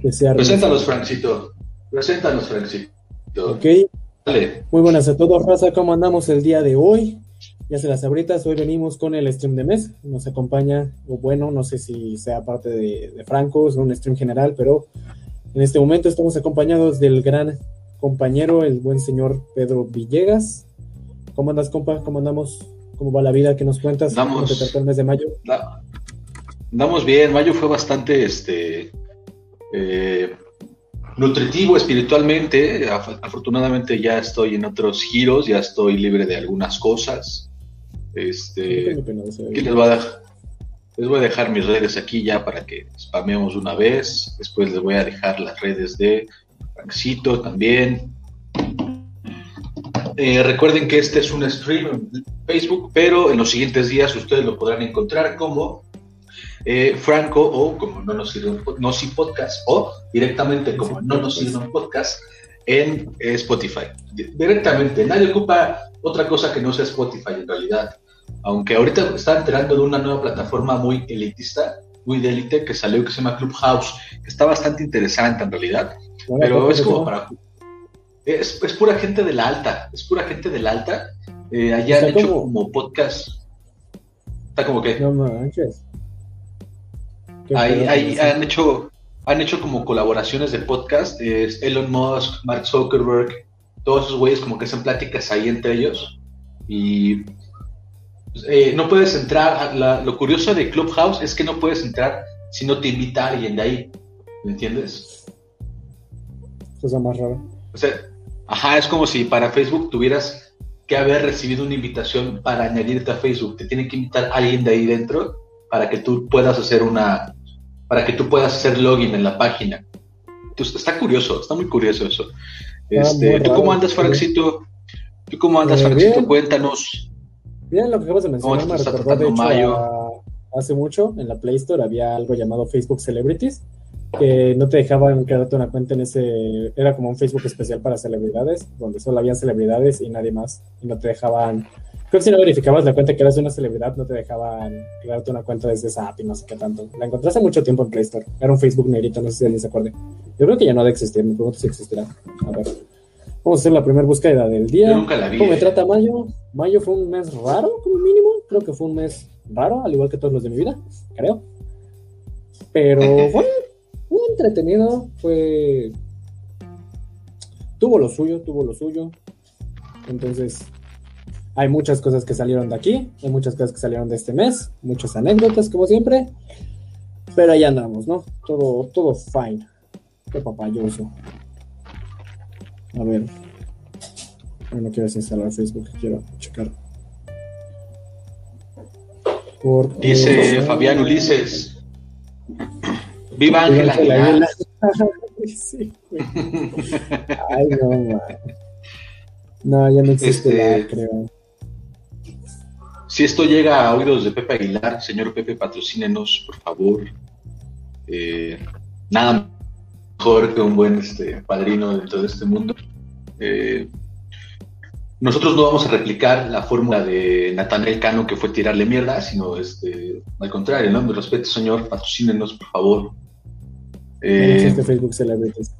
que sea Preséntanos, Francito. Preséntanos, Francito. Ok. Muy buenas a todos, raza. ¿Cómo andamos el día de hoy? Ya se las abritas, hoy venimos con el stream de mes. Nos acompaña, o bueno, no sé si sea parte de, de Franco, es un stream general, pero en este momento estamos acompañados del gran compañero, el buen señor Pedro Villegas. ¿Cómo andas, compa? ¿Cómo andamos? ¿Cómo va la vida? ¿Qué nos cuentas? ¿Cómo te trató el mes de mayo? Andamos bien, mayo fue bastante este eh, nutritivo espiritualmente. Afortunadamente ya estoy en otros giros, ya estoy libre de algunas cosas. Este, ¿qué les voy a dejar? Les voy a dejar mis redes aquí ya para que spameemos una vez. Después les voy a dejar las redes de Francisco también. Eh, recuerden que este es un stream en Facebook, pero en los siguientes días ustedes lo podrán encontrar como eh, Franco o como No nos sirve no, podcast o directamente como No nos sirve un podcast en Spotify. Directamente, nadie ocupa otra cosa que no sea Spotify en realidad. Aunque ahorita está enterando de una nueva plataforma muy elitista, muy de élite que salió que se llama Clubhouse, que está bastante interesante en realidad. pero es como para es, es, pura gente de la alta, es pura gente de la alta. Eh, allá han hecho como, podcast. Está como que. No manches. Ahí, han hecho han hecho como colaboraciones de podcast. Es Elon Musk, Mark Zuckerberg, todos esos güeyes como que hacen pláticas ahí entre ellos. Y pues, eh, no puedes entrar. lo curioso de Clubhouse es que no puedes entrar si no te invita alguien de ahí. ¿Me entiendes? Eso es más raro. O sea, Ajá, es como si para Facebook tuvieras que haber recibido una invitación para añadirte a Facebook. Te tiene que invitar alguien de ahí dentro para que tú puedas hacer una, para que tú puedas hacer login en la página. Entonces, está curioso, está muy curioso eso. Este, ¿Tú cómo andas, Franxito? ¿Tú cómo andas, eh, Cuéntanos. Bien, lo que acabas de mencionar me recordó, de hecho, hace mucho en la Play Store había algo llamado Facebook Celebrities que no te dejaban crearte una cuenta en ese, era como un Facebook especial para celebridades, donde solo habían celebridades y nadie más, y no te dejaban, creo que si no verificabas la cuenta que eras una celebridad, no te dejaban crearte una cuenta desde esa app y no sé qué tanto. La encontré hace mucho tiempo en Play Store, era un Facebook negrito, no sé si alguien se acuerde. Yo creo que ya no debe existir, me pregunto si existirá. A ver. Vamos a hacer la primera búsqueda del día. nunca la vi. ¿Cómo me eh. trata mayo? Mayo fue un mes raro, como mínimo. Creo que fue un mes raro, al igual que todos los de mi vida, creo. Pero fue fue entretenido, fue... Tuvo lo suyo, tuvo lo suyo. Entonces, hay muchas cosas que salieron de aquí, hay muchas cosas que salieron de este mes, muchas anécdotas, como siempre. Pero ahí andamos, ¿no? Todo, todo fine. Qué papayoso. A ver. No quiero desinstalar Facebook, quiero checar. Dice Fabián Ulises. ¡Viva Ángela Aguilar! sí, Ay, no, man. No, ya no existe este, creo. Si esto llega a oídos de Pepe Aguilar, señor Pepe, patrocínenos, por favor. Eh, nada mejor que un buen este, padrino dentro de este mundo. Eh, nosotros no vamos a replicar la fórmula de Nathaniel Cano que fue tirarle mierda, sino este, al contrario, ¿no? Me respeto, señor, patrocínenos, por favor. Eh, este Facebook Celebrities.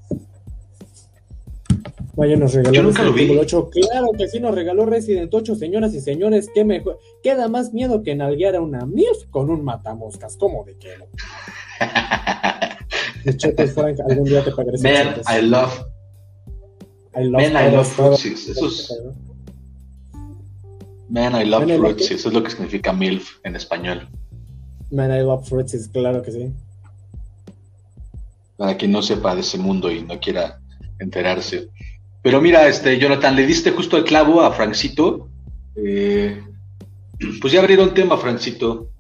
Vaya, nos regaló Resident 8. Claro que sí, nos regaló Resident 8, señoras y señores. ¿qué mejor? Queda más miedo que nalguear a una MILF con un matamoscas. ¿Cómo de qué? Chetos Frank, algún día te pagaré. Man, I love. I love Man, I love fruitsies. Eso es. Man, I love fruitsies. Eso es lo que significa MILF en español. Man, I love fruitsies, claro que sí para quien no sepa de ese mundo y no quiera enterarse. Pero mira, este, Jonathan, le diste justo el clavo a Francito. Eh, pues ya abrieron tema, Francito.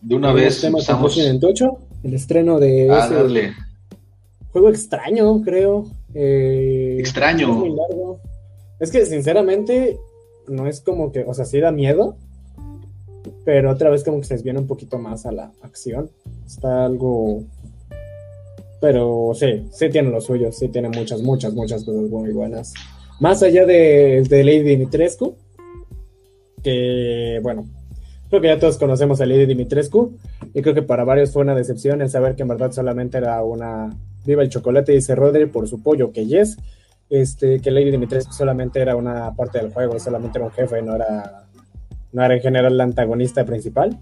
De una vez empezamos. En el estreno de ah, ese juego extraño, creo. Eh, extraño. Es, es que sinceramente no es como que, o sea, sí da miedo, pero otra vez como que se desviene un poquito más a la acción. Está algo pero sí, sí tiene lo suyo, sí tiene muchas, muchas, muchas cosas muy buenas. Más allá de, de Lady Dimitrescu, que bueno, creo que ya todos conocemos a Lady Dimitrescu y creo que para varios fue una decepción el saber que en verdad solamente era una Viva el chocolate, dice Rodri, por su pollo, que yes. Este, que Lady Dimitrescu solamente era una parte del juego, solamente era un jefe, no era, no era en general la antagonista principal.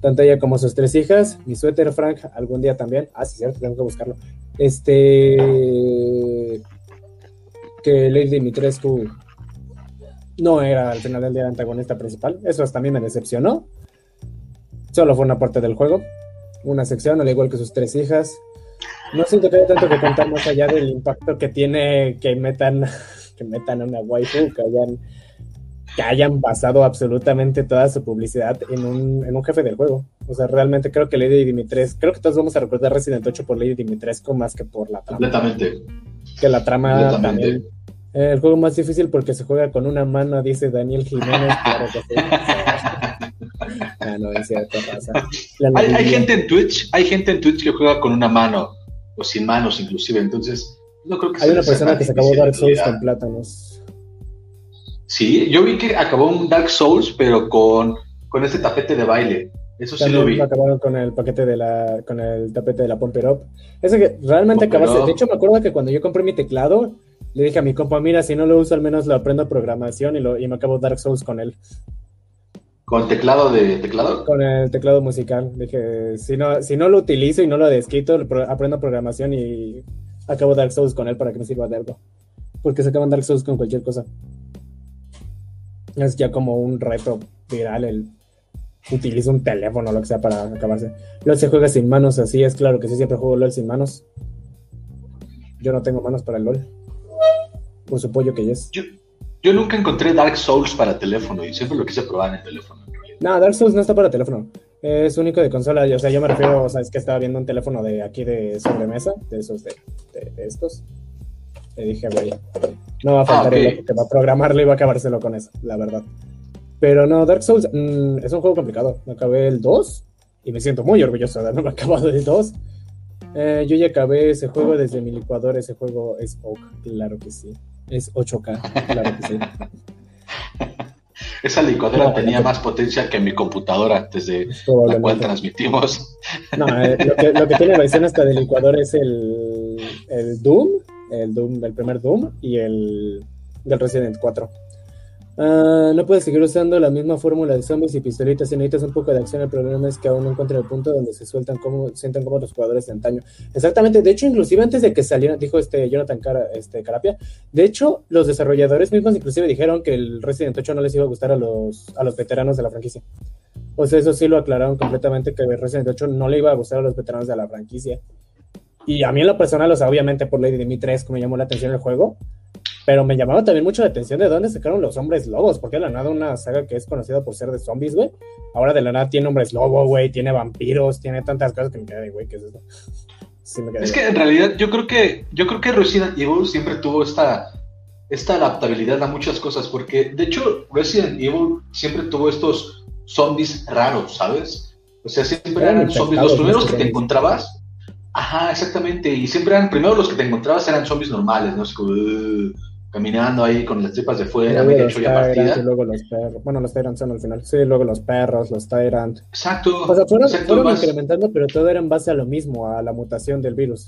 Tanto ella como sus tres hijas, mi suéter Frank, algún día también. Ah, sí, cierto, tengo que buscarlo. Este. Que Lady Dimitrescu no era al final del día la antagonista principal. Eso hasta a mí me decepcionó. Solo fue una parte del juego, una sección, al igual que sus tres hijas. No siento que haya tanto que contar más allá del impacto que tiene que metan, que metan una waifu, que hayan, que hayan basado absolutamente toda su publicidad en un, en un jefe del juego. O sea, realmente creo que Lady Dimitrescu, creo que todos vamos a recordar Resident 8 por Lady Dimitrescu más que por la trama. Completamente. Que la trama también. el juego más difícil porque se juega con una mano, dice Daniel Jiménez. Claro que sí. ah, no, es cierto, hay, hay gente en Twitch, hay gente en Twitch que juega con una mano o sin manos inclusive. Entonces, no creo que Hay una persona que se acabó Dark Souls con plátanos. Sí, yo vi que acabó un Dark Souls, pero con, con ese tapete de baile. Eso sí lo vi. acabaron con el paquete de la, con el tapete de la Pump Up. Ese que realmente acabaste. De hecho, me acuerdo que cuando yo compré mi teclado, le dije a mi compa, mira, si no lo uso, al menos lo aprendo programación y, lo, y me acabo Dark Souls con él. ¿Con teclado de teclado? Con el teclado musical. Dije, si no, si no lo utilizo y no lo desquito, aprendo programación y acabo Dark Souls con él para que me sirva de algo. Porque se acaban Dark Souls con cualquier cosa. Es ya como un reto viral el utilizo un teléfono o lo que sea para acabarse. LOL se juega sin manos, así es claro que sí, siempre juego LOL sin manos. Yo no tengo manos para el LOL. Por su pollo que es. Yo nunca encontré Dark Souls para teléfono y siempre lo quise probar en el teléfono. No, Dark Souls no está para teléfono. Es único de consola. O sea, yo me refiero, o sea, es que estaba viendo un teléfono de aquí de sobremesa, de esos de, estos. Le dije, güey, no va a faltar ah, el que va a programarlo y va a acabárselo con eso, la verdad. Pero no, Dark Souls mm, es un juego complicado. Me acabé el 2 y me siento muy orgulloso de haberme acabado el 2. Eh, yo ya acabé ese juego desde mi licuador. Ese juego es Oak, claro que sí es 8K, claro que sí. Esa licuadora tenía más potencia que mi computadora desde la cual transmitimos. No, eh, lo, que, lo, que, tiene versión hasta de licuador es el, el Doom, el Doom, el primer Doom y el del Resident 4. Ah, no puedes seguir usando la misma fórmula de zombies y pistolitas si necesitas un poco de acción. El problema es que aún no encuentro el punto donde se sueltan como, sienten como los jugadores de antaño. Exactamente, de hecho, inclusive antes de que saliera, dijo este Jonathan Cara, este, Carapia, de hecho, los desarrolladores mismos inclusive dijeron que el Resident 8 no les iba a gustar a los, a los veteranos de la franquicia. O sea, eso sí lo aclararon completamente que el Resident 8 no le iba a gustar a los veteranos de la franquicia. Y a mí en lo personal, o sea, obviamente por Lady Dimitrescu me llamó la atención el juego, pero me llamaba también mucho la atención de dónde sacaron los hombres lobos, porque de la nada una saga que es conocida por ser de zombies, güey. Ahora de la nada tiene hombres lobo, güey, tiene vampiros, tiene tantas cosas que me quedé, güey, ¿qué es eso? es que en realidad yo creo que yo creo que Resident Evil siempre tuvo esta esta adaptabilidad a muchas cosas, porque de hecho Resident Evil siempre tuvo estos zombies raros, ¿sabes? O sea, siempre eran zombies, los primeros que te encontrabas, ajá, exactamente, y siempre eran, primero los que te encontrabas eran zombies normales, ¿no? caminando ahí con las tripas de fuera, medio hecho ya partida. Y luego los perros. Bueno, los Tyrants son al final. Sí, luego los perros, los Tyrants. Exacto. O sea, fueron, incrementando, pero todo era en base a lo mismo, a la mutación del virus.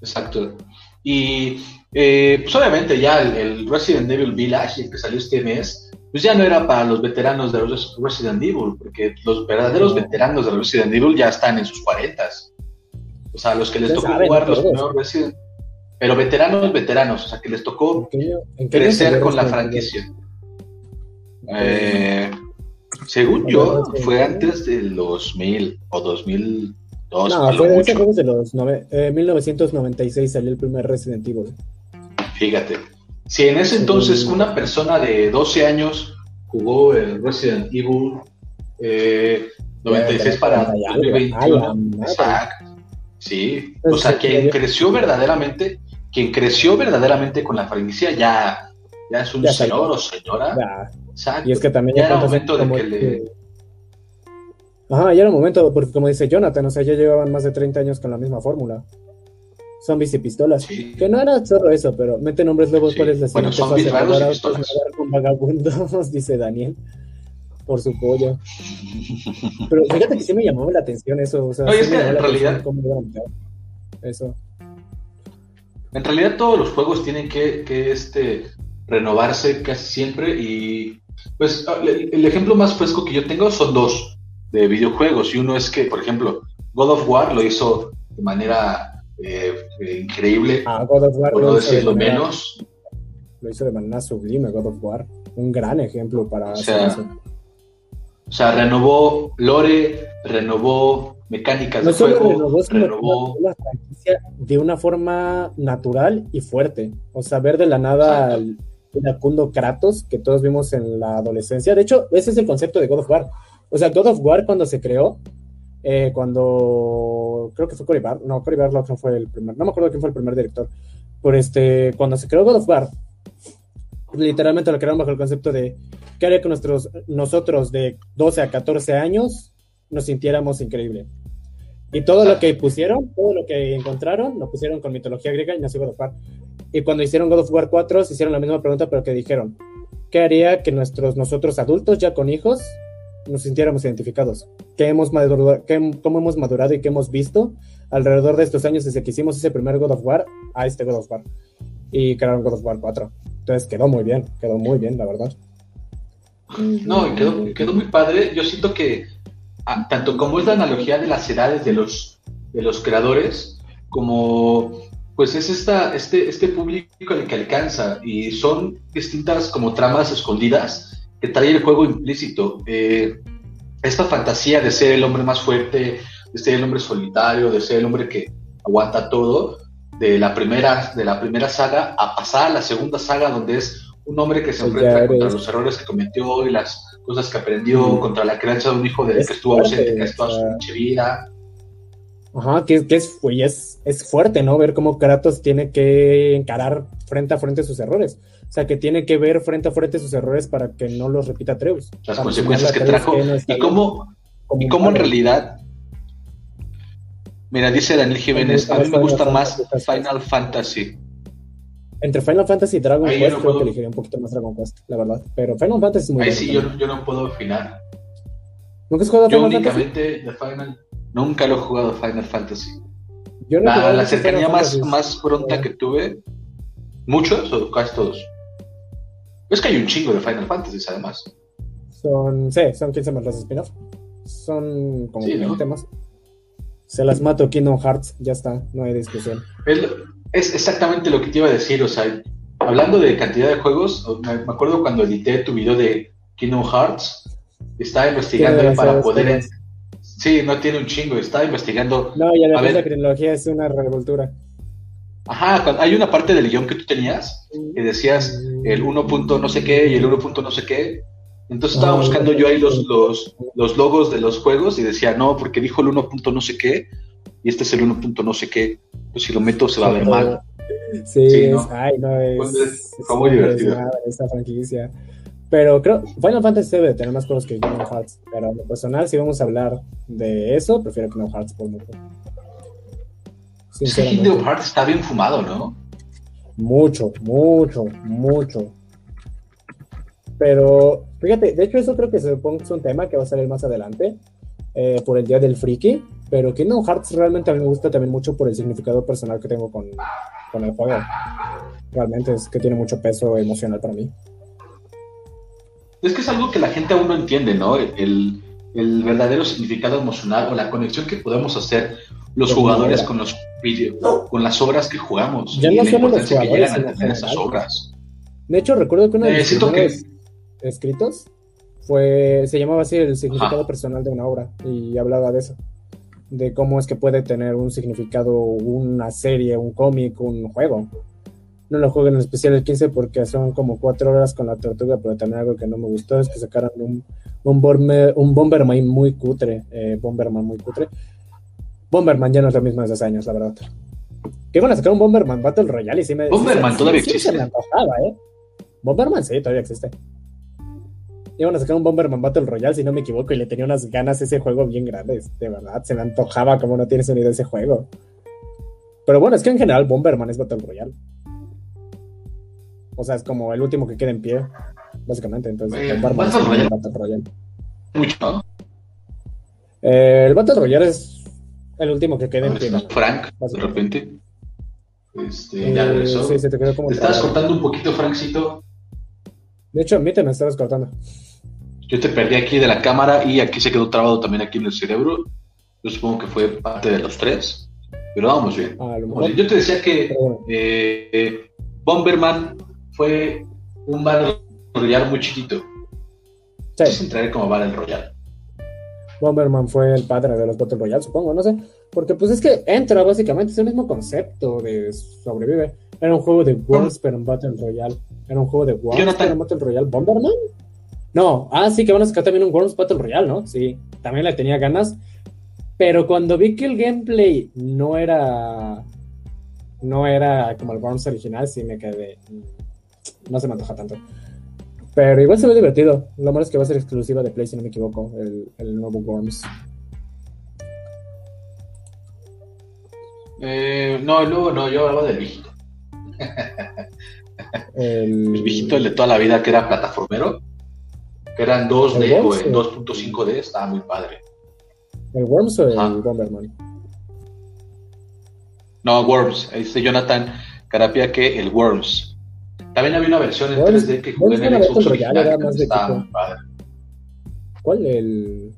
Exacto. Y eh, pues obviamente ya el, Resident Evil Village, el que salió este mes, pues ya no era para los veteranos de Resident Evil, porque los verdaderos veteranos de Resident Evil ya están en sus cuarentas. O sea, los que les tocó jugar los primeros Resident. Pero veteranos, veteranos, o sea, que les tocó crecer con la franquicia. Eh, según yo, fue antes del 2000 o 2002. No, fue de de los 1996 salió el primer Resident Evil. Fíjate, si en ese entonces una persona de 12 años jugó el Resident Evil 96 para 2021, exacto. Sí, o sea, quien creció verdaderamente quien creció verdaderamente con la franquicia ya, ya es un señor o señora. Y es que también ya, era momento de que le... Ajá, ya era momento, porque como dice Jonathan, o sea, ya llevaban más de 30 años con la misma fórmula. Zombies y pistolas. Que no era solo eso, pero mete nombres nuevos, ¿cuál es la Bueno, zombies raros y pistolas. Con vagabundos, dice Daniel. Por su pollo. Pero fíjate que sí me llamó la atención eso. O sea, no, es que en realidad. Eso. En realidad todos los juegos tienen que, que este, renovarse casi siempre y pues ah, el ejemplo más fresco que yo tengo son dos de videojuegos y uno es que, por ejemplo, God of War lo hizo de manera eh, increíble, ah, God of War por no decirlo menos. Lo hizo de manera sublime God of War, un gran ejemplo para o sea, O sea, renovó lore, renovó mecánicas de juego, renovó, la franquicia de una forma natural y fuerte. O sea, ver de la nada el iracundo Kratos que todos vimos en la adolescencia. De hecho, ese es el concepto de God of War. O sea, God of War cuando se creó, eh, cuando creo que fue Cory Bar, no, Cory Barlog no fue el primer, no me acuerdo quién fue el primer director, pero este, cuando se creó God of War, literalmente lo crearon bajo el concepto de qué haría que nuestros, nosotros de 12 a 14 años nos sintiéramos increíble. Y todo lo que pusieron, todo lo que encontraron, lo pusieron con mitología griega y nació God of War. Y cuando hicieron God of War 4, se hicieron la misma pregunta, pero que dijeron, ¿qué haría que nuestros, nosotros adultos ya con hijos nos sintiéramos identificados? ¿Qué hemos madurado, qué, ¿Cómo hemos madurado y qué hemos visto alrededor de estos años desde que hicimos ese primer God of War a este God of War? Y crearon God of War 4. Entonces quedó muy bien, quedó muy bien, la verdad. No, quedó, quedó muy padre. Yo siento que Ah, tanto como es la analogía de las edades de los, de los creadores, como pues es esta, este, este público el que alcanza y son distintas como tramas escondidas que trae el juego implícito. Eh, esta fantasía de ser el hombre más fuerte, de ser el hombre solitario, de ser el hombre que aguanta todo, de la primera, de la primera saga a pasar a la segunda saga donde es un hombre que se pues enfrenta contra los errores que cometió y las cosas que aprendió, contra la crianza de un hijo de que estuvo ausente casi toda su pinche vida. Ajá, que, que es, es, es, fuerte, ¿no? Ver cómo Kratos tiene que encarar frente a frente sus errores. O sea, que tiene que ver frente a frente sus errores para que no los repita Treus. Las consecuencias que trajo. y cómo, y cómo en realidad. Mira, dice Daniel Jiménez, a mí me gusta más Final Fantasy. Entre Final Fantasy y Dragon Quest, creo que elegiría un poquito más Dragon Quest, la verdad. Pero Final Fantasy es muy Ahí sí, yo, yo, no puedo opinar. ¿Nunca has jugado yo Final únicamente de Final, nunca lo he jugado Final Fantasy. Yo no la, la cercanía más, más pronta que tuve, muchos o casi todos. Es que hay un chingo de Final Fantasy, además. Son, sí, son 15 más los spin-off. Son como sí, 20 más. Se las mato Kingdom Hearts, ya está, no hay discusión. Es exactamente lo que te iba a decir, o sea, hablando de cantidad de juegos, me, acuerdo cuando edité tu video de Kingdom Hearts, estaba investigando para poder... Sí, no tiene un chingo, estaba investigando... No, y además la cronología es una revoltura. Ajá, hay una parte del guion que tú tenías, que decías el 1. no sé qué y el 1. no sé qué. Entonces estaba ah, buscando yo ahí los, los, los, logos de los juegos y decía, no, porque dijo el 1. no sé qué y este es el 1. no sé qué pues si lo meto se va a ver mal. Sí, Es, ay, no, es, pues muy divertido. Esa franquicia. Pero creo, Final Fantasy debe tener más juegos que Kingdom Hearts. Pero en lo personal, si vamos a hablar de eso, prefiero Kingdom Hearts por mucho. Sí, Kingdom Hearts está bien fumado, ¿no? Mucho, mucho, mucho. Pero, fíjate, de hecho, eso creo que es un tema que va a salir más adelante. Eh, por el Día del Friki. Pero Kingdom Hearts realmente a mí me gusta también mucho por el significado personal que tengo con, con el juego. Realmente es que tiene mucho peso emocional para mí. Es que es algo que la gente aún no entiende, ¿no? El, el verdadero significado emocional o la conexión que podemos hacer los jugadores con los videos, con las obras que jugamos ya y no la importancia que llegan a tener esas obras. De hecho, recuerdo que una de los que... escritos fue se llamaba así el significado personal de una obra y hablaba de eso de cómo es que puede tener un significado una serie, un cómic, un juego. No lo juego en especial el 15 porque son como cuatro horas con la tortuga, pero también algo que no me gustó es que sacaron un, un, un Bomberman muy cutre, eh, Bomberman muy cutre. Bomberman ya no es lo mismo de esos años, la verdad. Que van a sacar un Bomberman Battle Royale y sí me... Bomberman todavía existe. ¿eh? Bomberman sí, todavía existe iban a sacar un Bomberman Battle Royale, si no me equivoco, y le tenía unas ganas ese juego bien grandes, de verdad, se me antojaba como no tienes de ese juego. Pero bueno, es que en general Bomberman es Battle Royale. O sea, es como el último que queda en pie, básicamente. Entonces, eh, Bomberman Battle Royale. Battle Royale. Mucho. Eh, el Battle Royale es el último que queda en pie. Frank, de repente. Este, ya eh, regresó. Sí, se te quedó como. Te estabas cortando un poquito, Francito. De hecho, a mí te me estabas cortando. Yo te perdí aquí de la cámara y aquí se quedó trabado también aquí en el cerebro. Yo supongo que fue parte de los tres. Pero vamos bien. Ah, Yo te decía que eh, Bomberman fue un Battle Royale muy chiquito. Sí. entraré como Battle Royale. Bomberman fue el padre de los Battle Royale, supongo, no sé. Porque pues es que entra básicamente, es el mismo concepto de sobrevive. Era un juego de Worms, pero en Battle Royale. Era un juego de Worms, pero en Battle Royale. ¿Bomberman? No, ah, sí, que van a sacar también un Worms Battle Royale, ¿no? Sí, también le tenía ganas. Pero cuando vi que el gameplay no era. No era como el Worms original, sí me quedé. No se me antoja tanto. Pero igual se ve divertido. Lo malo es que va a ser exclusiva de Play, si no me equivoco, el, el nuevo Worms. Eh, no, el nuevo no, yo hablaba del viejito. el... el... viejito, el de toda la vida, que era plataformero, eran 2D o en 2.5D, estaba muy padre. ¿El Worms o el Bomberman? No, Worms. Dice Jonathan Carapia que el Worms. También había una versión en 3D que jugué en el Xbox original estaba muy padre. ¿Cuál? El...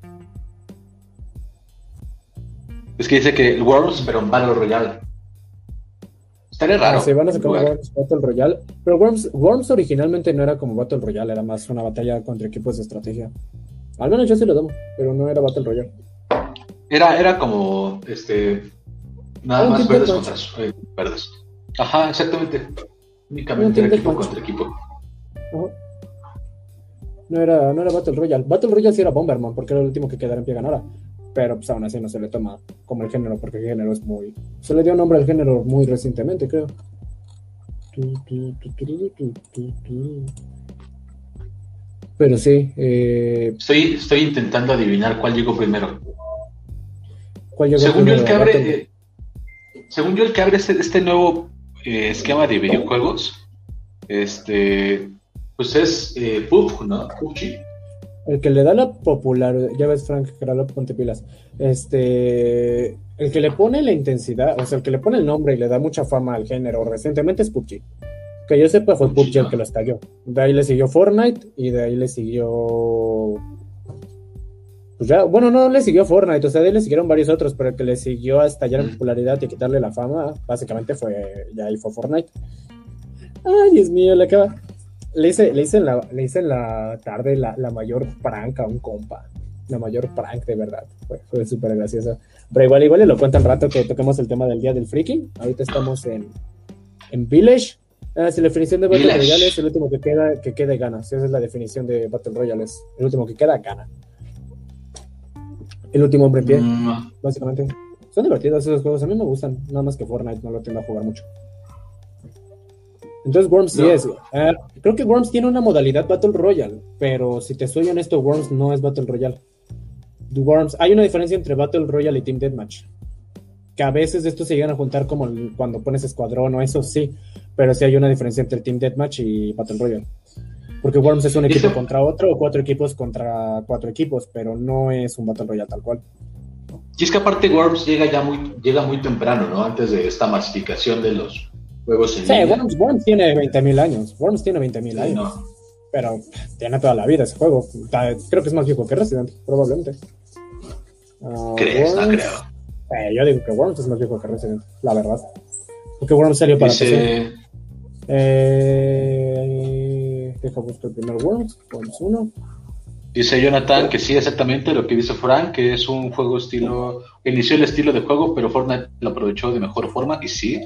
Es que dice que el Worms, pero en Battle Royale. Estaría raro. Se van a sacar Worms Battle Royale. Pero Worms, Worms originalmente no era como Battle Royale, era más una batalla contra equipos de estrategia. Al menos yo sí lo tomo, pero no era Battle Royale. Era, era como, este, nada más verdes contra eh, verdes. Ajá, exactamente. Únicamente era equipo contra equipo. No era, no era Battle Royale. Battle Royale sí era Bomberman, porque era el último que quedara en pie ganara. Pero pues aún así no se le toma como el género, porque el género es muy. Se le dio nombre al género muy recientemente, creo. Pero sí. Eh... Estoy, estoy intentando adivinar cuál llegó primero según yo, el que abre, según yo, el que abre este, este nuevo eh, esquema de videojuegos, este, pues es eh, PUBG, ¿no? PUBG. El que le da la popular, ya ves, Frank Geraldo, ponte pilas. Este, el que le pone la intensidad, o sea, el que le pone el nombre y le da mucha fama al género recientemente es PUBG. Que yo sepa, fue PUBG el que lo estalló. De ahí le siguió Fortnite y de ahí le siguió pues ya, bueno, no le siguió Fortnite, o sea, de le siguieron varios otros, pero el que le siguió a estallar en popularidad y quitarle la fama, básicamente fue, ya ahí fue Fortnite. Ay, Dios mío, le acaba. Le hice, le hice en la, le hice en la tarde la, la mayor prank a un compa. La mayor prank, de verdad. Fue, fue súper gracioso. Pero igual, igual le lo cuento un rato que toquemos el tema del día del freaking. Ahorita estamos en, en Village. Ah, si la definición de Battle Royale es el último que queda, que quede gana. Si esa es la definición de Battle Royale, es el último que queda gana. El último hombre en pie, mm. básicamente. Son divertidos esos juegos, a mí me gustan, nada más que Fortnite no lo tengo a jugar mucho. Entonces Worms sí es. Eh, creo que Worms tiene una modalidad Battle Royale, pero si te soy honesto, Worms no es Battle Royale. Worms, hay una diferencia entre Battle Royale y Team Deathmatch. Que a veces estos se llegan a juntar como cuando pones escuadrón o eso sí, pero sí hay una diferencia entre Team Deathmatch y Battle Royale. Porque Worms es un equipo contra otro o cuatro equipos contra cuatro equipos, pero no es un Battle Royale tal cual. Y es que aparte Worms llega ya muy, llega muy temprano, ¿no? Antes de esta masificación de los juegos en Sí, Worms, Worms, tiene 20.000 años. Worms tiene 20.000 años. Pero tiene toda la vida ese juego. Creo que es más viejo que Resident, probablemente. Uh, ¿Crees? no creo. Eh, yo digo que Worms es más viejo que Resident, la verdad. Porque Worms salió para Dice... Eh, Deja buscar el primer Worms, Worms 1. Dice Jonathan que sí, exactamente lo que dice Frank, que es un juego estilo. Inició el estilo de juego, pero Fortnite lo aprovechó de mejor forma, y sí.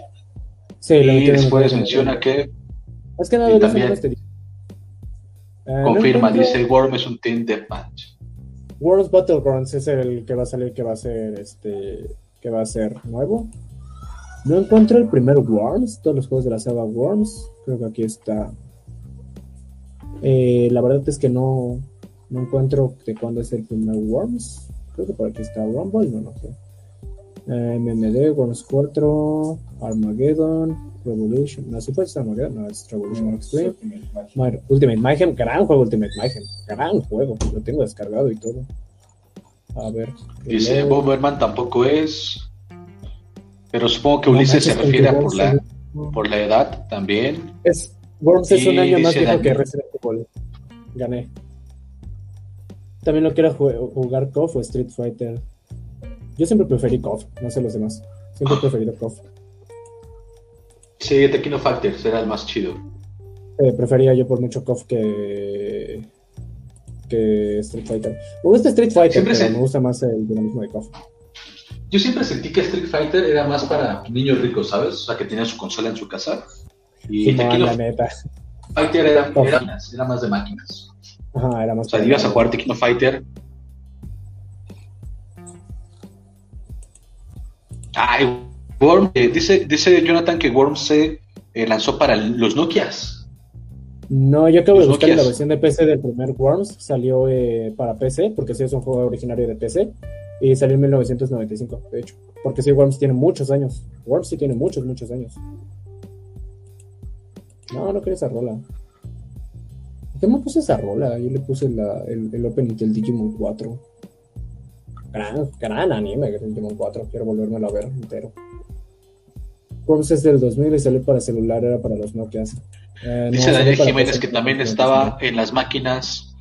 Sí, y después menciona que. Es que nada también este eh, confirma, dice Worm es un team deathmatch. Worms Battlegrounds es el que va a salir, que va a ser este. que va a ser nuevo. No encuentro el primer Worms, todos los juegos de la saga Worms. Creo que aquí está. Eh, la verdad es que no, no encuentro de cuándo es el primer Worms. Creo que por aquí está Rumble, no, no sé. Eh, MMD, Worms 4, Armageddon, Revolution. No, si puede ser Armageddon, no, es Revolution Extreme. Ultimate Mayhem, gran juego Ultimate Mayhem. Gran juego, lo tengo descargado y todo. A ver. Dice Bomberman tampoco es. Pero supongo que Ulises se refiere a por la. por la edad también. Es, Worms es un año más viejo que Resident Evil. Gané. También lo quiero jugar KOF o Street Fighter. Yo siempre preferí KOF, no sé los demás. Siempre he preferido KOF. Sí, Tequino Fighter será el más chido. Eh, prefería yo por mucho KOF que que Street Fighter. Me gusta Street Fighter, pero me gusta más el dinamismo de KOF. Yo siempre sentí que Street Fighter era más para niños ricos, ¿sabes? O sea, que tenía su consola en su casa. Y sí, Tequino Fighter era, era, más de máquinas. Ajá, era más. O sea, ibas a jugar Tequino Fighter. Ay, Worm, eh, dice, dice Jonathan que Worm se eh, lanzó para los Nokias. No, yo acabo de buscar la versión de PC del primer Worms, salió eh, para PC, porque sí es un juego originario de PC, y salió en 1995, de hecho. Porque sí, Worms tiene muchos años. Worms sí tiene muchos, muchos años. No, no quería esa rola. ¿Qué me puse esa rola? Yo le puse el, el opening del Digimon 4. Gran, gran anime, Digimon 4. Quiero volverme a ver entero. Worms es del 2000 y salió para celular, era para los Nokias. Eh, dice Daniel Jiménez que también estaba en las máquinas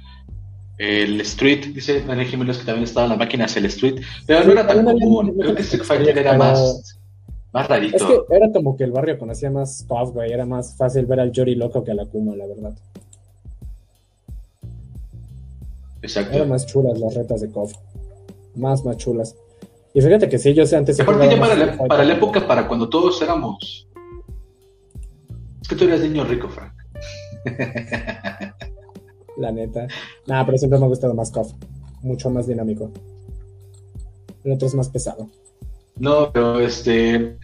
el Street, dice Daniel Jiménez que también estaba en las máquinas el Street, pero no era tan común, creo que Street Fighter era más, más rarito. Es que era como que el barrio conocía más KOF, güey, era más fácil ver al Jory loco que a la Kuma, la verdad. Exacto. Eran más chulas las retas de KOF, más, más chulas. Y fíjate que sí, yo sé antes... Aparte ya para la, para la época, para cuando todos éramos es que tú eres niño rico, Frank. La neta. Nada, pero siempre me ha gustado más KOF. Mucho más dinámico. El otro es más pesado. No, pero este.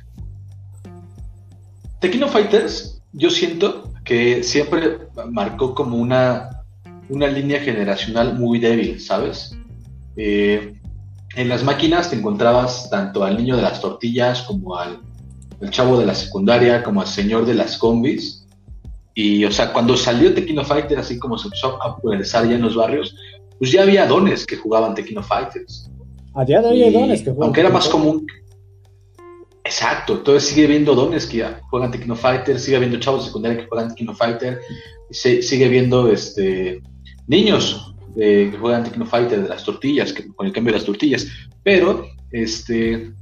Tequino Fighters, yo siento que siempre marcó como una, una línea generacional muy débil, ¿sabes? Eh, en las máquinas te encontrabas tanto al niño de las tortillas como al el chavo de la secundaria, como el señor de las combis. Y, o sea, cuando salió Tequino Fighter, así como se empezó a popularizar ya en los barrios, pues ya había dones que jugaban Tequino Fighters. A día de hoy hay dones que juegan. Aunque era más común. Exacto, entonces sigue viendo dones que juegan Tequino Fighter, sigue viendo chavos de secundaria que juegan Tequino Fighter, y sigue viendo este, niños eh, que juegan Tequino Fighter de las tortillas, que, con el cambio de las tortillas. Pero, este,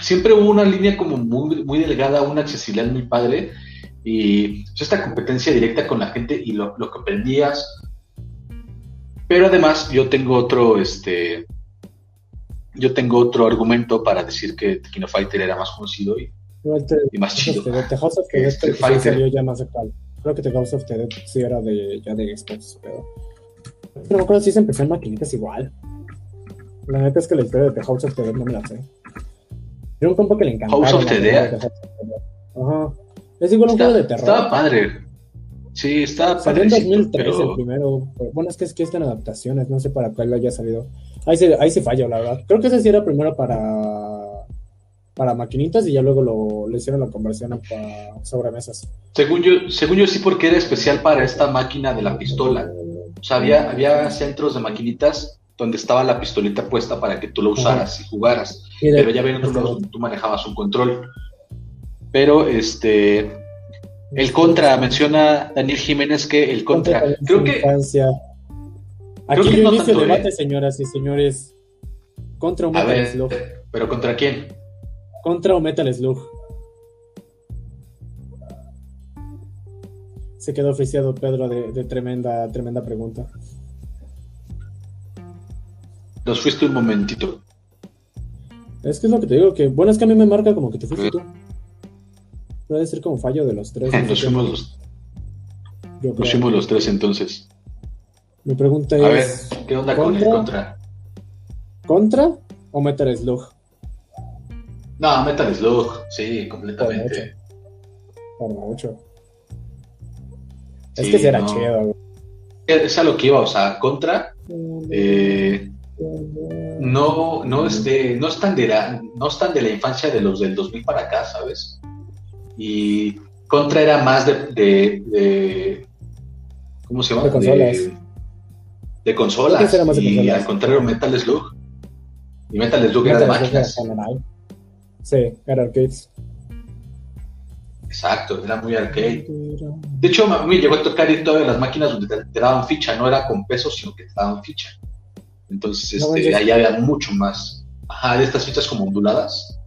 siempre hubo una línea como muy, muy delgada, una accesibilidad muy padre y pues, esta competencia directa con la gente y lo, que aprendías. Pero además yo tengo otro, este, yo tengo otro argumento para decir que Kino Fighter era más conocido y, más chido. The House of the Dead sí salió ya más actual. Creo que The House of the Dead sí era de, ya de Xbox, pero... Pero me acuerdo si se empezó en maquinitas igual. La neta es que la historia de The House of the Dead no me la sé. Era un compa que le encantaba. House of the Dead. Ajá. Es igual un juego de terror. Estaba padre. Sí, estaba padre. Salió en 2003 el primero. Bueno, es que es que están adaptaciones, no sé para cuál haya salido. Ahí se, ahí se falló, la verdad. Creo que ese sí era primero para para maquinitas y ya luego lo, le hicieron la conversión a, sobremesas. Según yo, según yo sí, porque era especial para esta máquina de la pistola. O sea, había, había centros de maquinitas donde estaba la pistolita puesta para que tú lo usaras y jugaras. Pero ya ven otros tú manejabas un control. Pero este el contra, menciona Daniel Jiménez que el contra. creo que. Aquí hay un inicio debate, señoras y señores. Contra o Metal Slug. ¿Pero contra quién? Contra o Metal Slug. Se quedó oficiado Pedro de, de tremenda, tremenda pregunta. Nos fuiste un momentito. Es que es lo que te digo, que bueno, es que a mí me marca como que te fuiste tú. Puede ser como fallo de los tres. Nos fuimos los, nos fuimos los tres entonces. Mi pregunta es... A ver, ¿qué onda con el contra? ¿Contra o Metal Slug? No, Metal Slug, sí, completamente. Por mucho. Es que será chido, Es a lo que iba, o sea, contra. Eh, no, no, este, no están de la, no están de la infancia de los del 2000 para acá, ¿sabes? Y Contra era más de, de, ¿cómo se llama? De consolas. De, consolas. y al contrario, Metal Slug. Y Metal Slug era de máquinas. Sí, era arcades. Exacto, era muy arcade. De hecho, a mí llegó a tocar ir todavía las máquinas donde te, daban ficha, no era con pesos, sino que te daban ficha. Entonces, este, ahí había mucho más. Ajá, de estas fichas como onduladas,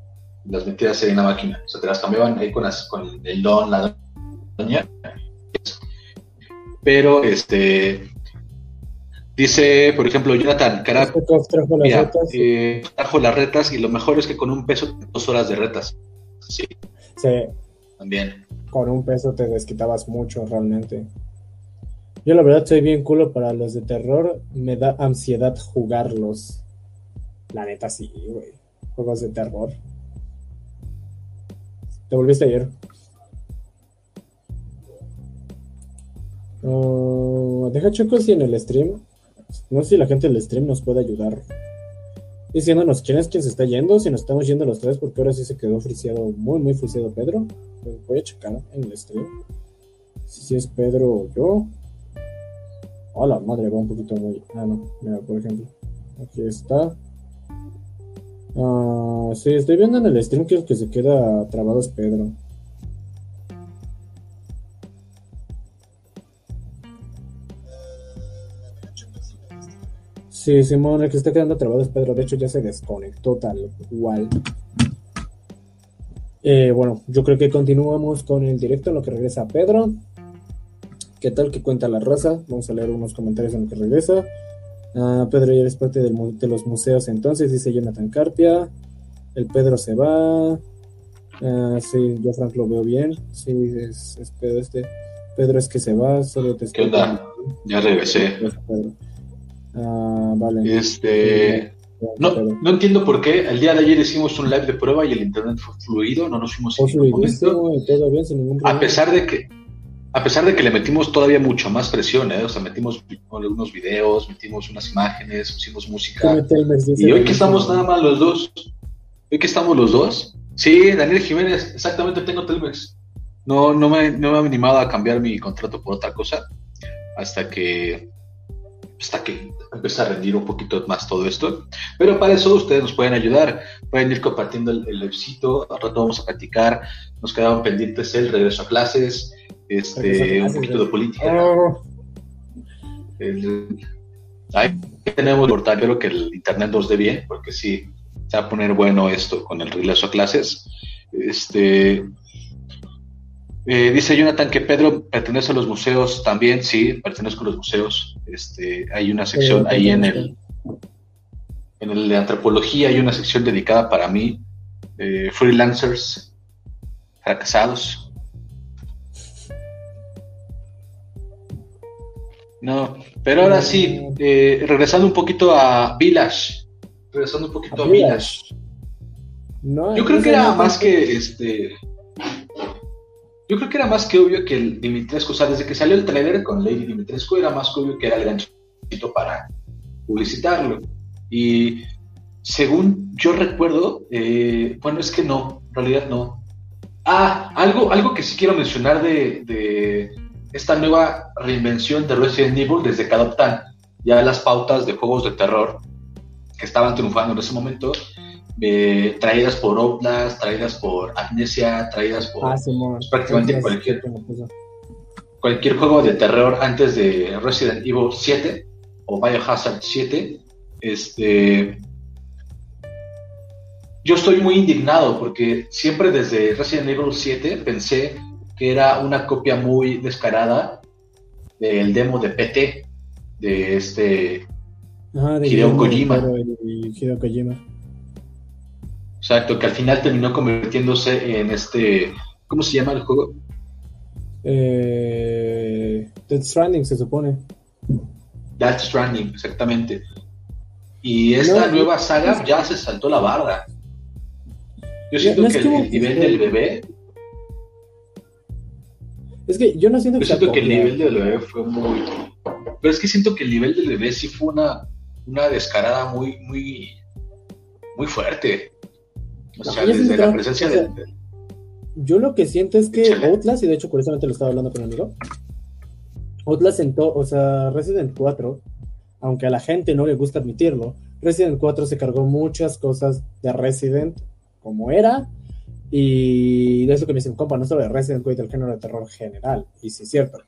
las metías en la máquina. O sea, te las cambiaban ahí con, con el don, la doña. Pero, este, Dice, por ejemplo, Jonathan Carap, trajo, las retas. Eh, trajo las retas y lo mejor es que con un peso, dos horas de retas. Sí. Sí. También. Con un peso te desquitabas mucho realmente. Yo la verdad soy bien culo para los de terror. Me da ansiedad jugarlos. La neta sí, güey. Juegos de terror. Te volviste ayer. Uh, deja chicos y en el stream no sé si la gente del stream nos puede ayudar diciéndonos quién es quien se está yendo, si nos estamos yendo los tres, porque ahora sí se quedó friseado, muy, muy friseado Pedro. Voy a checar en el stream. Si, es Pedro o yo. Hola, madre, va un poquito muy. Ah, no, mira, por ejemplo. Aquí está. Ah, sí, estoy viendo en el stream que el que se queda trabado es Pedro. Sí, Simón, el que está quedando trabado es Pedro. De hecho, ya se desconectó tal cual. Eh, bueno, yo creo que continuamos con el directo en lo que regresa Pedro. ¿Qué tal que cuenta la raza? Vamos a leer unos comentarios en lo que regresa. Ah, Pedro ya eres parte de los museos entonces, dice Jonathan Carpia. El Pedro se va. Ah, sí, yo Frank lo veo bien. Sí, es, Pedro este. Pedro es que se va, solo te ¿Qué onda? Ya regresé. Ah, vale. Este. No, no entiendo por qué. El día de ayer hicimos un live de prueba y el internet fue fluido, no nos fuimos en ningún momento. A pesar de que, a pesar de que le metimos todavía mucho más presión, ¿eh? o sea, metimos algunos videos, metimos unas imágenes, pusimos música. Y hoy que estamos nada más los dos, hoy que estamos los dos, sí, Daniel Jiménez, exactamente tengo Telmex. No, no me, no me he animado a cambiar mi contrato por otra cosa hasta que hasta que empiece a rendir un poquito más todo esto. Pero para eso ustedes nos pueden ayudar, pueden ir compartiendo el, el al rato vamos a platicar, nos quedaban pendientes el regreso a clases, este, un poquito de política. Oh. ahí tenemos el portal, espero que el internet nos dé bien, porque sí, se va a poner bueno esto con el regreso a clases. Este, eh, dice Jonathan que Pedro pertenece a los museos también, sí, pertenezco a los museos. Este, hay una sección ahí en el, en el de antropología, hay una sección dedicada para mí, eh, freelancers, fracasados. No, pero ahora sí, eh, regresando un poquito a Village, regresando un poquito a, Village. Yo creo que era más que este yo creo que era más que obvio que el Dimitrescu, o sea, desde que salió el trailer con Lady Dimitrescu, era más que obvio que era el ganchito para publicitarlo. Y según yo recuerdo, eh, bueno, es que no, en realidad no. Ah, algo, algo que sí quiero mencionar de, esta nueva reinvención de Resident Evil desde que adoptan ya las pautas de juegos de terror que estaban triunfando en ese momento eh, traídas por Outlast, traídas por Amnesia, traídas por ah, pues, prácticamente cualquier, cualquier juego de terror antes de Resident Evil 7 o Biohazard 7. Este, yo estoy muy indignado porque siempre desde Resident Evil 7 pensé que era una copia muy descarada del demo de PT de este Hideo Kojima. Hideo Kojima. Exacto, que al final terminó convirtiéndose en este. ¿Cómo se llama el juego? Eh, Death Stranding, se supone. Death Stranding, exactamente. Y esta nueva saga ya se saltó la barra. Yo siento que el, nivel del bebé. Es que yo no siento que. Siento que el nivel del bebé fue muy. Pero es que siento que el nivel del bebé sí fue una, una descarada muy, muy, muy fuerte. O sea, desde la presencia de, Yo lo que siento es que Outlast, y de hecho curiosamente lo estaba hablando con un amigo, Outlast sentó, o sea, Resident 4, aunque a la gente no le gusta admitirlo, Resident 4 se cargó muchas cosas de Resident como era Y de eso que me dicen, compa, no solo de Resident Evil, del género de terror general. Y sí es cierto.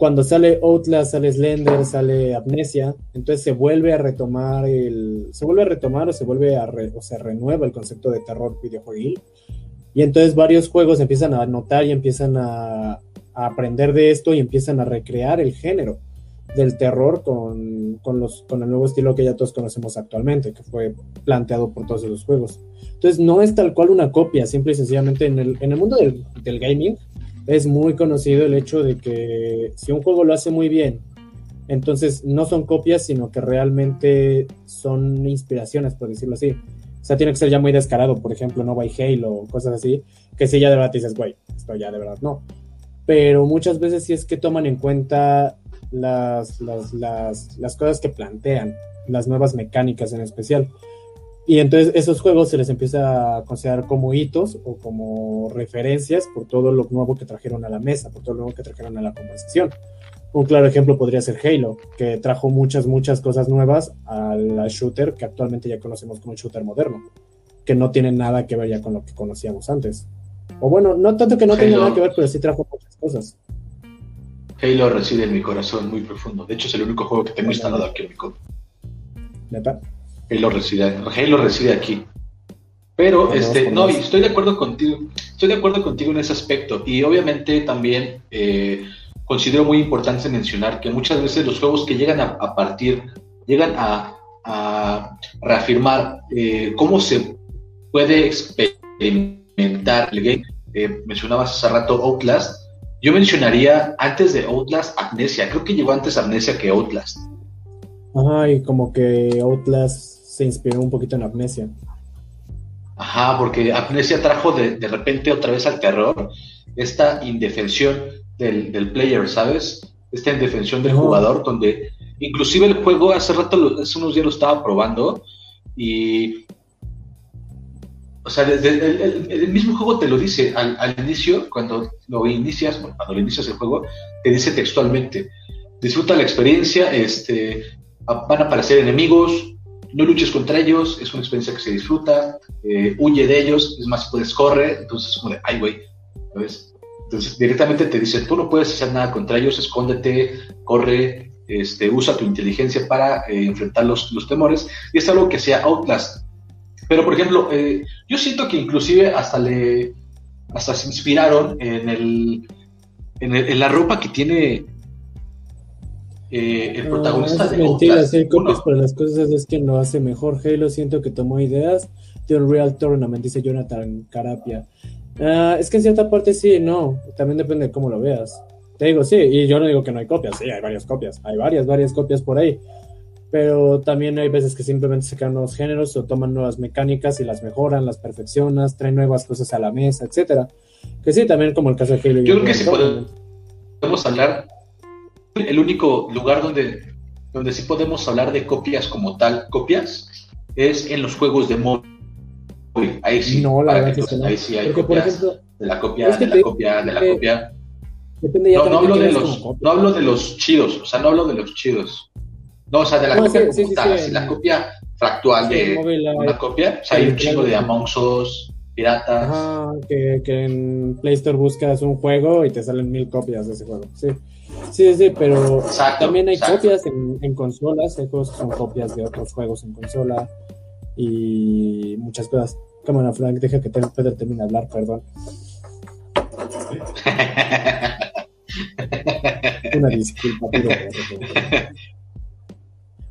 Cuando sale Outlast, sale Slender, sale Amnesia, entonces se vuelve a retomar el. Se vuelve a retomar o se vuelve a. o se renueva el concepto de terror videojueguil. Y entonces varios juegos empiezan a notar y empiezan a, a aprender de esto y empiezan a recrear el género del terror con, con, los, con el nuevo estilo que ya todos conocemos actualmente, que fue planteado por todos los juegos. Entonces no es tal cual una copia, simple y sencillamente en el, en el mundo del, del gaming es muy conocido el hecho de que si un juego lo hace muy bien, entonces no son copias, sino que realmente son inspiraciones, por decirlo así. O sea, tiene que ser ya muy descarado, por ejemplo, no by Halo o cosas así, que si ya de verdad dices, güey, esto ya de verdad no. Pero muchas veces sí es que toman en cuenta las, las, las, las cosas que plantean, las nuevas mecánicas en especial. Y entonces esos juegos se les empieza a considerar como hitos o como referencias por todo lo nuevo que trajeron a la mesa, por todo lo nuevo que trajeron a la conversación. Un claro ejemplo podría ser Halo, que trajo muchas, muchas cosas nuevas al shooter que actualmente ya conocemos como el shooter moderno, que no tiene nada que ver ya con lo que conocíamos antes. O bueno, no tanto que no tenga nada que ver, pero sí trajo muchas cosas. Halo reside en mi corazón muy profundo. De hecho, es el único juego que tengo instalado aquí en mi compu. ¿Neta? Halo reside, Halo reside aquí. Pero, este, no, y estoy de acuerdo contigo, estoy de acuerdo contigo en ese aspecto. Y obviamente también eh, considero muy importante mencionar que muchas veces los juegos que llegan a, partir, llegan a, reafirmar eh, cómo se puede experimentar el game. Eh, mencionabas hace rato Outlast, yo mencionaría antes de Outlast Amnesia. Creo que llegó antes Amnesia que Outlast. Ajá, y como que Outlast se inspiró un poquito en Amnesia. Ajá, porque Amnesia trajo de, repente otra vez al terror esta indefensión del, player, ¿sabes? Esta indefensión del jugador, donde inclusive el juego hace rato, hace unos días lo estaba probando y o sea, desde el, mismo juego te lo dice al, inicio, cuando lo inicias, cuando lo inicias el juego, te dice textualmente, disfruta la experiencia, este, van a aparecer enemigos, no luches contra ellos, es una experiencia que se disfruta, eh, huye de ellos, es más, puedes correr, entonces es como de, ay, güey, ¿sabes? Entonces directamente te dice, tú no puedes hacer nada contra ellos, escóndete, corre, este, usa tu inteligencia para eh, enfrentar los, los temores, y es algo que sea Outlast pero, por ejemplo, eh, yo siento que inclusive hasta le hasta se inspiraron en el en, la ropa que tiene eh, el protagonista no, es mentira, si hay copias para las cosas es que no hace mejor. Halo siento que tomó ideas de un Real Tournament, dice Jonathan Carapia. Ah, es que en cierta parte sí, no, también depende de cómo lo veas. Te digo, sí, y yo no digo que no hay copias, sí, hay varias copias, hay varias, varias copias por ahí pero también hay veces que simplemente se crean nuevos géneros o toman nuevas mecánicas y las mejoran, las perfeccionan, traen nuevas cosas a la mesa, etcétera. Que sí, también como el caso de Halo. Yo creo que sí podemos hablar, el único lugar donde, donde sí podemos hablar de copias como tal, copias, es en los juegos de móvil. Ahí sí, no, la verdad que, ahí sí hay copias de la copia, de la copia, de la copia. no, no hablo de los, no hablo de los chidos, o sea, no hablo de los chidos. No, o sea, de la copia sí, sí, la copia fractual de una copia, o sea, hay un chingo de Among Us, piratas. Ajá, que, que, en Play Store buscas un juego y te salen mil copias de ese juego, sí. Sí, sí, pero también hay copias en, en, consolas, hay juegos que son copias de otros juegos en consola y muchas cosas. Cámara, Frank, deja que Pedro termine de hablar, perdón. Una disculpa, pero...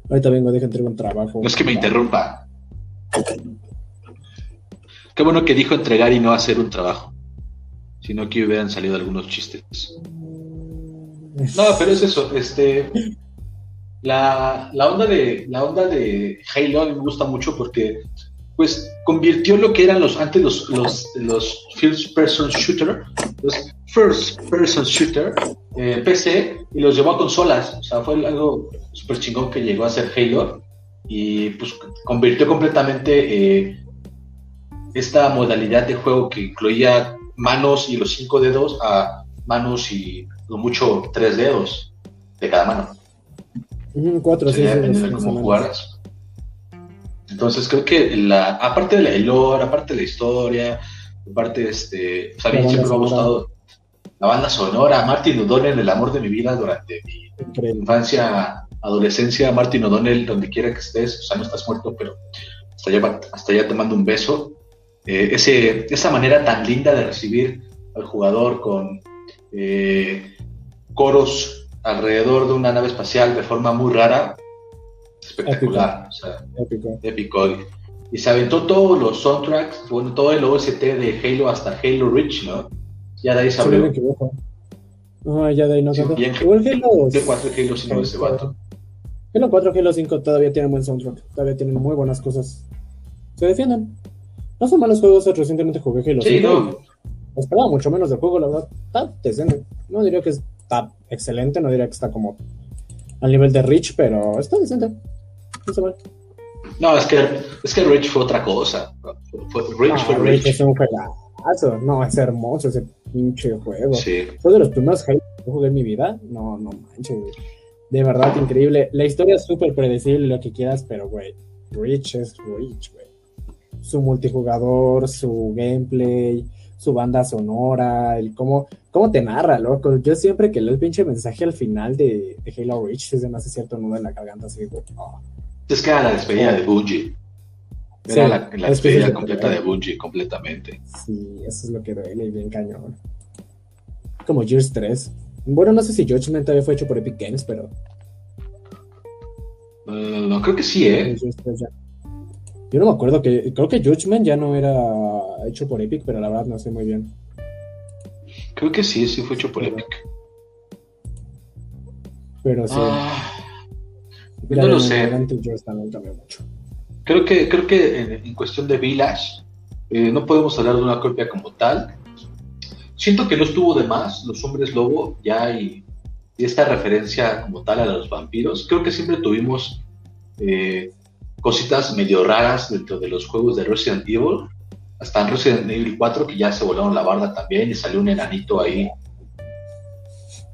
Ahorita vengo, deja entregar un trabajo. No es que me interrumpa. Qué bueno que dijo entregar y no hacer un trabajo. Si no, aquí hubieran salido algunos chistes. No, pero es eso. Este, la, onda de la onda de Halo me gusta mucho porque pues convirtió lo que eran los antes los los, los first person shooter, los first person shooter eh, PC y los llevó a consolas. O sea, fue algo súper chingón que llegó a ser Halo y pues convirtió completamente eh, esta modalidad de juego que incluía manos y los cinco dedos a manos y lo mucho tres dedos de cada mano. cuatro, sí, de cómo jugaras. Entonces creo que la, aparte de la lore, aparte de la historia, Aparte, este, pues a mí siempre me ha gustado la banda sonora, Martin O'Donnell, el amor de mi vida durante mi infancia, adolescencia, Martin O'Donnell, donde quiera que estés, o sea, no estás muerto, pero hasta allá, hasta allá te mando un beso. Eh, ese, esa manera tan linda de recibir al jugador con eh, coros alrededor de una nave espacial de forma muy rara, espectacular, o sea, épico. Y se aventó todos los soundtracks, bueno, todo el OST de Halo hasta Halo Reach, ¿no? Ya de ahí se abrió. No, ya de ahí no sí, bien, Igual Halo. ¿Qué 4 Halo 5 de ese vato? Halo 4 Halo 5 todavía tienen buen soundtrack, todavía tienen muy buenas cosas. Se defienden. No son malos juegos, recientemente jugué Halo sí, 5. No. Esperaba mucho menos del juego, la verdad. Está decente. No diría que está excelente, no diría que está como al nivel de Rich, pero está decente. No se No, es que, es que Rich fue otra cosa. Fue, Rich ah, fue Rich. Es un juegazo. No, es hermoso ese pinche juego. Sí. Fue de los primeros Halo que jugué en mi vida. No, no manches, De verdad, increíble. La historia es súper predecible, lo que quieras, pero, güey, Rich es Rich, güey. Su multijugador, su gameplay, su banda sonora, el cómo, cómo te narra, loco. Yo siempre que leo el pinche mensaje al final de, Halo Reach, se me hace cierto nudo en la garganta, así, oh. Es que era la despedida de Bungie. Era la, despedida completa de Bungie, completamente. Sí, eso es lo que duele bien cañón. Como Gears 3. Bueno, no sé si Judgment todavía fue hecho por Epic Games, pero. Uh, no, creo que sí, ¿eh? Yo no me acuerdo que. Creo que Judgment ya no era hecho por Epic, pero la verdad no sé muy bien. Creo que sí, sí fue hecho por Epic. Pero sí. Ah, no lo sé. Creo que, creo que en, cuestión de Village, eh, no podemos hablar de una copia como tal. Siento que no estuvo de más los hombres lobo ya y, y esta referencia como tal a los vampiros. Creo que siempre tuvimos eh, cositas medio raras dentro de los juegos de Resident Evil. Hasta en Resident Evil 4 que ya se volaron la barda también y salió un enanito ahí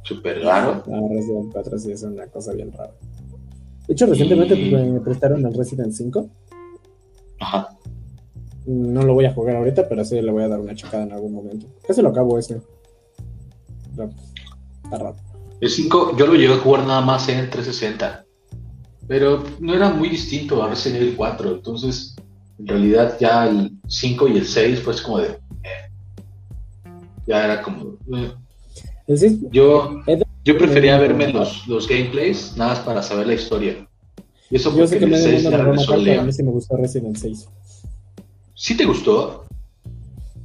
súper raro. Ah, Resident 4 sí es una cosa bien rara. De hecho, recientemente me prestaron el Resident 5. Ajá. No lo voy a jugar ahorita, pero sí le voy a dar una checada en algún momento. Casi lo acabo ese. está raro. El 5 yo lo llevé a jugar nada más en 360 pero no era muy distinto a Resident Evil 4, entonces en realidad ya el 5 y el 6 pues como de... Eh, ya era como... Eh. Yo, yo prefería verme los, los gameplays nada más para saber la historia. Y eso yo sé que me 6 ya a mí sí me gustó Resident 6. ¿Sí te gustó?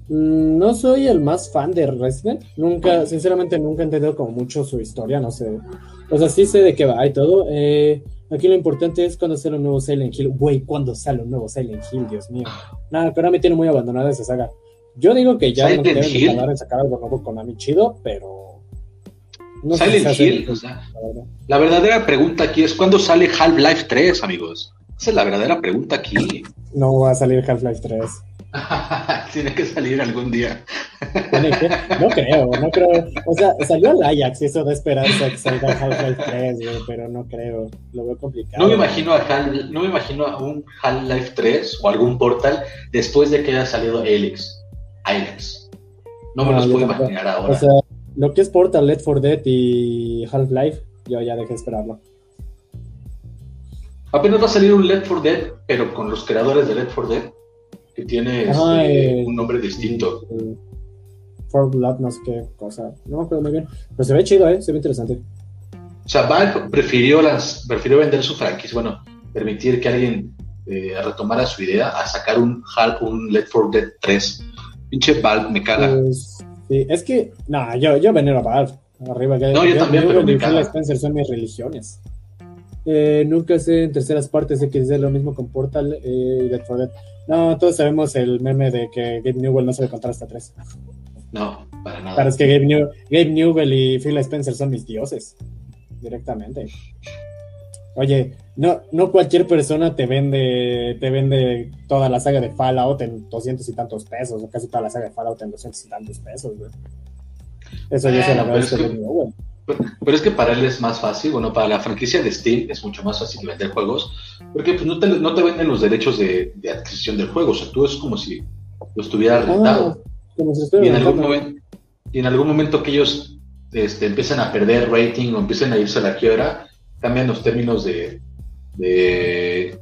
Mm, no soy el más fan de Resident. Nunca, sinceramente, nunca he entendido como mucho su historia, no sé. O sea, sí sé de qué va y todo. Eh, Aquí lo importante es cuando sale un nuevo Silent Hill. Güey, cuando sale un nuevo Silent Hill, Dios mío. Nada, pero ahora me tiene muy abandonada esa saga. Yo digo que ya no deben de sacar algo nuevo con Ami chido, pero. No Silent Hill, o sea, la, verdadera pregunta aquí es: ¿cuándo sale Half-Life 3, amigos? Esa es la verdadera pregunta aquí. No va a salir Half-Life 3. Tiene que salir algún día. No creo, no creo. O sea, salió el Ajax, eso de esperanza que salga Half-Life 3, pero no creo. Lo veo complicado. No me imagino a, no me imagino a un Half-Life 3 o algún Portal después de que haya salido Helix. Alex. No me los puedo imaginar ahora. O sea, lo que es Portal, Left 4 Dead y Half-Life, yo ya dejé de esperarlo. Apenas va a salir un Left 4 Dead, pero con los creadores de Left 4 Dead que tiene este, un nombre distinto. For Blood, no sé qué cosa. No pero muy bien. Pero se ve chido, ¿eh? Se ve interesante. O sea, Valve prefirió, las, prefirió vender su franquicia, bueno, permitir que alguien eh, retomara su idea a sacar un Hulk, un Let for Dead 3. Pinche Valve me caga. Pues, sí, es que, no, yo, yo venero a Valve. Arriba, que no, yo, también, pero me caga. Spencer son mis religiones. Eh, nunca sé en terceras partes de que es lo mismo con Portal eh, y Dead for Dead. No, todos sabemos el meme de que Gabe Newell no sabe contar hasta tres. No, para nada. Pero es que Gabe, Newell y Phil Spencer son mis dioses. Directamente. Oye, no, no cualquier persona te vende, te vende toda la saga de Fallout en doscientos y tantos pesos, o casi toda la saga de Fallout en doscientos y tantos pesos, güey. Eso yo se lo agradezco a Newell. Pero es que para él es más fácil, bueno, para la franquicia de Steam es mucho más fácil vender juegos, porque pues no te, no te venden los derechos de, adquisición del juego, o sea, tú es como si lo estuvieras ah, rentado. y, en algún momento, y en algún momento que ellos este, empiezan a perder rating o empiecen a irse a la quiebra, cambian los términos de, de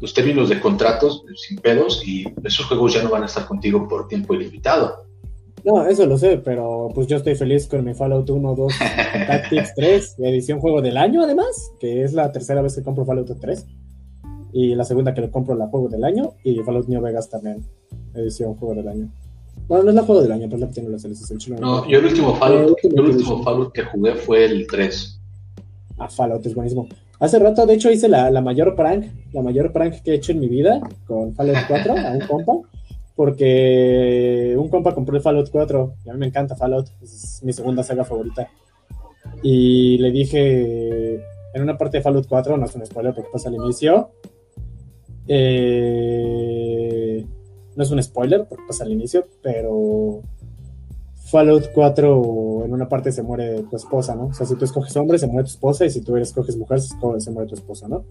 los términos de contratos sin pedos y esos juegos ya no van a estar contigo por tiempo ilimitado. No, eso lo sé, pero pues yo estoy feliz con mi Fallout 1, 2, Tactics 3, edición juego del año además, que es la tercera vez que compro Fallout 3 y la segunda que lo compro la juego del año y Fallout New Vegas también, edición juego del año. Bueno, no es la juego del año, pero la que tiene las el No, yo el último Fallout, el último Fallout que jugué fue el 3. Ah, Fallout es buenísimo. Hace rato, de hecho, hice la, la, mayor prank, la mayor prank que he hecho en mi vida con Fallout 4 a un compa, porque un compa compró el Fallout 4 y a mí me encanta Fallout, es mi segunda saga favorita. Y le dije, en una parte de Fallout 4, no es un spoiler porque pasa al inicio, eh, no es un spoiler porque pasa al inicio, pero Fallout 4 en una parte se muere tu esposa, ¿no? O sea, si tú escoges hombre, se muere tu esposa, y si tú escoges mujer, se muere tu esposa, ¿no?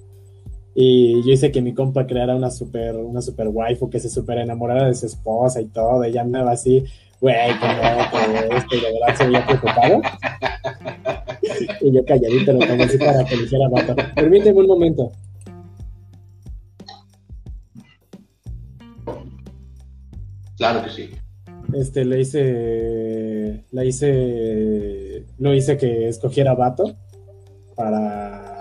Y yo hice que mi compa creara una super, una super waifu que se super enamorara de su esposa y todo, ella andaba así, güey, que esto, y de verdad se veía preocupado. y yo calladito lo así para que le hiciera vato. Permíteme un momento. Claro que sí este, le hice, le hice, lo hice que escogiera vato para,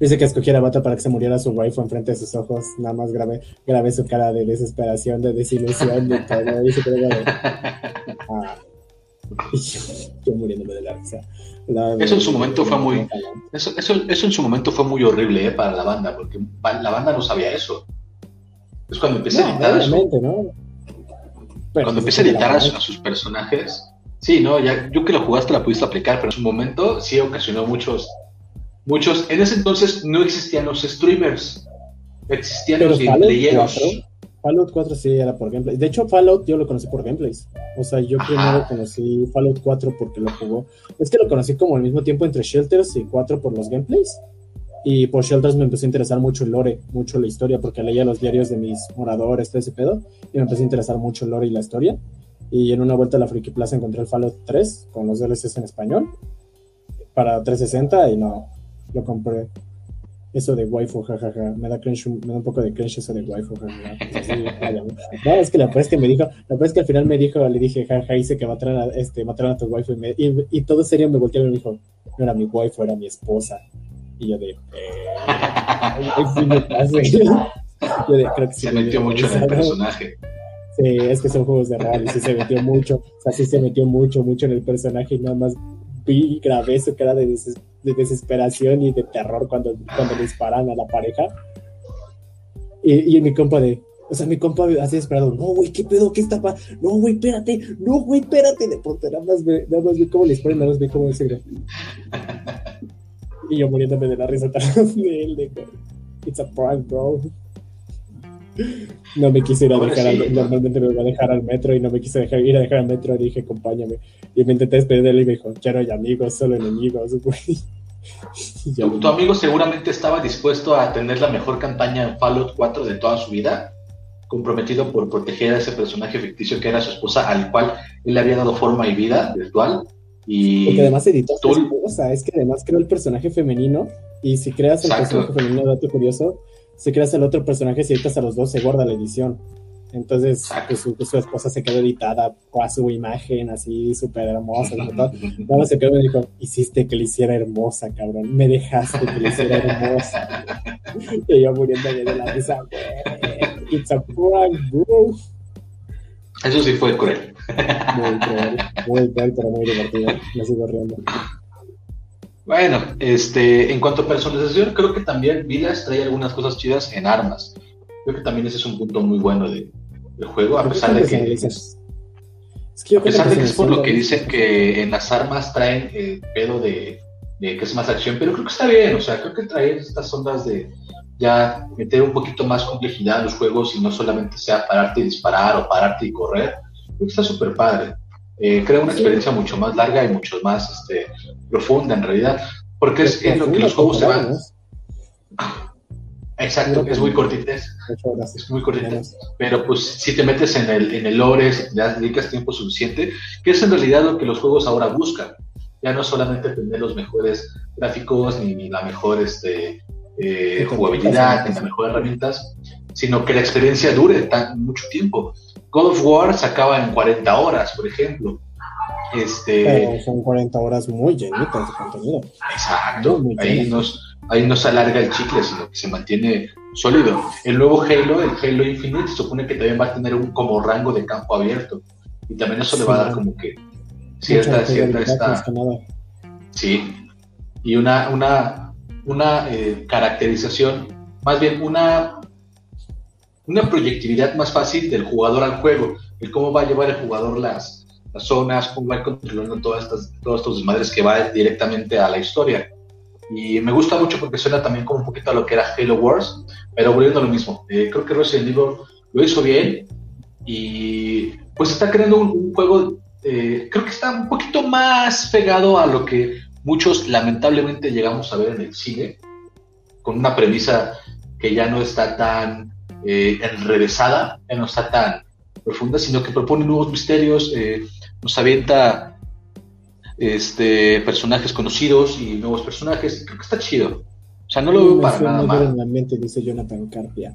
dice que escogiera vato para que se muriera su waifu enfrente de sus ojos, nada más grabé, grabé su cara de desesperación, de desilusión, de todo, dice que ah, yo, muriéndome de la risa. eso en su momento fue muy, eso, eso, eso en su momento fue muy horrible eh, para la banda, porque la banda no sabía eso. Es cuando empecé a editar eso. ¿no? Cuando empecé a editar a, sus personajes, sí, no, ya, yo que lo jugaste la pudiste aplicar, pero en su momento sí ocasionó muchos, muchos. En ese entonces no existían los streamers, existían los gameplayeros. Fallout 4 sí era por gameplay. De hecho, Fallout yo lo conocí por gameplays. O sea, yo primero conocí Fallout 4 porque lo jugó. Es que lo conocí como al mismo tiempo entre Shelters y 4 por los gameplays. Y por Shelters me empezó a interesar mucho el lore, mucho la historia, porque leía los diarios de mis moradores, todo ese pedo, y me empezó a interesar mucho el lore y la historia. Y en una vuelta a la Friki Plaza encontré el Fallout 3 con los DLCs en español para 360 y no, lo compré. Eso de waifu, jajaja, me da cringe, me da un poco de cringe eso de waifu, jajaja. no, es que la vez que me dijo, la vez que al final me dijo, le dije, jaja, hice que mataran a, este, mataran a tu waifu y, y, todo serio me volteó y me dijo, no era mi waifu, era mi esposa. Y yo de. Eh, yo de creo que se metió mucho en el personaje. Sí, es que son juegos de rol y sí se metió mucho. O sea, sí se metió mucho, mucho en el personaje y nada más vi y grabé su cara de, de desesperación y de terror cuando, cuando disparan a la pareja. Y, y mi compa de, o sea, mi compa así esperado, no, güey, ¿qué pedo? ¿Qué está pasando? No, güey, espérate, no, güey, espérate. De pronto nada más ve, nada más ve cómo le disparan, nada más ve cómo decirle. Y yo muriéndome de la risa atrás de él, de It's a prank, bro. No me quise ir a dejar al, normalmente me iba a dejar al metro y no me quise dejar, ir a dejar al metro, dije, acompáñame. Y me intenté despedir de él y me dijo, ya no hay amigos, solo enemigos, güey. ¿Tu, amigo seguramente estaba dispuesto a tener la mejor campaña en Fallout 4 de toda su vida, comprometido por proteger a ese personaje ficticio que era su esposa, al cual él le había dado forma y vida virtual, y Porque además editó o sea, es que además creó el personaje femenino y si creas el personaje femenino, dato curioso, si creas el otro personaje, si editas a los dos, se guarda la edición. Entonces, pues, su, esposa se quedó editada con su imagen así súper hermosa. Nada más se quedó y me dijo, hiciste que le hiciera hermosa, cabrón. Me dejaste que le hiciera hermosa. y yo muriendo de la risa, It's a prank, bro. Eso sí fue cruel. Muy cruel, muy cruel, pero muy divertido. Me sigo riendo. Bueno, este, en cuanto a personalización, creo que también Vilas trae algunas cosas chidas en armas. Creo que también ese es un punto muy bueno de, del juego, a pesar de que. Es que a pesar de que es por lo que dicen que en las armas traen el pedo de, de, que es más acción, pero creo que está bien, o sea, creo que trae estas ondas de, ya meter un poquito más complejidad en los juegos y no solamente sea pararte y disparar o pararte y correr, creo que está súper padre. Eh, crea una experiencia mucho más larga y mucho más este, profunda en realidad, porque es, lo que los juegos se van. Exacto, es muy cortita. Es, muy cortita. Pero pues si te metes en el, en el lore, si te dedicas tiempo suficiente, que es en realidad lo que los juegos ahora buscan. Ya no solamente tener los mejores gráficos ni, la mejor este, eh, jugabilidad, ni las mejores herramientas, sino que la experiencia dure tan, mucho tiempo. God of War se acaba en 40 horas, por ejemplo. Este... Pero son 40 horas muy llenitas de contenido. Exacto. ahí, nos, ahí no se alarga el chicle, sino que se mantiene sólido. El nuevo Halo, el Halo Infinite, se supone que también va a tener un como rango de campo abierto. Y también eso le va a dar como que cierta, cierta esta... Sí. Y una, una, una eh, caracterización, más bien una, una proyectividad más fácil del jugador al juego, el cómo va a llevar el jugador las, las zonas, cómo va a ir controlando todas estas, todos estos desmadres que va directamente a la historia. Y me gusta mucho porque suena también como un poquito a lo que era Halo Wars, pero volviendo a lo mismo. Eh, creo que Resident Evil lo hizo bien y pues está creando un, juego, eh, creo que está un poquito más pegado a lo que muchos lamentablemente llegamos a ver en el cine, con una premisa que ya no está tan eh, enrevesada, ya no está tan profunda, sino que propone nuevos misterios, eh, nos avienta este, personajes conocidos y nuevos personajes. Creo que está chido. O sea, no lo veo para nada mal. En la mente, dice Jonathan Carpia.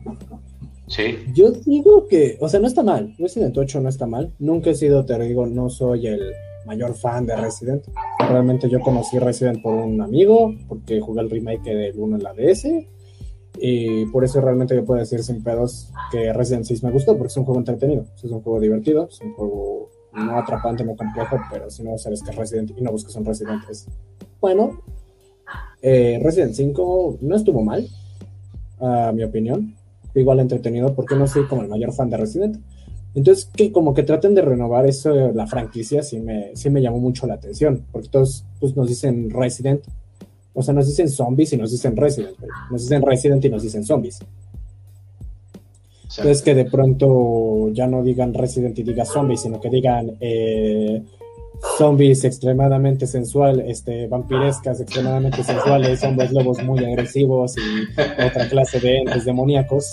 Sí. Yo digo que, o sea, no está mal. Resident 8 no está mal. Nunca he sido, te digo, no soy el mayor fan de Resident. Realmente yo conocí Resident por un amigo, porque jugué el remake del 1 en la DS. Y por eso realmente yo puedo decir sin pedos que Resident 6 me gustó, porque es un juego entretenido, es un juego divertido, es un juego no atrapante, no complejo, pero si no sabes que es Resident y no buscas un Resident es bueno. Eh, Resident 5 no estuvo mal, a mi opinión. Igual entretenido porque no soy como el mayor fan de Resident. Entonces, que como que traten de renovar eso, la franquicia, sí me, sí me llamó mucho la atención, porque todos pues, nos dicen Resident, o sea, nos dicen zombies y nos dicen Resident, nos dicen Resident y nos dicen zombies. Entonces que de pronto ya no digan Resident y diga zombies, sino que digan eh, zombies extremadamente sensual, este, vampirescas extremadamente sensuales, hombres lobos muy agresivos y otra clase de entes demoníacos,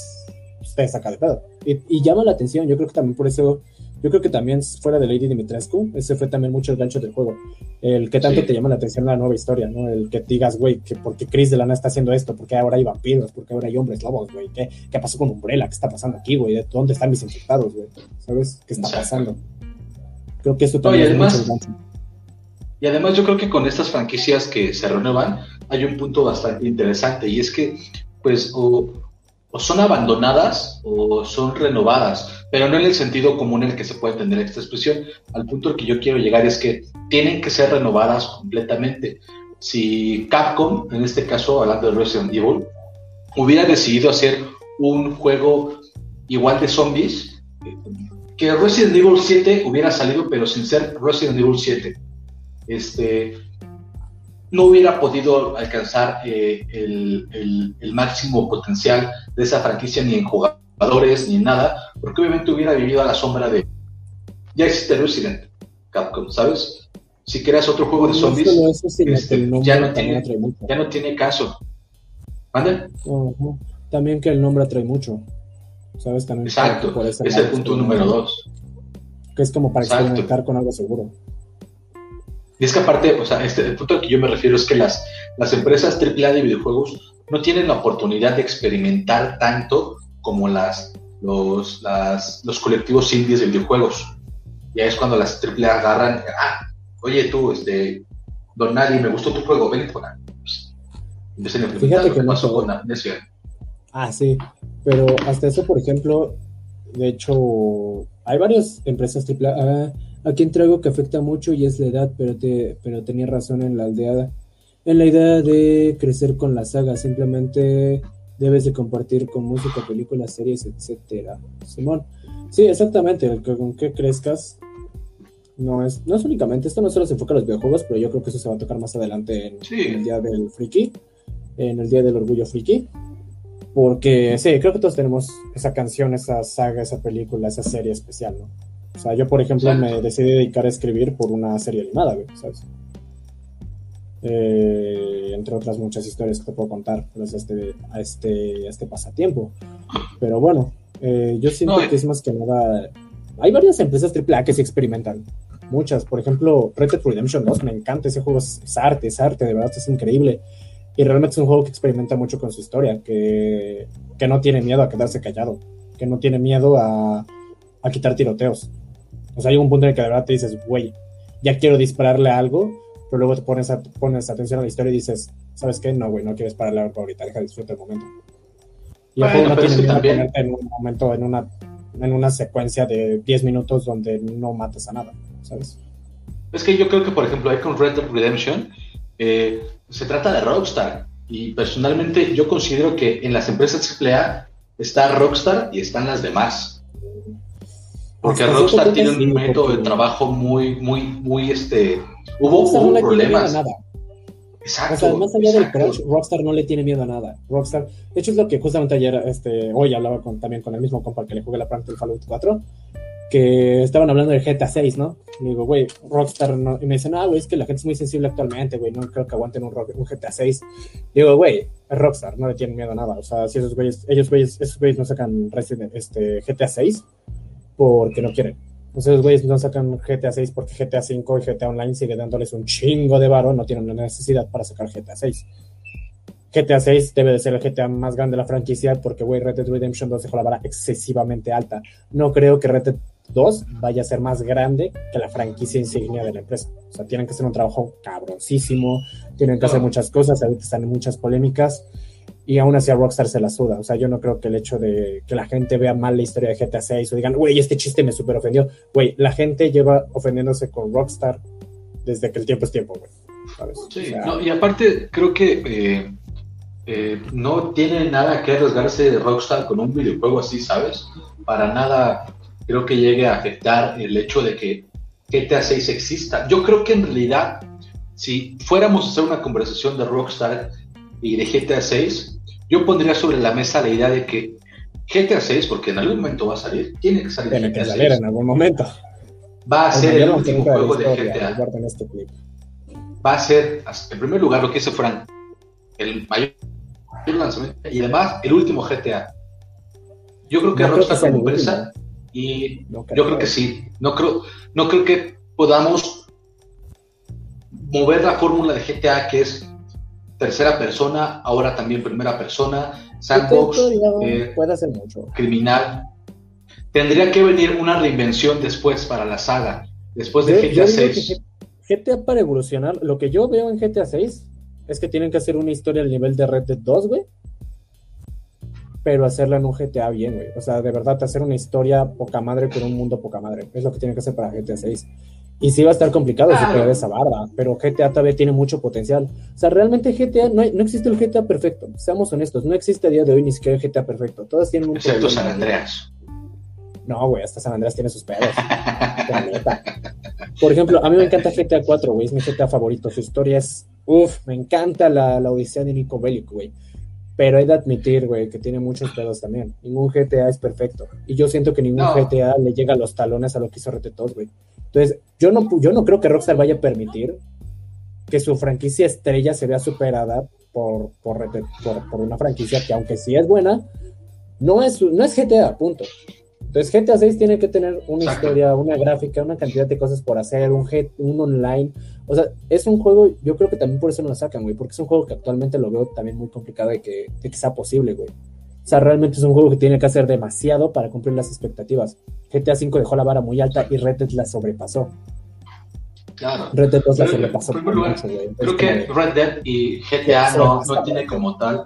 usted saca de pedo. Y, y, llama la atención, yo creo que también por eso yo creo que también fuera de Lady Dimitrescu, ese fue también mucho el gancho del juego. El que tanto te llama la atención la nueva historia, ¿no? El que digas, güey, que por qué Chris de Lana está haciendo esto, porque ahora hay vampiros, porque ahora hay hombres lobos, güey, ¿Qué, ¿qué, pasó con Umbrella? ¿Qué está pasando aquí, güey? ¿Dónde están mis infectados, güey? ¿Sabes qué está pasando? Creo que esto también es mucho el gancho. Y además yo creo que con estas franquicias que se renuevan hay un punto bastante interesante y es que pues o, o son abandonadas o son renovadas, pero no en el sentido común en el que se puede entender esta expresión. Al punto al que yo quiero llegar es que tienen que ser renovadas completamente. Si Capcom, en este caso hablando de Resident Evil, hubiera decidido hacer un juego igual de zombies, que Resident Evil 7 hubiera salido pero sin ser Resident Evil 7. Este, no hubiera podido alcanzar eh, el, máximo potencial de esa franquicia ni en jugadores ni en nada, porque obviamente hubiera vivido a la sombra de... Ya existe Resident Capcom, ¿sabes? Si creas otro juego de zombies, este, ya, no tiene, ya no tiene caso. ¿Mande? También que el nombre atrae mucho. ¿Sabes? También Exacto, es el punto número dos. Que es como para experimentar con algo seguro. Y es que aparte, o sea, este, el punto al que yo me refiero es que las, las empresas AAA de videojuegos no tienen la oportunidad de experimentar tanto como las, los, los colectivos indies de videojuegos. Ya es cuando las AAA agarran, ah, oye tú, este, Don Nadie, me gustó tu juego, ven por acá. Pues, Fíjate que no pasó con Amnesia. Ah, sí, pero hasta eso, por ejemplo, de hecho, hay varias empresas AAA. Aquí traigo que afecta mucho y es la edad, pero, te, pero tenía razón en la aldea, en la idea de crecer con la saga. Simplemente debes de compartir con música, películas, series, etcétera. Simón. Sí, exactamente. con que crezcas no es, no es únicamente esto, no solo se enfoca en los videojuegos, pero yo creo que eso se va a tocar más adelante en, en el día del friki, en el día del orgullo friki. Porque sí, creo que todos tenemos esa canción, esa saga, esa película, esa serie especial, ¿no? O sea, yo, por ejemplo, me decidí dedicar a escribir por una serie animada, ¿sabes? Eh, entre otras muchas historias que te puedo contar gracias a este, a este, este pasatiempo. Pero bueno, eh, yo siento que es más que nada. Hay varias empresas AAA que se experimentan. Muchas. Por ejemplo, Red Dead Redemption 2. Me encanta ese juego. Es, arte, es arte. De verdad, es increíble. Y realmente es un juego que experimenta mucho con su historia. Que, que no tiene miedo a quedarse callado. Que no tiene miedo a, a quitar tiroteos. O sea, hay un punto en el que de verdad te dices, güey, ya quiero dispararle a algo pero luego te pones, pones atención a la historia y dices, ¿sabes qué? No, güey, no quieres pararle ahorita, deja de disfrutar el momento. Y bueno, no tiene también... en un momento, en una, en una secuencia de 10 minutos donde no matas a nada, ¿sabes? Es que yo creo que, por ejemplo, ahí con Red Dead Redemption eh, se trata de Rockstar. Y personalmente yo considero que en las empresas AAA está Rockstar y están las demás. Porque Rockstar tiene un método de trabajo muy, muy, muy, este, hubo, problemas. nada. Exacto. O sea, más allá del crunch, Rockstar no le tiene miedo a nada. Rockstar, de hecho es lo que justamente ayer, este, hoy hablaba con, también con el mismo compa que le jugué la parte del Fallout 4, que estaban hablando del GTA 6, ¿no? Y digo, güey, Rockstar no, y me dicen, ah, güey, es que la gente es muy sensible actualmente, güey, no creo que aguanten un, un GTA 6. Digo, güey, Rockstar, no le tienen miedo a nada. O sea, si esos güeyes, ellos güeyes, esos güeyes no sacan Resident, este, GTA 6, porque no quieren. Entonces los güeyes no sacan GTA 6 porque GTA 5 y GTA Online sigue dándoles un chingo de varo, no tienen la necesidad para sacar GTA 6. GTA 6 debe de ser el GTA más grande de la franquicia porque, güey, Red Dead Redemption 2 dejó la vara excesivamente alta. No creo que Red Dead 2 vaya a ser más grande que la franquicia insignia de la empresa. O sea, tienen que hacer un trabajo cabroncísimo, tienen que hacer muchas cosas, ahorita están en muchas polémicas y aún así a Rockstar se la suda. O sea, yo no creo que el hecho de que la gente vea mal la historia de GTA 6 o digan, güey, este chiste me super ofendió. Güey, la gente lleva ofendiéndose con Rockstar desde que el tiempo es tiempo, güey. Sí, y aparte creo que eh, eh, no tiene nada que arriesgarse de Rockstar con un videojuego así, ¿sabes? Para nada creo que llegue a afectar el hecho de que GTA 6 exista. Yo creo que en realidad, si fuéramos a hacer una conversación de Rockstar y de GTA 6, yo pondría sobre la mesa la idea de que GTA 6, porque en algún momento va a salir, tiene que salir. Tiene que salir en algún momento. Va a ser el último juego de, GTA. Este va a ser, en primer lugar, lo que dice Frank, el mayor lanzamiento y además el último GTA. Yo creo que no Rockstar como empresa y yo creo que sí. No creo, no creo que podamos mover la fórmula de GTA que es tercera persona, ahora también primera persona, sandbox, eh, puede hacer mucho. criminal. Tendría que venir una reinvención después para la saga, después de GTA 6. GTA para evolucionar, lo que yo veo en GTA 6 es que tienen que hacer una historia al nivel de Red Dead 2, güey. Pero hacerla en un GTA bien, güey. O sea, de verdad, hacer una historia poca madre con un mundo poca madre. Es lo que tienen que hacer para GTA 6. Y sí va a estar complicado superar esa barra, pero GTA todavía tiene mucho potencial. O sea, realmente GTA, no, no existe el GTA perfecto, seamos honestos, no existe a día de hoy ni siquiera el GTA perfecto. Todas tienen un Excepto San Andreas. No, güey, hasta San Andreas tiene sus pedos. Por ejemplo, a mí me encanta GTA 4, güey, es mi GTA favorito. Su historia es, uff, me encanta la, la odisea de Nico Bellic, güey. Pero hay de admitir, güey, que tiene muchos pedos también. Ningún GTA es perfecto. Y yo siento que ningún GTA le llega a los talones a lo que hizo Red 2, güey. Entonces, yo no, yo no creo que Rockstar vaya a permitir que su franquicia estrella se vea superada por, por, por, una franquicia que, aunque sí es buena, no es, no es GTA, punto. Entonces, GTA 6 tiene que tener una historia, una gráfica, una cantidad de cosas por hacer, un, un online. O sea, es un juego, yo creo que también por eso no lo sacan, güey, porque es un juego que actualmente lo veo también muy complicado de que, de que sea posible, güey. O sea, realmente es un juego que tiene que hacer demasiado para cumplir las expectativas. GTA V dejó la vara muy alta y Red Dead la sobrepasó. Claro. Red Dead 2 la sobrepasó. creo que Red Dead y GTA no, no tienen como tal.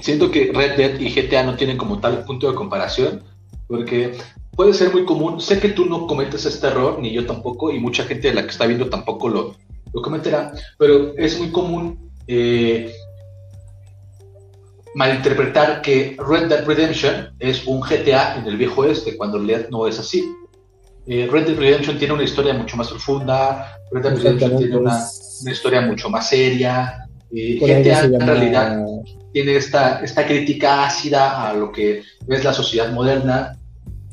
Siento que Red Dead y GTA no tienen como tal punto de comparación, porque puede ser muy común. Sé que tú no cometes este error, ni yo tampoco, y mucha gente de la que está viendo tampoco lo, lo cometerá, pero es muy común eh, malinterpretar que Red Dead Redemption es un GTA en el viejo oeste, cuando en realidad no es así. Eh, Red Dead Redemption tiene una historia mucho más profunda, Red Dead Redemption tiene una, historia mucho más seria. Eh, GTA en realidad tiene esta, esta crítica ácida a lo que es la sociedad moderna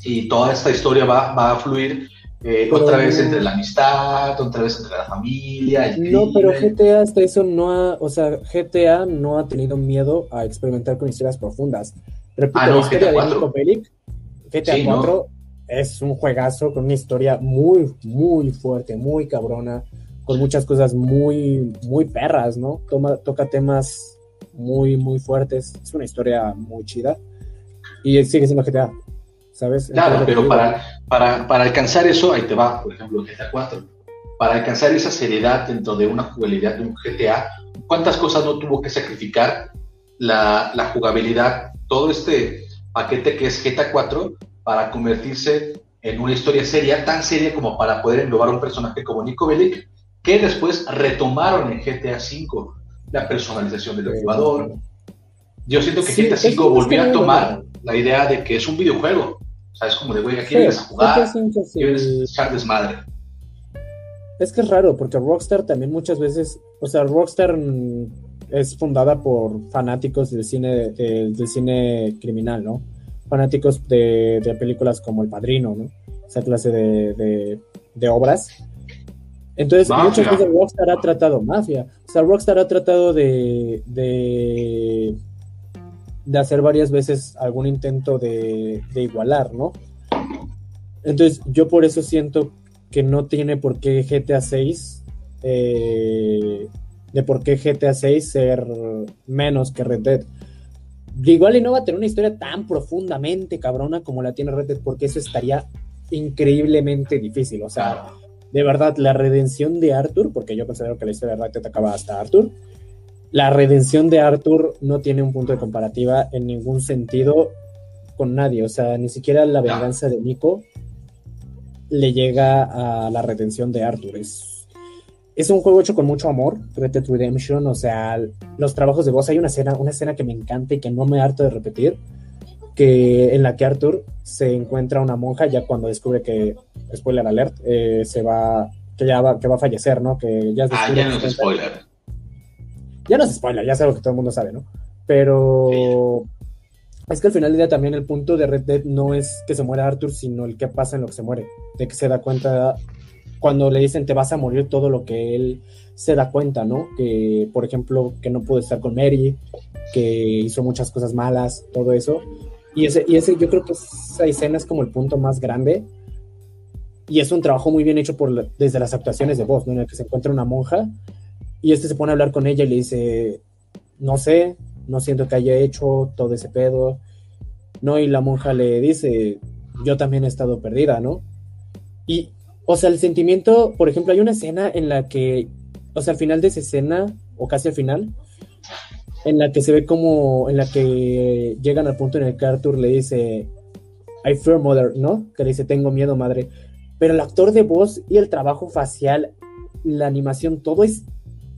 y toda esta historia va, va a fluir eh, otra vez entre la amistad, otra vez entre la familia. no, pero GTA hasta eso no ha, o sea, GTA no ha tenido miedo a experimentar con historias profundas. Repito, ah, la historia de Nico Bellic, GTA 4 es un juegazo con una historia muy, muy fuerte, muy cabrona, con muchas cosas muy, muy perras, ¿no? Toma, toca temas muy, muy fuertes. Es una historia muy chida. Y sigue siendo GTA. ¿Sabes? Claro, pero para, para, para, alcanzar eso, ahí te va, por ejemplo, GTA 4. Para alcanzar esa seriedad dentro de una jugabilidad de un GTA, ¿cuántas cosas no tuvo que sacrificar la, la jugabilidad, todo este paquete que es GTA 4 para convertirse en una historia seria, tan seria como para poder englobar un personaje como Nico Bellic, que después retomaron en GTA 5 la personalización del jugador. Yo siento que GTA 5 volvió a tomar la idea de que es un videojuego, o sea, es como de, güey, aquí vienes a jugar, vienes echar desmadre. Es que es raro, porque Rockstar también muchas veces, o sea, Rockstar es fundada por fanáticos del cine, del cine criminal, ¿no? Fanáticos de, películas como El Padrino, ¿no? Esa clase de, de, obras. Entonces, muchas veces Rockstar ha tratado mafia. O sea, Rockstar ha tratado de, de de hacer varias veces algún intento de, igualar, ¿no? Entonces, yo por eso siento que no tiene por qué GTA 6, eh, de por qué GTA 6 ser menos que Red Dead. Igual y no va a tener una historia tan profundamente cabrona como la tiene Red Dead, porque eso estaría increíblemente difícil. O sea, de verdad, la redención de Arthur, porque yo considero que la historia de Red Dead acaba hasta Arthur, la redención de Arthur no tiene un punto de comparativa en ningún sentido con nadie. O sea, ni siquiera la venganza de Nico le llega a la redención de Arthur. Es, es un juego hecho con mucho amor, Red Dead Redemption. O sea, los trabajos de voz. Hay una escena, una escena que me encanta y que no me harto de repetir. Que en la que Arthur se encuentra una monja ya cuando descubre que, spoiler alert, eh, se va, que ya va, que va a fallecer, ¿no? Que ya ah, ya no es spoiler ya no se spoiler, ya es algo que todo el mundo sabe, ¿no? Pero es que al final del día también el punto de Red Dead no es que se muera Arthur, sino el que pasa en lo que se muere, de que se da cuenta cuando le dicen te vas a morir todo lo que él se da cuenta, ¿no? Que, por ejemplo, que no pudo estar con Mary, que hizo muchas cosas malas, todo eso. Y ese, y ese yo creo que esa escena es como el punto más grande. Y es un trabajo muy bien hecho por, desde las actuaciones de voz, ¿no? En el que se encuentra una monja y este se pone a hablar con ella y le dice, no sé, no siento que haya hecho todo ese pedo. No, y la monja le dice, yo también he estado perdida, ¿no? Y, o sea, el sentimiento, por ejemplo, hay una escena en la que, o sea, al final de esa escena, o casi al final, en la que se ve como, en la que llegan al punto en el que Arthur le dice, I fear mother, ¿no? Que le dice, tengo miedo, madre. Pero el actor de voz y el trabajo facial, la animación, todo es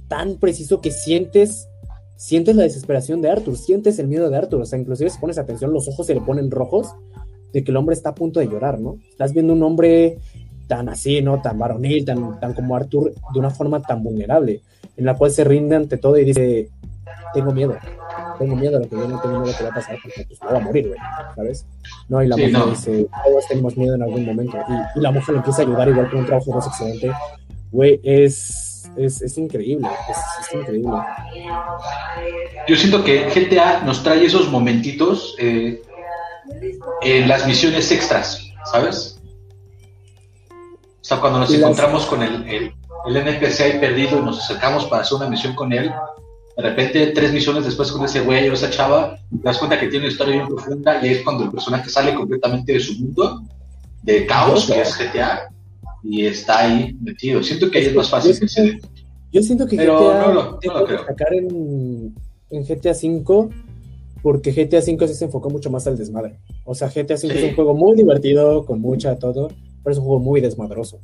tan preciso que sientes, sientes la desesperación de Arthur, sientes el miedo de Arthur, o sea, inclusive si pones atención, los ojos se le ponen rojos de que el hombre está a punto de llorar, ¿no? Estás viendo un hombre tan así, ¿no? Tan varonil, tan, tan como Arthur, de una forma tan vulnerable, en la cual se rinde ante todo y dice, tengo miedo, tengo miedo a lo que viene, tengo miedo a lo que va a pasar, porque pues voy a morir, güey, ¿sabes? No, y la mujer dice, todos tenemos miedo en algún momento, y, la mujer le empieza a ayudar igual con un trabajo más excelente, güey, es es, increíble, es, increíble. Yo siento que GTA nos trae esos momentitos eh, en las misiones extras, ¿sabes? O sea, cuando nos encontramos con el, el, el, NPC ahí perdido y nos acercamos para hacer una misión con él, de repente, tres misiones después con ese güey o esa chava, te das cuenta que tiene una historia bien profunda y es cuando el personaje sale completamente de su mundo, de caos, que es GTA, y está ahí metido. Siento que ahí es más fácil yo siento, que Yo siento que GTA no, destacar en, en, GTA V porque GTA V se enfocó mucho más al desmadre. O sea, GTA V es un juego muy divertido, con mucha todo, pero es un juego muy desmadroso.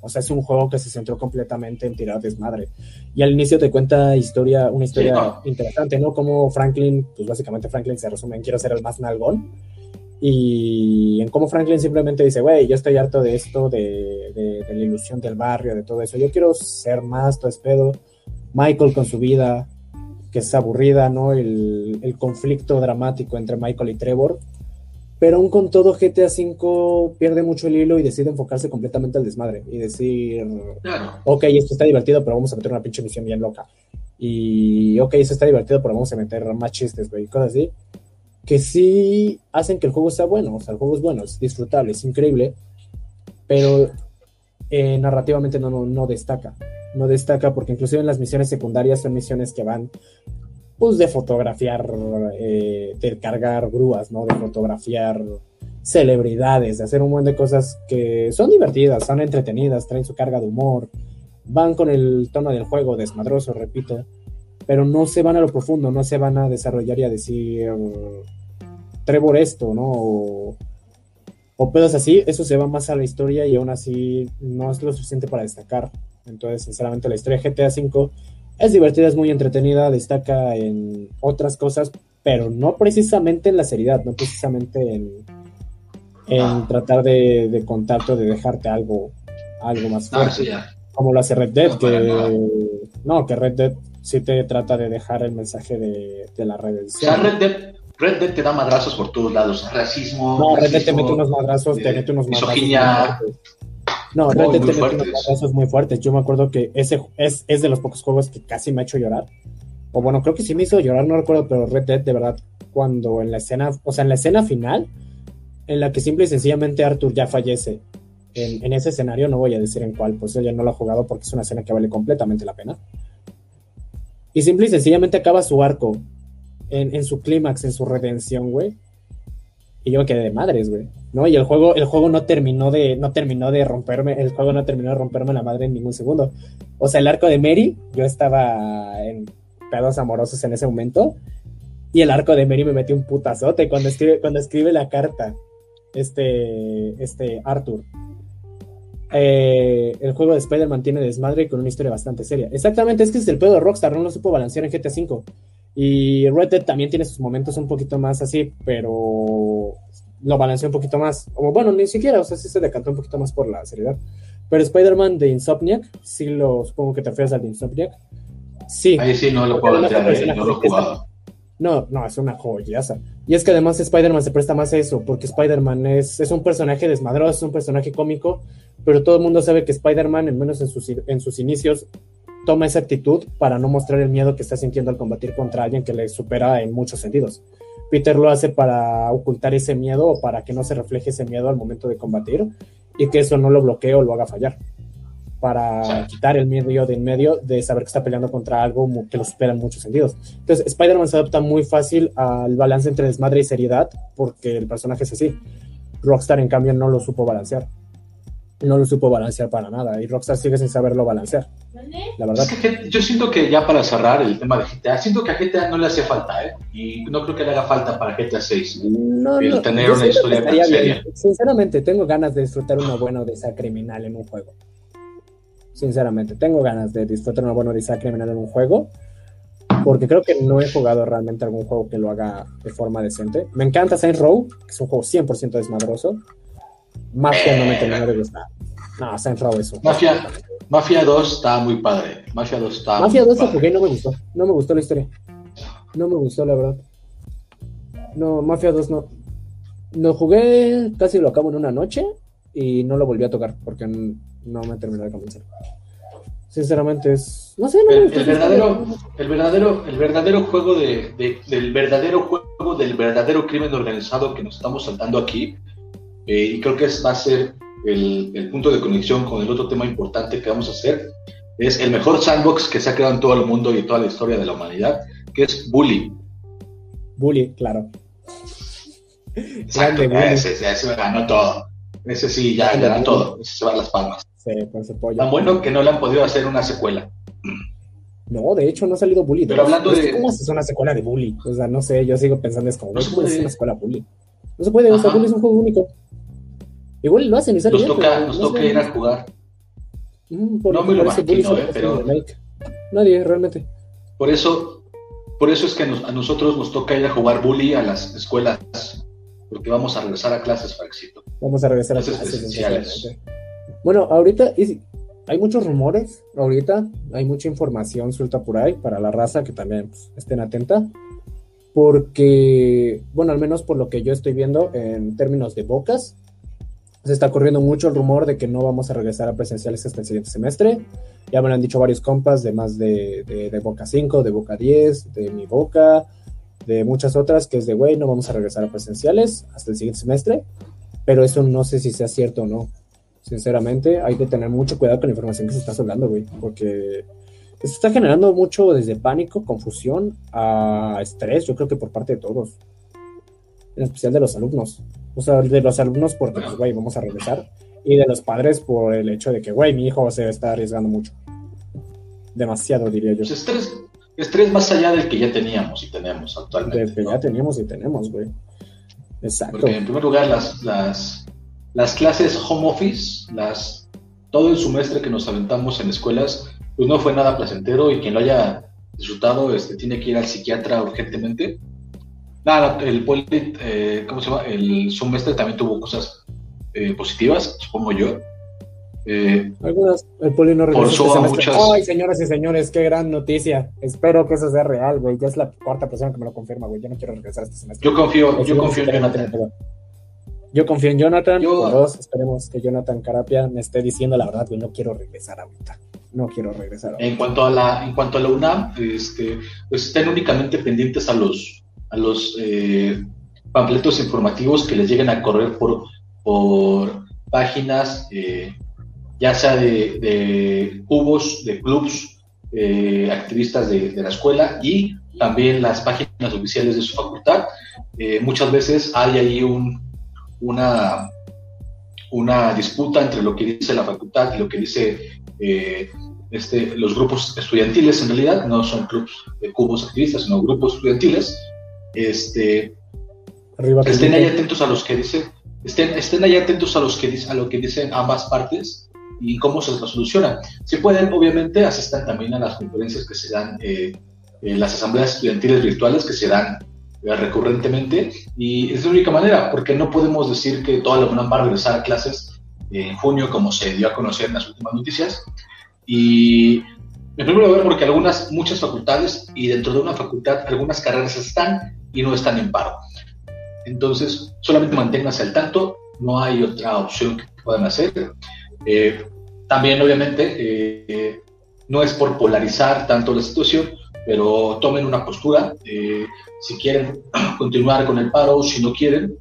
O sea, es un juego que se centró completamente en tirar desmadre. Y al inicio te cuenta historia, una historia interesante, ¿no? Como Franklin, pues básicamente Franklin se resume en quiero ser el más nalgón y en cómo Franklin simplemente dice, güey, yo estoy harto de esto, de, de, la ilusión del barrio, de todo eso. Yo quiero ser más, todo es pedo. Michael con su vida, que es aburrida, ¿no? El, el, conflicto dramático entre Michael y Trevor. Pero aún con todo, GTA V pierde mucho el hilo y decide enfocarse completamente al desmadre y decir, ok, esto está divertido, pero vamos a meter una pinche misión bien loca. Y ok, eso está divertido, pero vamos a meter más chistes, güey, cosas así. Que sí hacen que el juego sea bueno, o sea, el juego es bueno, es disfrutable, es increíble, pero eh, narrativamente no, no, destaca. No destaca porque inclusive en las misiones secundarias son misiones que van pues de fotografiar, eh, de cargar grúas, ¿no? De fotografiar celebridades, de hacer un montón de cosas que son divertidas, son entretenidas, traen su carga de humor, van con el tono del juego desmadroso, repito, pero no se van a lo profundo, no se van a desarrollar y a decir Trevor esto, ¿no? O, o pedos así, eso se va más a la historia y aún así no es lo suficiente para destacar. Entonces, sinceramente, la historia de GTA V es divertida, es muy entretenida, destaca en otras cosas, pero no precisamente en la seriedad, no precisamente en, en ah. tratar de, de contarte o de dejarte algo, algo más fuerte. como lo hace Red Dead, que no, que Red Dead sí te trata de dejar el mensaje de, de la redención. O sea, Red Dead, Red Dead te da madrazos por todos lados, racismo. No, Red Dead te mete unos madrazos, te mete unos madrazos. No, Red Dead tiene unos casos muy fuertes. Yo me acuerdo que ese es, es de los pocos juegos que casi me ha hecho llorar. O bueno, creo que sí me hizo llorar, no recuerdo, pero Red Dead, de verdad, cuando en la escena, o sea, en la escena final, en la que simple y sencillamente Arthur ya fallece, en, ese escenario, no voy a decir en cuál, pues yo ya no lo he jugado porque es una escena que vale completamente la pena. Y simple y sencillamente acaba su arco en, en su clímax, en su redención, güey. Y yo me quedé de madres, güey. ¿No? Y el juego, el juego no terminó de, no terminó de romperme, el juego no terminó de romperme la madre en ningún segundo. O sea, el arco de Mary, yo estaba en pedos amorosos en ese momento. Y el arco de Mary me metió un putazote cuando escribe, cuando escribe la carta. Este, este Arthur. Eh, el juego de Spider-Man tiene desmadre con una historia bastante seria. Exactamente, es que es el pedo de Rockstar, no lo supo balancear en GTA V. Y Red Dead también tiene sus momentos un poquito más así, pero lo balanceó un poquito más. O bueno, ni siquiera, o sea, sí se decantó un poquito más por la seriedad. Pero Spider-Man de Insomniac, sí lo supongo que te refieres al de Insomniac. Sí. Ahí sí no lo puedo entender, no lo he jugado. No, no, es una joyaza. Y es que además Spider-Man se presta más a eso, porque Spider-Man es, es un personaje desmadroso, es un personaje cómico, pero todo el mundo sabe que Spider-Man, al menos en sus, en sus inicios, toma esa actitud para no mostrar el miedo que está sintiendo al combatir contra alguien que le supera en muchos sentidos. Peter lo hace para ocultar ese miedo o para que no se refleje ese miedo al momento de combatir y que eso no lo bloquee o lo haga fallar. Para quitar el miedo de en medio de saber que está peleando contra algo que lo supera en muchos sentidos. Entonces, Spider-Man se adapta muy fácil al balance entre desmadre y seriedad porque el personaje es así. Rockstar, en cambio, no lo supo balancear no lo supo balancear para nada y Rockstar sigue sin saberlo balancear. La verdad. yo siento que ya para cerrar el tema de GTA, siento que a GTA no le hace falta, ¿eh? Y no creo que le haga falta para GTA 6. No, no, tener una historia seria. Sinceramente, tengo ganas de disfrutar una buena odisea criminal en un juego. Sinceramente, tengo ganas de disfrutar una buena odisea criminal en un juego. Porque creo que no he jugado realmente algún juego que lo haga de forma decente. Me encanta Saints Row, que es un juego 100% desmadroso Mafia no me terminó de gustar. No, Saints Row eso. Mafia, Mafia 2 está muy padre. Mafia 2 está. Mafia 2 lo jugué y no me gustó. No me gustó la historia. No me gustó, la verdad. No, Mafia 2 no. Lo jugué, casi lo acabo en una noche y no lo volví a tocar porque no me terminó de convencer. Sinceramente es. No sé, no el, el verdadero, el verdadero, el verdadero juego de, de, del verdadero juego del verdadero crimen organizado que nos estamos saltando aquí eh, y creo que va a ser el, punto de conexión con el otro tema importante que vamos a hacer. Es el mejor sandbox que se ha creado en todo el mundo y en toda la historia de la humanidad, que es Bully. Bully, claro. Exacto, ese, ese ganó todo. Ese sí, ya ganó todo. Ese se va a las palmas. Pues Tan bueno que no le han podido hacer una secuela. No, de hecho no ha salido Bully. Pero hablando de... ¿Cómo hace una secuela de Bully? O sea, no sé, yo sigo pensando, es como, ¿cómo es una secuela Bully? No se puede, o sea, Bully es un juego único. Igual lo hacen y sale Nos toca, nos toca ir a jugar. Mm, no me lo imagino, eh, pero... Nadie, realmente. Por eso, por eso es que a nosotros nos toca ir a jugar bully a las escuelas, porque vamos a regresar a clases, éxito. Vamos a regresar a clases. Bueno, ahorita hay muchos rumores, ahorita hay mucha información suelta por ahí para la raza que también pues, estén atenta. porque, bueno, al menos por lo que yo estoy viendo en términos de bocas, se está corriendo mucho el rumor de que no vamos a regresar a presenciales hasta el siguiente semestre. Ya me lo han dicho varios compas de más de, de, Boca 5, de Boca 10, de mi Boca, de muchas otras, que es de, güey, no vamos a regresar a presenciales hasta el siguiente semestre. Pero eso no sé si sea cierto o no. Sinceramente, hay que tener mucho cuidado con la información que se está hablando, güey, porque esto está generando mucho desde pánico, confusión a estrés, yo creo que por parte de todos, en especial de los alumnos. O sea, de los alumnos porque, pues, güey, vamos a regresar, y de los padres por el hecho de que, güey, mi hijo se está arriesgando mucho. Demasiado, diría yo. Pues estrés, estrés más allá del que ya teníamos y tenemos actualmente. Del que ya teníamos y tenemos, güey. Exacto. Porque en primer lugar, las, las, las clases home office, las, todo el semestre que nos aventamos en escuelas, pues no fue nada placentero y quien lo haya disfrutado este, tiene que ir al psiquiatra urgentemente. Nada, el poli, eh, ¿cómo se llama? El semestre también tuvo cosas eh, positivas, supongo yo. Eh, Algunas, el poli no regresó este muchas... Ay, señoras y señores, qué gran noticia. Espero que eso sea real, güey. Ya es la cuarta persona que me lo confirma, güey. Yo no quiero regresar este semestre. Yo confío, yo confío en Jonathan. Yo confío en Jonathan. Yo... esperemos que Jonathan Carapia me esté diciendo la verdad, güey. No quiero regresar ahorita no quiero regresar. En cuanto a la, en cuanto a la UNAM, este, pues estén únicamente pendientes a los, a los eh, panfletos informativos que les lleguen a correr por, por páginas, eh, ya sea de, de, cubos, de clubs, eh, activistas de, de, la escuela y también las páginas oficiales de su facultad. muchas veces hay ahí un, una, una disputa entre lo que dice la facultad y lo que dice eh, este, los grupos estudiantiles, en realidad, no son clubes de cubos activistas, sino grupos estudiantiles, este, estén ahí atentos a los que dicen, estén, estén ahí atentos a, los que, a lo que dicen ambas partes y cómo se soluciona. Si pueden, obviamente, asistan también a las conferencias que se dan, eh, las asambleas estudiantiles virtuales que se dan eh, recurrentemente y es la única manera, porque no podemos decir que toda la UNAM va a regresar a clases en junio, como se dio a conocer en las últimas noticias. Y en primer lugar, porque algunas, muchas facultades y dentro de una facultad, algunas carreras están y no están en paro. Entonces, solamente manténganse al tanto, no hay otra opción que puedan hacer. Eh, también, obviamente, eh, no es por polarizar tanto la situación, pero tomen una postura. Eh, si quieren continuar con el paro, si no quieren,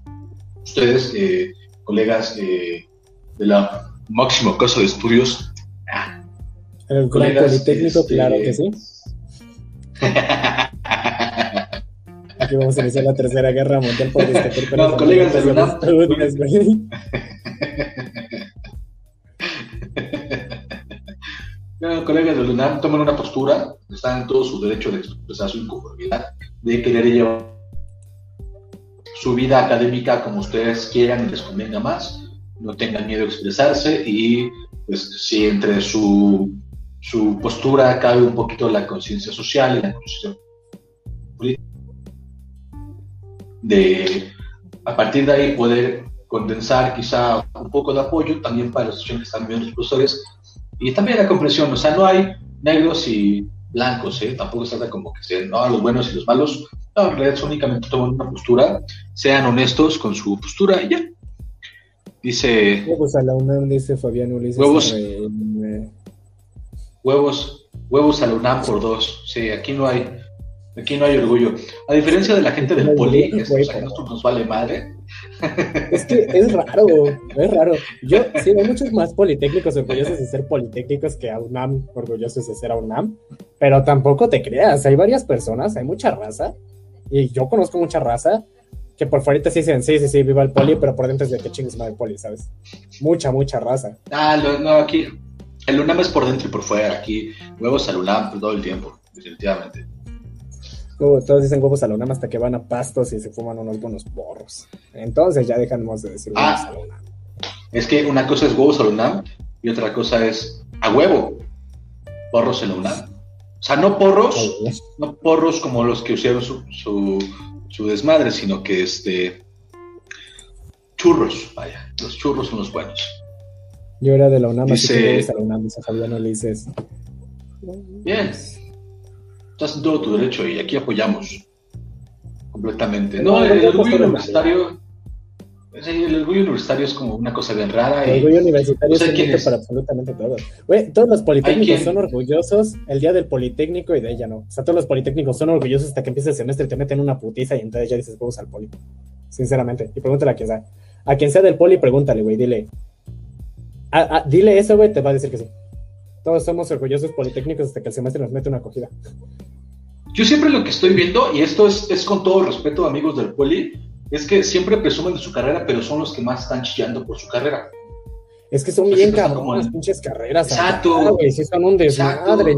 ustedes, colegas de la máxima casa de estudios. el Politécnico, este, claro que sí. Aquí vamos a iniciar la tercera guerra mundial por este No, colegas de la No, colegas de UNAM tomen una postura, están en todo su derecho de expresar su inconformidad, de querer llevar su vida académica como ustedes quieran y les convenga más. No tengan miedo a expresarse y pues si entre su, su postura cabe un poquito la conciencia social y la conciencia política, de a partir de ahí poder condensar quizá un poco de apoyo también para los están viendo los profesores y también la comprensión, o sea, no hay negros y blancos, ¿eh? tampoco se trata como que sean ¿no? los buenos y los malos, no, en realidad únicamente toman una postura, sean honestos con su postura y ya, Dice. Huevos a la UNAM, dice Fabián Ulises. Huevos. Huevos, huevos a la UNAM por dos. Sí, aquí no hay. Aquí no hay orgullo. A diferencia de la gente del poli, que nos vale madre. Es que es raro, es raro. Yo sí hay muchos más politécnicos orgullosos de ser politécnicos que a UNAM orgullosos de ser a UNAM, pero tampoco te creas, hay varias personas, hay mucha raza, y yo conozco mucha raza que por fuera sí dicen, sí, sí, sí, viva el poli, pero por dentro es de que chingues el poli, ¿sabes? Mucha, mucha raza. Ah, no, aquí, el UNAM es por dentro y por fuera, aquí huevos al UNAM todo el tiempo, definitivamente. Todos dicen huevos al UNAM hasta que van a pastos y se fuman unos buenos borros. Entonces ya dejamos de decir huevos ah, al UNAM. Es que una cosa es huevos al UNAM y otra cosa es a huevo, porros en la UNAM. O sea, no porros, no porros como los que usaron su su desmadre, sino que este churros, vaya, los churros son los buenos. Yo era de la UNAM, así que la UNAM, dice Fabián Ulises. Bien, estás en todo tu derecho y aquí apoyamos. Completamente. No, el, orgullo universitario. el orgullo universitario es como una cosa bien rara. El orgullo universitario es para absolutamente todo. Güey, todos los politécnicos son orgullosos el día del politécnico y de ella no. O sea, todos los politécnicos son orgullosos hasta que empieza el semestre y te meten una putiza y entonces ya dices, vamos al poli. Sinceramente. Y pregúntale a quien sea. A quien sea del poli, pregúntale, güey, dile. dile eso, güey, te va a decir que sí. Todos somos orgullosos politécnicos hasta que el semestre nos mete una acogida. Yo siempre lo que estoy viendo, y esto es, es con todo respeto, amigos del poli, es que siempre presumen de su carrera, pero son los que más están chillando por su carrera. Es que son bien cabrón las pinches carreras. Exacto. sí son un desmadre.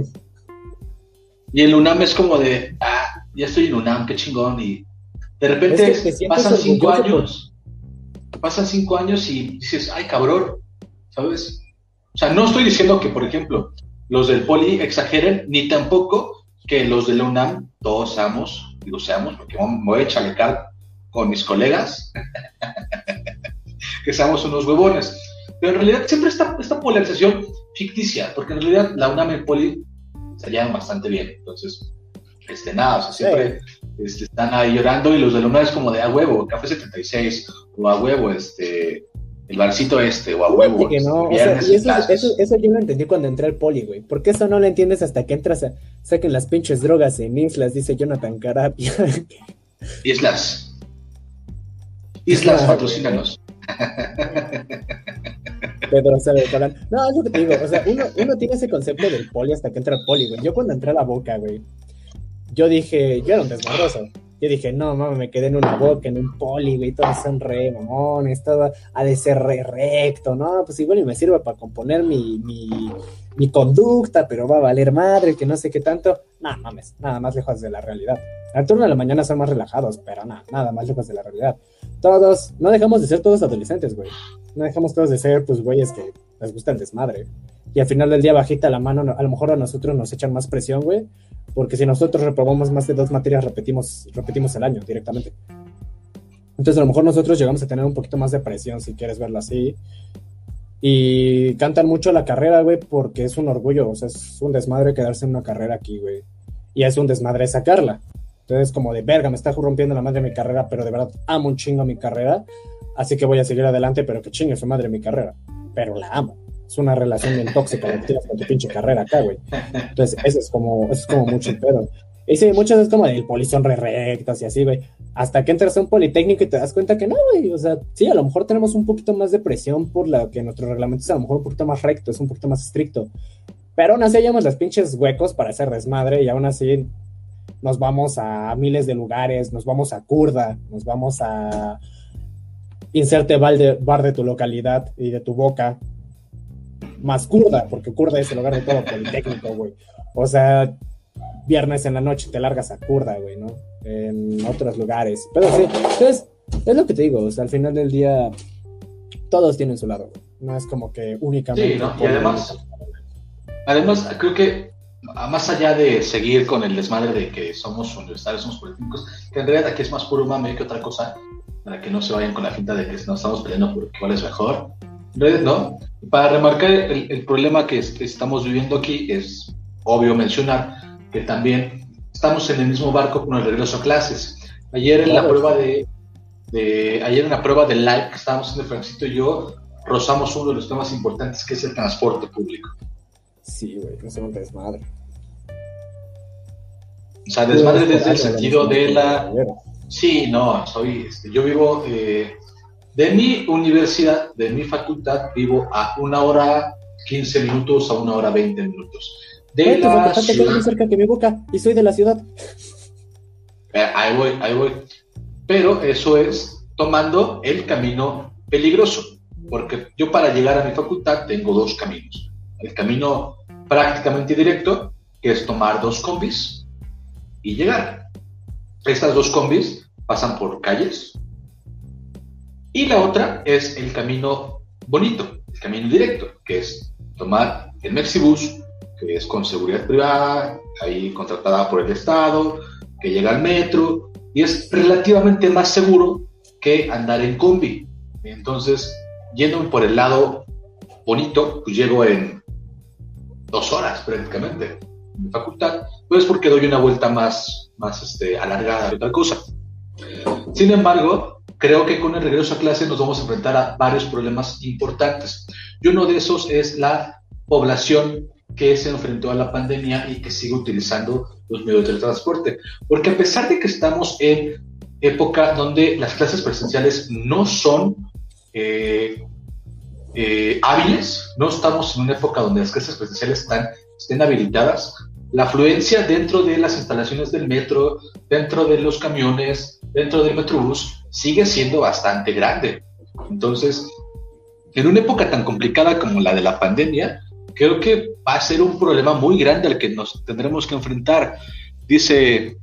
Y el UNAM es como de, ah, ya estoy en UNAM, qué chingón. Y de repente pasan cinco años. Pasan cinco años y dices, ay, cabrón, ¿sabes? O sea, no estoy diciendo que, por ejemplo, los del poli exageren, ni tampoco que los de la UNAM todos seamos, digo seamos, porque me voy a chalecar con mis colegas, que seamos unos huevones. Pero en realidad siempre está esta polarización ficticia, porque en realidad la UNAM y el poli se llevan bastante bien. Entonces, este, nada, o sea, siempre este, están ahí llorando y los de la UNAM es como de a huevo, Café 76, o a huevo, este, el barcito este, o a huevo. Que no, o sea, y eso, eso, eso, yo lo entendí cuando entré al poli, güey. Porque eso no lo entiendes hasta que entras a. Saquen las pinches drogas en islas, dice Jonathan Carapia. Islas. Islas, patrocínanos. Pedro sabe No, es lo que te digo. O sea, uno, uno tiene ese concepto del poli hasta que entra al poli, güey. Yo cuando entré a la boca, güey, yo dije, yo era un desmadroso. Yo dije, no, mames, me quedé en una boca, en un poli, güey, todos son re mamones, todo ha de ser re recto, ¿no? Pues igual y me sirve para componer mi, mi, mi conducta, pero va a valer madre, que no sé qué tanto. No, mames, nada más lejos de la realidad. Al turno de la mañana son más relajados, pero nada, nada más lejos de la realidad. Todos, no dejamos de ser todos adolescentes, güey. No dejamos todos de ser, pues, güeyes que les gusta el desmadre. Y al final del día bajita la mano, a lo mejor a nosotros nos echan más presión, güey, porque si nosotros reprobamos más de dos materias, repetimos, repetimos el año directamente. Entonces a lo mejor nosotros llegamos a tener un poquito más de presión, si quieres verlo así. Y cantan mucho la carrera, güey, porque es un orgullo, o sea, es un desmadre quedarse en una carrera aquí, güey. Y es un desmadre sacarla. Entonces, como de verga, me está rompiendo la madre mi carrera, pero de verdad amo un chingo mi carrera, así que voy a seguir adelante, pero que chingue su madre mi carrera. Pero la amo es una relación bien tóxica la tienes con tu pinche carrera acá, güey. Entonces, eso es como, es como mucho pedo. Y sí, muchas veces como el poli son re rectas y así, güey. Hasta que entras a un politécnico y te das cuenta que no, güey. O sea, sí, a lo mejor tenemos un poquito más de presión por la que nuestro reglamento es a lo mejor un poquito más recto, es un poquito más estricto. Pero aún así hallamos las pinches huecos para hacer desmadre y aún así nos vamos a miles de lugares, nos vamos a Kurda, nos vamos a inserte bar de tu localidad y de tu boca, más Kurda, porque Kurda es el hogar de todo Politécnico, güey. O sea, viernes en la noche te largas a Kurda, güey, ¿no? En otros lugares. Pero sí, entonces, es lo que te digo, o sea, al final del día, todos tienen su lado, güey. No es como que únicamente. Sí, ¿no? Y además, además, creo que más allá de seguir con el desmadre de que somos universitarios, somos políticos, que en realidad aquí es más puro mame que otra cosa, para que no se vayan con la finta de que no estamos peleando por cuál es mejor. No. Para remarcar el, problema que, estamos viviendo aquí, es obvio mencionar que también estamos en el mismo barco con el regreso a clases. Ayer en la prueba de, ayer en la prueba de live que estábamos haciendo Francisco y yo, rozamos uno de los temas importantes que es el transporte público. Sí, güey, es un desmadre. O sea, desmadre desde el sentido de la... Sí, no, soy, este, yo vivo eh, de mi universidad, de mi facultad, vivo a una hora 15 minutos a una hora 20 minutos. De la ciudad... muy cerca que mi boca y soy de la ciudad. Eh, ahí voy, ahí voy. Pero eso es tomando el camino peligroso, porque yo para llegar a mi facultad tengo dos caminos. El camino prácticamente directo, que es tomar dos combis y llegar. Estas dos combis pasan por calles, y la otra es el camino bonito, el camino directo, que es tomar el Mexibus, que es con seguridad privada, ahí contratada por el Estado, que llega al metro, y es relativamente más seguro que andar en combi. Entonces, yendo por el lado bonito, pues llego en dos horas prácticamente en mi facultad, pues porque doy una vuelta más, más este, alargada de otra cosa. Sin embargo, creo que con el regreso a clase nos vamos a enfrentar a varios problemas importantes. Y uno de esos es la población que se enfrentó a la pandemia y que sigue utilizando los medios de transporte. Porque a pesar de que estamos en época donde las clases presenciales no son eh, eh, hábiles, no estamos en una época donde las clases presenciales están, estén habilitadas, la afluencia dentro de las instalaciones del metro, dentro de los camiones, dentro del metrobús, sigue siendo bastante grande. Entonces, en una época tan complicada como la de la pandemia, creo que va a ser un problema muy grande al que nos tendremos que enfrentar. Dice,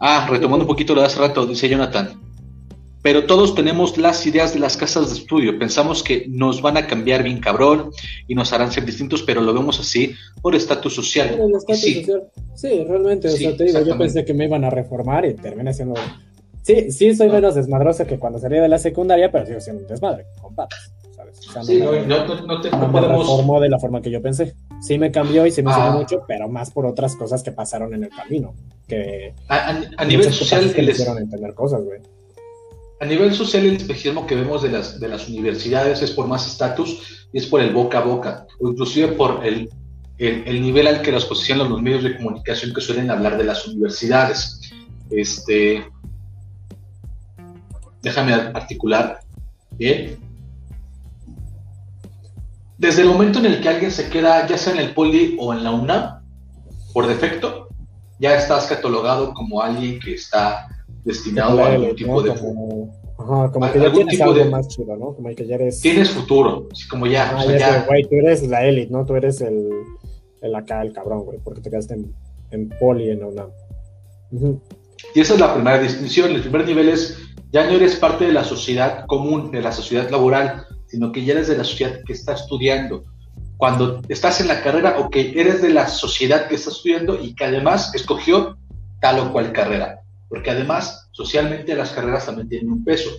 ah, retomando un poquito lo de hace rato, dice Jonathan, pero todos tenemos las ideas de las casas de estudio. Pensamos que nos van a cambiar bien cabrón y nos harán ser distintos, pero lo vemos así por estatus social. sí. sí. realmente, o sea, te digo, yo pensé que me iban a reformar y terminé siendo... Sí, sí soy menos desmadroso que cuando salí de la secundaria, pero sigo siendo un desmadre, compadre. ¿sabes? sí, no, no, no, te, no reformó de la forma que yo pensé. Sí me cambió y sí me ah. mucho, pero más por otras cosas que pasaron en el camino. Que a, nivel social que les hicieron entender cosas, güey a nivel social, el espejismo que vemos de las, de las universidades es por más estatus y es por el boca a boca, o inclusive por el, el, nivel al que las posicionan los medios de comunicación que suelen hablar de las universidades. Este, déjame articular. Bien. Desde el momento en el que alguien se queda, ya sea en el Poli o en la UNAM, por defecto, ya estás catalogado como alguien que está destinado a algún tipo de... Ajá, como que ya tienes algo más chido, ¿no? Como que ya eres... Tienes futuro, como ya... Ah, ya, güey, tú eres la élite, ¿no? Tú eres el, el acá, el cabrón, güey, porque te quedaste en, en poli, en una... Y esa es la primera distinción. El primer nivel es, ya no eres parte de la sociedad común, de la sociedad laboral, sino que ya eres de la sociedad que está estudiando. Cuando estás en la carrera o que eres de la sociedad que está estudiando y que además escogió tal o cual carrera porque además socialmente las carreras también tienen un peso.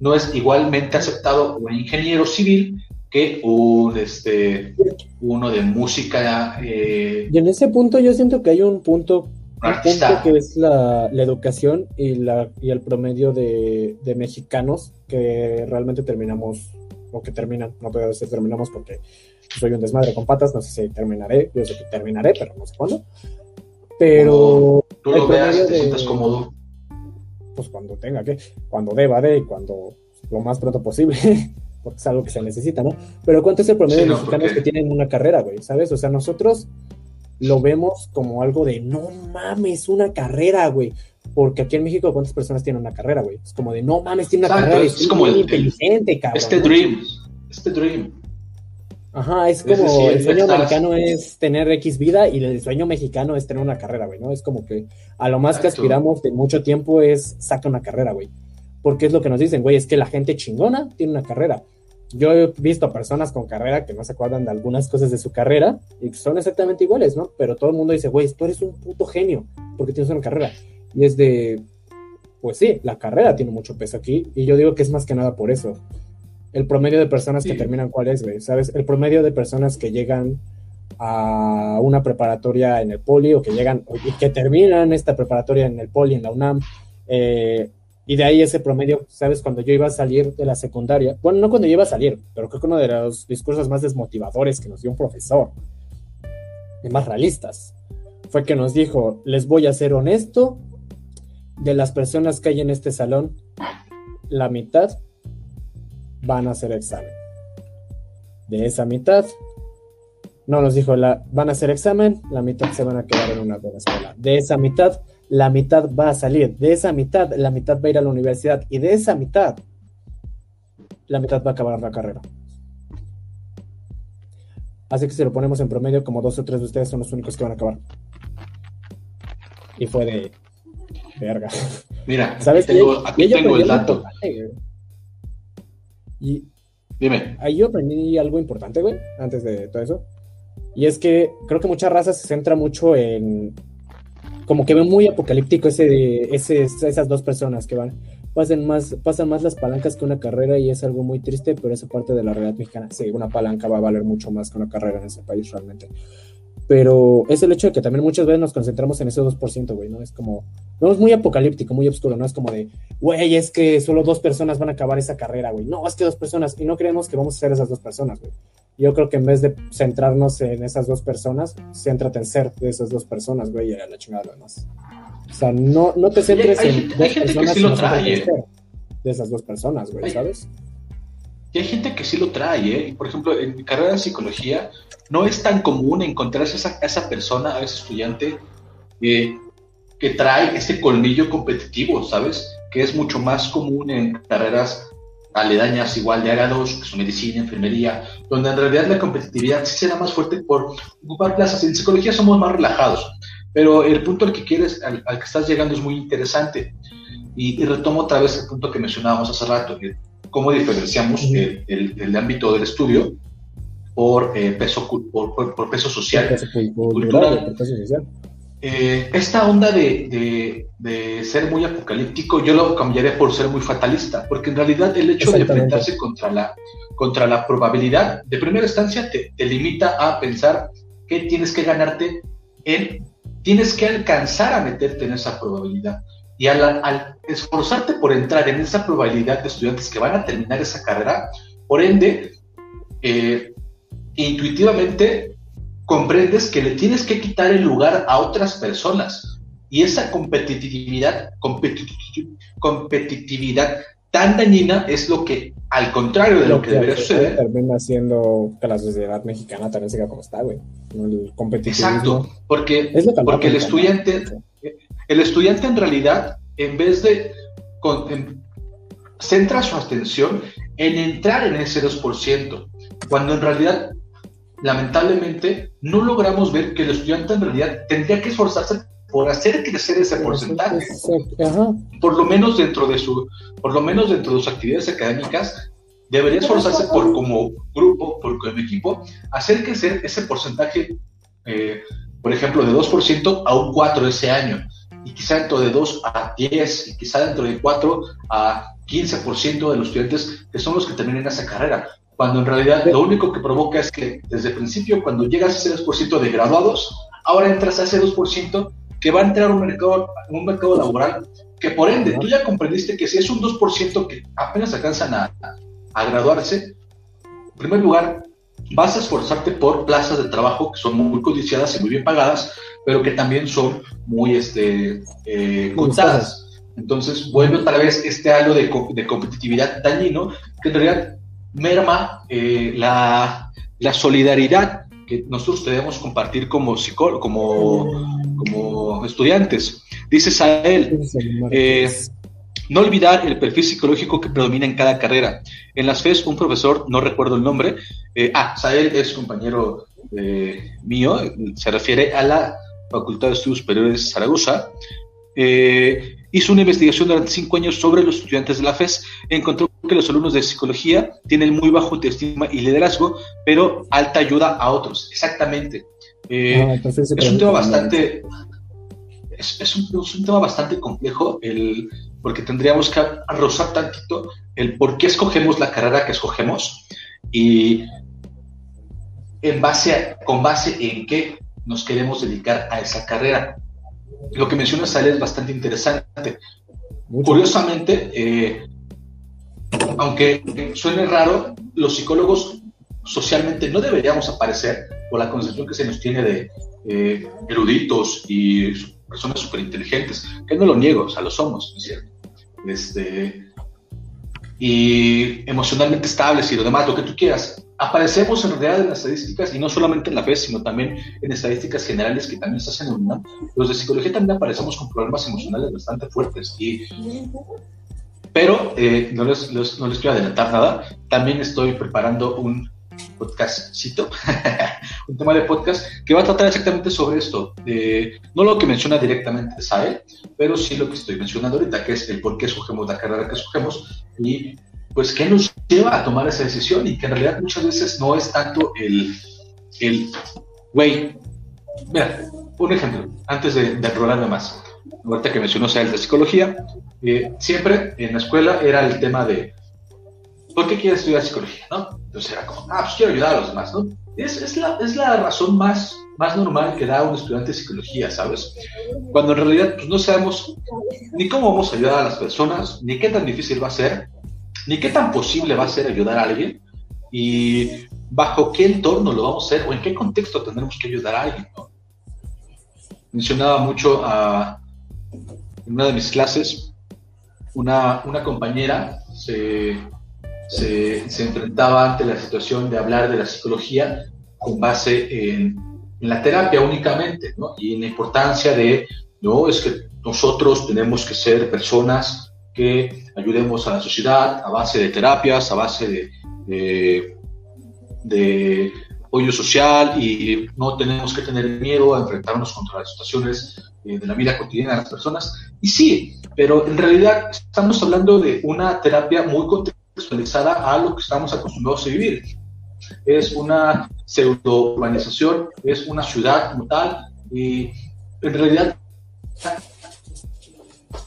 No es igualmente aceptado un ingeniero civil que un, este, uno de música. Eh, y en ese punto yo siento que hay un punto, punto que es la, educación y, la, y el promedio de, mexicanos que realmente terminamos, o que terminan, no puedo decir terminamos porque soy un desmadre con patas, no sé si terminaré, yo sé que terminaré, pero no sé cuándo. Pero. tú lo veas, te sientas cómodo. Pues cuando tenga que, cuando deba de, cuando lo más pronto posible, porque es algo que se necesita, ¿no? Pero ¿cuánto es el promedio de mexicanos que tienen una carrera, güey? ¿Sabes? O sea, nosotros lo vemos como algo de no mames, una carrera, güey. Porque aquí en México, ¿cuántas personas tienen una carrera, güey? Es como de no mames, tiene una carrera. Es, como el, inteligente, cabrón. Este dream, este dream. Ajá, es como el sueño americano es tener X vida y el sueño mexicano es tener una carrera, güey, ¿no? Es como que a lo más que aspiramos de mucho tiempo es saca una carrera, güey. Porque es lo que nos dicen, güey, es que la gente chingona tiene una carrera. Yo he visto personas con carrera que no se acuerdan de algunas cosas de su carrera y son exactamente iguales, ¿no? Pero todo el mundo dice, güey, tú eres un puto genio porque tienes una carrera. Y es de, pues sí, la carrera tiene mucho peso aquí y yo digo que es más que nada por eso el promedio de personas que terminan cuál es, güey, ¿sabes? El promedio de personas que llegan a una preparatoria en el poli o que llegan y que terminan esta preparatoria en el poli, en la UNAM, eh, y de ahí ese promedio, ¿sabes? Cuando yo iba a salir de la secundaria, bueno, no cuando yo iba a salir, pero creo que uno de los discursos más desmotivadores que nos dio un profesor, y más realistas, fue que nos dijo, les voy a ser honesto, de las personas que hay en este salón, la mitad van a hacer examen. De esa mitad, no nos dijo, la, van a hacer examen, la mitad se van a quedar en una buena escuela. De esa mitad, la mitad va a salir. De esa mitad, la mitad va a ir a la universidad. Y de esa mitad, la mitad va a acabar la carrera. Así que si lo ponemos en promedio, como dos o tres de ustedes son los únicos que van a acabar. Y fue de verga. Mira, ¿sabes? Tengo, aquí tengo el dato. Y Dime. ahí yo aprendí algo importante, güey, antes de todo eso. Y es que creo que muchas razas se centra mucho en. Como que ve muy apocalíptico ese ese, esas dos personas que van. Pasan más, pasan más las palancas que una carrera y es algo muy triste, pero esa parte de la realidad mexicana. Sí, una palanca va a valer mucho más que una carrera en ese país realmente. Pero es el hecho de que también muchas veces nos concentramos en ese 2%, güey, ¿no? Es como, no es muy apocalíptico, muy oscuro, ¿no? Es como de, güey, es que solo dos personas van a acabar esa carrera, güey. No, es que dos personas, y no creemos que vamos a ser esas dos personas, güey. Yo creo que en vez de centrarnos en esas dos personas, céntrate en ser de esas dos personas, güey, y a la chingada lo demás. O sea, no, no te centres en dos personas, sí lo trae, ¿eh? de esas dos personas, güey, ¿sabes? Y hay gente que sí lo trae, ¿eh? Por ejemplo, en mi carrera de psicología no es tan común encontrarse esa, esa persona, a ese estudiante, eh, que trae ese colmillo competitivo, ¿sabes? Que es mucho más común en carreras aledañas igual de 2, que son medicina, enfermería, donde en realidad la competitividad sí será más fuerte por ocupar plazas. En psicología somos más relajados, pero el punto al que quieres, al, que estás llegando es muy interesante. Y, retomo otra vez el punto que mencionábamos hace rato, cómo diferenciamos el, el, ámbito del estudio por, eh, peso, por, por, peso social, cultural. Eh, esta onda de, de, ser muy apocalíptico, yo lo cambiaría por ser muy fatalista, porque en realidad el hecho de enfrentarse contra la, contra la probabilidad, de primera instancia, te, te limita a pensar que tienes que ganarte en, tienes que alcanzar a meterte en esa probabilidad. Y al, esforzarte por entrar en esa probabilidad de estudiantes que van a terminar esa carrera, por ende, eh, intuitivamente comprendes que le tienes que quitar el lugar a otras personas. Y esa competitividad, competitividad tan dañina es lo que, al contrario de lo, que, debería suceder, termina haciendo que la sociedad mexicana también siga como está, güey. El Exacto, porque, porque el estudiante, el estudiante en realidad, en vez de centra su atención en entrar en ese 2%, cuando en realidad, lamentablemente, no logramos ver que el estudiante en realidad tendría que esforzarse por hacer crecer ese porcentaje. Por lo menos dentro de su, por lo menos dentro de sus actividades académicas, debería esforzarse por como grupo, por como equipo, hacer crecer ese porcentaje, eh, por ejemplo, de 2% a un 4 ese año y quizá dentro de 2 a 10 y quizá dentro de 4 a 15% de los estudiantes que son los que terminan esa carrera, cuando en realidad lo único que provoca es que desde el principio, cuando llegas a ese 2% de graduados, ahora entras a ese 2% que va a entrar a un mercado, un mercado laboral que por ende tú ya comprendiste que si es un 2% que apenas alcanzan a, a graduarse, en primer lugar, vas a esforzarte por plazas de trabajo que son muy codiciadas y muy bien pagadas, pero que también son muy este, eh. Entonces vuelve otra vez este halo de, de competitividad dañino que en realidad merma eh, la, la, solidaridad que nosotros debemos compartir como como, como estudiantes. Dice Sael, eh, no olvidar el perfil psicológico que predomina en cada carrera. En las FES, un profesor, no recuerdo el nombre, eh, ah, Sael es compañero mío, se refiere a la Facultad de Estudios Superiores de Zaragoza, eh, hizo una investigación durante cinco años sobre los estudiantes de la FES. Encontró que los alumnos de psicología tienen muy bajo autoestima y liderazgo, pero alta ayuda a otros. Exactamente. Ah, es un tema bastante. Es, un, es, un, tema bastante complejo el, porque tendríamos que rozar tantito el por qué escogemos la carrera que escogemos y en base con base en qué nos queremos dedicar a esa carrera. Lo que menciona Sale es bastante interesante. Curiosamente, eh, aunque suene raro, los psicólogos socialmente no deberíamos aparecer por la concepción que se nos tiene de eh, eruditos y personas súper inteligentes, que no lo niego, o sea, lo somos, es cierto? Este, y emocionalmente estables y lo demás, lo que tú quieras. Aparecemos en realidad en las estadísticas, y no solamente en la fe, sino también en estadísticas generales que también se hacen en UNAM. Los de psicología también aparecemos con problemas emocionales bastante fuertes. Y, pero eh, no, les, no les quiero adelantar nada. También estoy preparando un podcastcito, un tema de podcast que va a tratar exactamente sobre esto. no lo que menciona directamente Sael, pero sí lo que estoy mencionando ahorita, que es el por qué escogemos la carrera que escogemos y pues qué nos lleva a tomar esa decisión y que en realidad muchas veces no es tanto el, el güey, mira, un ejemplo, antes de, de enrolarme más, ahorita que mencionó Sael de psicología, eh, siempre en la escuela era el tema de ¿por qué quieres estudiar psicología? ¿no? Entonces era como, ah, pues quiero ayudar a los demás, ¿no? Es, es, la, es la razón más más normal que da un estudiante de psicología, ¿sabes? Cuando en realidad pues, no sabemos ni cómo vamos a ayudar a las personas, ni qué tan difícil va a ser, ni qué tan posible va a ser ayudar a alguien, y bajo qué entorno lo vamos a hacer o en qué contexto tendremos que ayudar a alguien. Mencionaba mucho a, en una de mis clases, una, una compañera se, se, se, enfrentaba ante la situación de hablar de la psicología con base en, en la terapia únicamente, ¿no? y en la importancia de, no, es que nosotros tenemos que ser personas que ayudemos a la sociedad a base de terapias, a base de, de, de apoyo social y no tenemos que tener miedo a enfrentarnos contra las situaciones eh, de la vida cotidiana de las personas. Y sí, pero en realidad estamos hablando de una terapia muy contextualizada a lo que estamos acostumbrados a vivir. Es una pseudo urbanización, es una ciudad como tal, y en realidad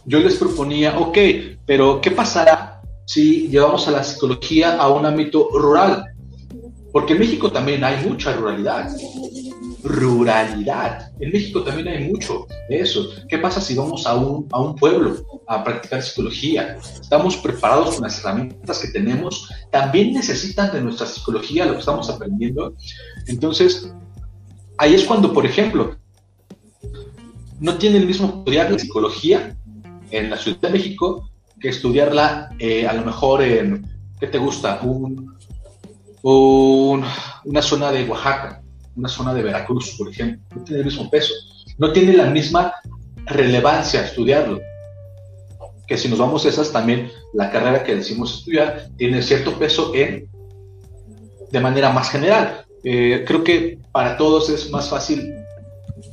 yo les proponía, ok, pero ¿qué pasará si llevamos a la psicología a un ámbito rural? Porque en México también hay mucha ruralidad. Ruralidad. En México también hay mucho de eso. ¿Qué pasa si vamos a un, a un pueblo a practicar psicología? ¿Estamos preparados con las herramientas que tenemos? ¿También necesitan de nuestra psicología lo que estamos aprendiendo? Entonces, ahí es cuando, por ejemplo, no tiene el mismo estudiar la psicología en la Ciudad de México que estudiarla eh, a lo mejor en, ¿qué te gusta? Un, una zona de Oaxaca, una zona de Veracruz, por ejemplo, no tiene el mismo peso, no tiene la misma relevancia estudiarlo. Que si nos vamos a esas, también la carrera que decimos estudiar tiene cierto peso en, de manera más general. Eh, creo que para todos es más fácil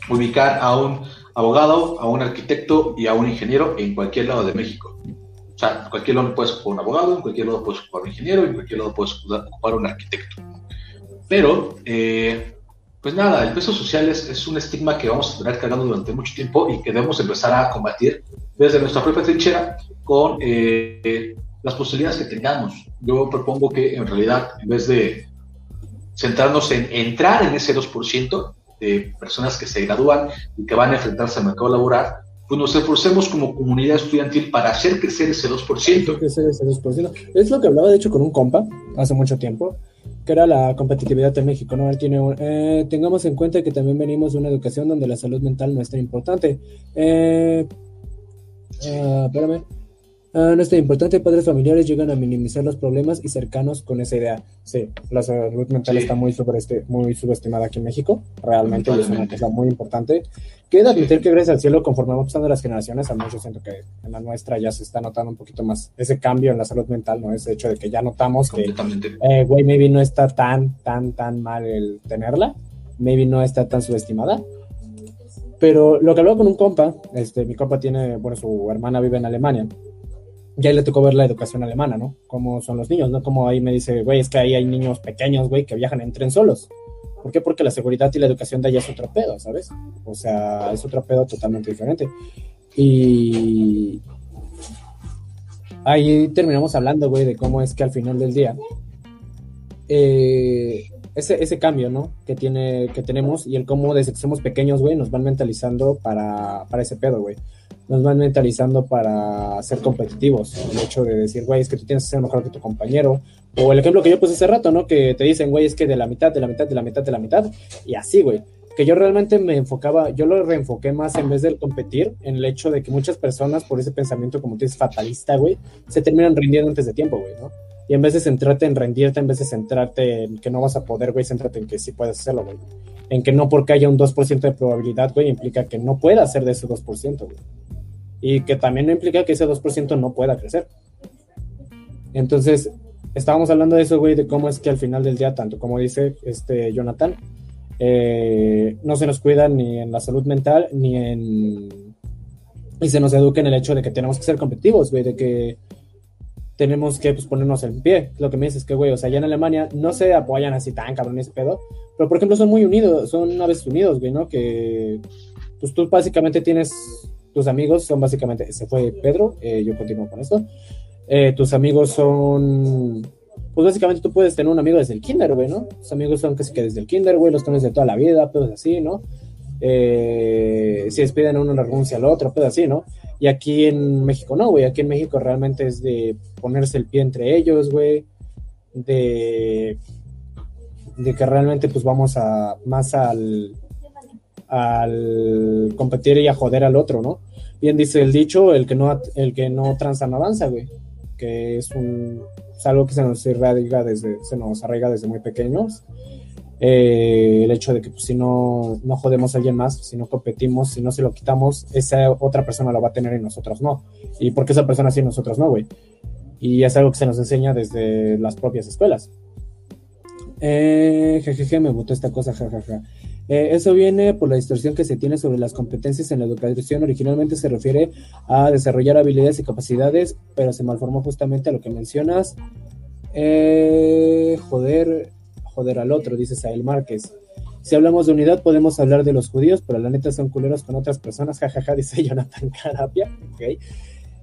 ubicar a un abogado, a un arquitecto y a un ingeniero en cualquier lado de México. O sea, en cualquier lado puedes ocupar un abogado, en cualquier lado puedes ocupar un ingeniero, en cualquier lado puedes ocupar un arquitecto. Pero, eh, pues nada, el peso social es, un estigma que vamos a tener cargando durante mucho tiempo y que debemos empezar a combatir desde nuestra propia trinchera con eh, las posibilidades que tengamos. Yo propongo que en realidad, en vez de centrarnos en entrar en ese 2% de personas que se gradúan y que van a enfrentarse al mercado laboral, pues nos esforcemos como comunidad estudiantil para hacer crecer ese 2%. Crecer ese 2%. Es lo que hablaba, de hecho, con un compa hace mucho tiempo, que era la competitividad en México, ¿no? Él tiene eh, tengamos en cuenta que también venimos de una educación donde la salud mental no es tan importante. Eh, uh, espérame. Ah, no es tan importante, padres familiares llegan a minimizar los problemas y cercanos con esa idea. Sí, la salud mental está muy, sobre este, muy subestimada aquí en México, realmente, es una cosa muy importante. Queda admitir que gracias al cielo, conforme vamos pasando las generaciones, menos yo siento que en la nuestra ya se está notando un poquito más ese cambio en la salud mental, ¿no? Ese hecho de que ya notamos que, eh, güey, maybe no está tan, tan, tan mal el tenerla, maybe no está tan subestimada. Pero lo que hablaba con un compa, este, mi compa tiene, bueno, su hermana vive en Alemania ya le tocó ver la educación alemana, ¿no? Cómo son los niños, ¿no? Como ahí me dice, güey, es que ahí hay niños pequeños, güey, que viajan en tren solos. ¿Por qué? Porque la seguridad y la educación de allá es otro pedo, ¿sabes? O sea, es otro pedo totalmente diferente. Y ahí terminamos hablando, güey, de cómo es que al final del día, eh, ese, ese cambio, ¿no? Que, tiene, que tenemos y el cómo desde que somos pequeños, güey, nos van mentalizando para, para ese pedo, güey nos van mentalizando para ser competitivos. El hecho de decir, güey, es que tú tienes que ser mejor que tu compañero. O el ejemplo que yo puse hace rato, ¿no? Que te dicen, güey, es que de la mitad, de la mitad, de la mitad, de la mitad. Y así, güey. Que yo realmente me enfocaba, yo lo reenfoqué más en vez de competir, en el hecho de que muchas personas, por ese pensamiento, como tú dices, fatalista, güey, se terminan rindiendo antes de tiempo, güey, ¿no? Y en vez de centrarte en rendirte, en vez de centrarte en que no vas a poder, güey, céntrate en que sí puedes hacerlo, güey. En que no porque haya un 2% de probabilidad, güey, implica que no puedas hacer de ese 2%, güey y que también no implica que ese 2% no pueda crecer. Entonces, estábamos hablando de eso, güey, de cómo es que al final del día, tanto como dice este Jonathan, eh, no se nos cuida ni en la salud mental, ni en... Y se nos educa en el hecho de que tenemos que ser competitivos, güey, de que tenemos que pues, ponernos en pie. Lo que me dices es que, güey, o sea, allá en Alemania no se apoyan así tan cabrón ese pedo, pero por ejemplo son muy unidos, son una vez unidos, güey, ¿no? Que pues tú básicamente tienes tus amigos son básicamente, se fue Pedro, eh, yo continúo con esto. Eh, tus amigos son pues básicamente tú puedes tener un amigo desde el kinder, güey, ¿no? Tus amigos son casi que desde el kinder, güey, los tienes de toda la vida, pues así, ¿no? Eh, si despiden a uno, le renuncia al otro, pues así, ¿no? Y aquí en México no, güey, aquí en México realmente es de ponerse el pie entre ellos, güey, de, de que realmente pues vamos a más al, al competir y a joder al otro, ¿no? Bien dice el dicho, el que no, el que no tranza no avanza, güey, que es un es algo que se nos desde, se nos arraiga desde muy pequeños. Eh, el hecho de que pues, si no, no jodemos a alguien más, si no competimos, si no se lo quitamos, esa otra persona lo va a tener y nosotros no. ¿Y por qué esa persona sí y nosotros no, güey? Y es algo que se nos enseña desde las propias escuelas. Eh, jejeje, me gustó esta cosa, jajaja. Eh, eso viene por la distorsión que se tiene sobre las competencias en la educación. Originalmente se refiere a desarrollar habilidades y capacidades, pero se malformó justamente a lo que mencionas. Eh, joder, joder al otro, dice Sael Márquez. Si hablamos de unidad, podemos hablar de los judíos, pero la neta son culeros con otras personas, jajaja, dice Jonathan Carapia. Okay.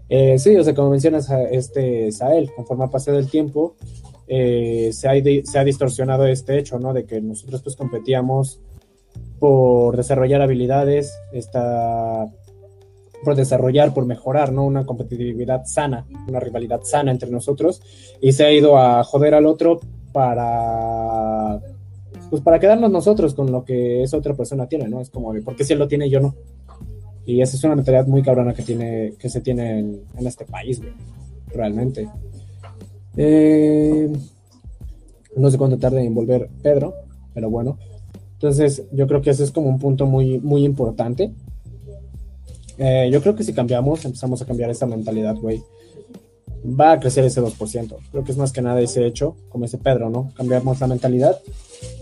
Eh, sí, o sea, como mencionas, este Sael, conforme ha pasado el tiempo, se, ha, se ha distorsionado este hecho, ¿no? De que nosotros pues competíamos por desarrollar habilidades, está por desarrollar, por mejorar, ¿no? Una competitividad sana, una rivalidad sana entre nosotros, y se ha ido a joder al otro para, pues para quedarnos nosotros con lo que esa otra persona tiene, ¿no? Es como, de, ¿por qué si él lo tiene yo no? Y esa es una mentalidad muy cabrona que, tiene, que se tiene en, este país, realmente. Eh, no sé cuánto tarde en volver Pedro, pero bueno. Entonces, yo creo que ese es como un punto muy, muy importante. Eh, yo creo que si cambiamos, empezamos a cambiar esta mentalidad, güey, va a crecer ese 2%. Creo que es más que nada ese hecho, como ese Pedro, ¿no? Cambiamos la mentalidad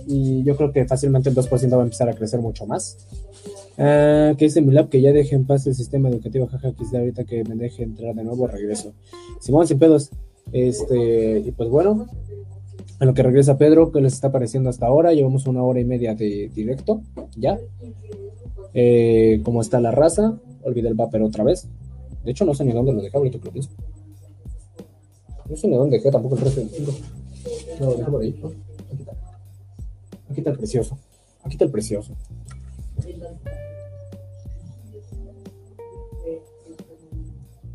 y yo creo que fácilmente el 2% va a empezar a crecer mucho más. Uh, que dice lab que ya deje en paz el sistema educativo, jaja, que ahorita que me deje entrar de nuevo, regreso. Simón, sin pedos. Este, y pues bueno, en lo que regresa Pedro, ¿qué les está pareciendo hasta ahora? Llevamos una hora y media de directo, ya. Eh, ¿Cómo está la raza? Olvidé el vapor otra vez. De hecho, no sé ni dónde lo dejé ahorita que lo pienso. No sé ni dónde dejé tampoco el precio del 5. No, lo dejé por ahí. Aquí está. Aquí está el precioso. Aquí está el precioso.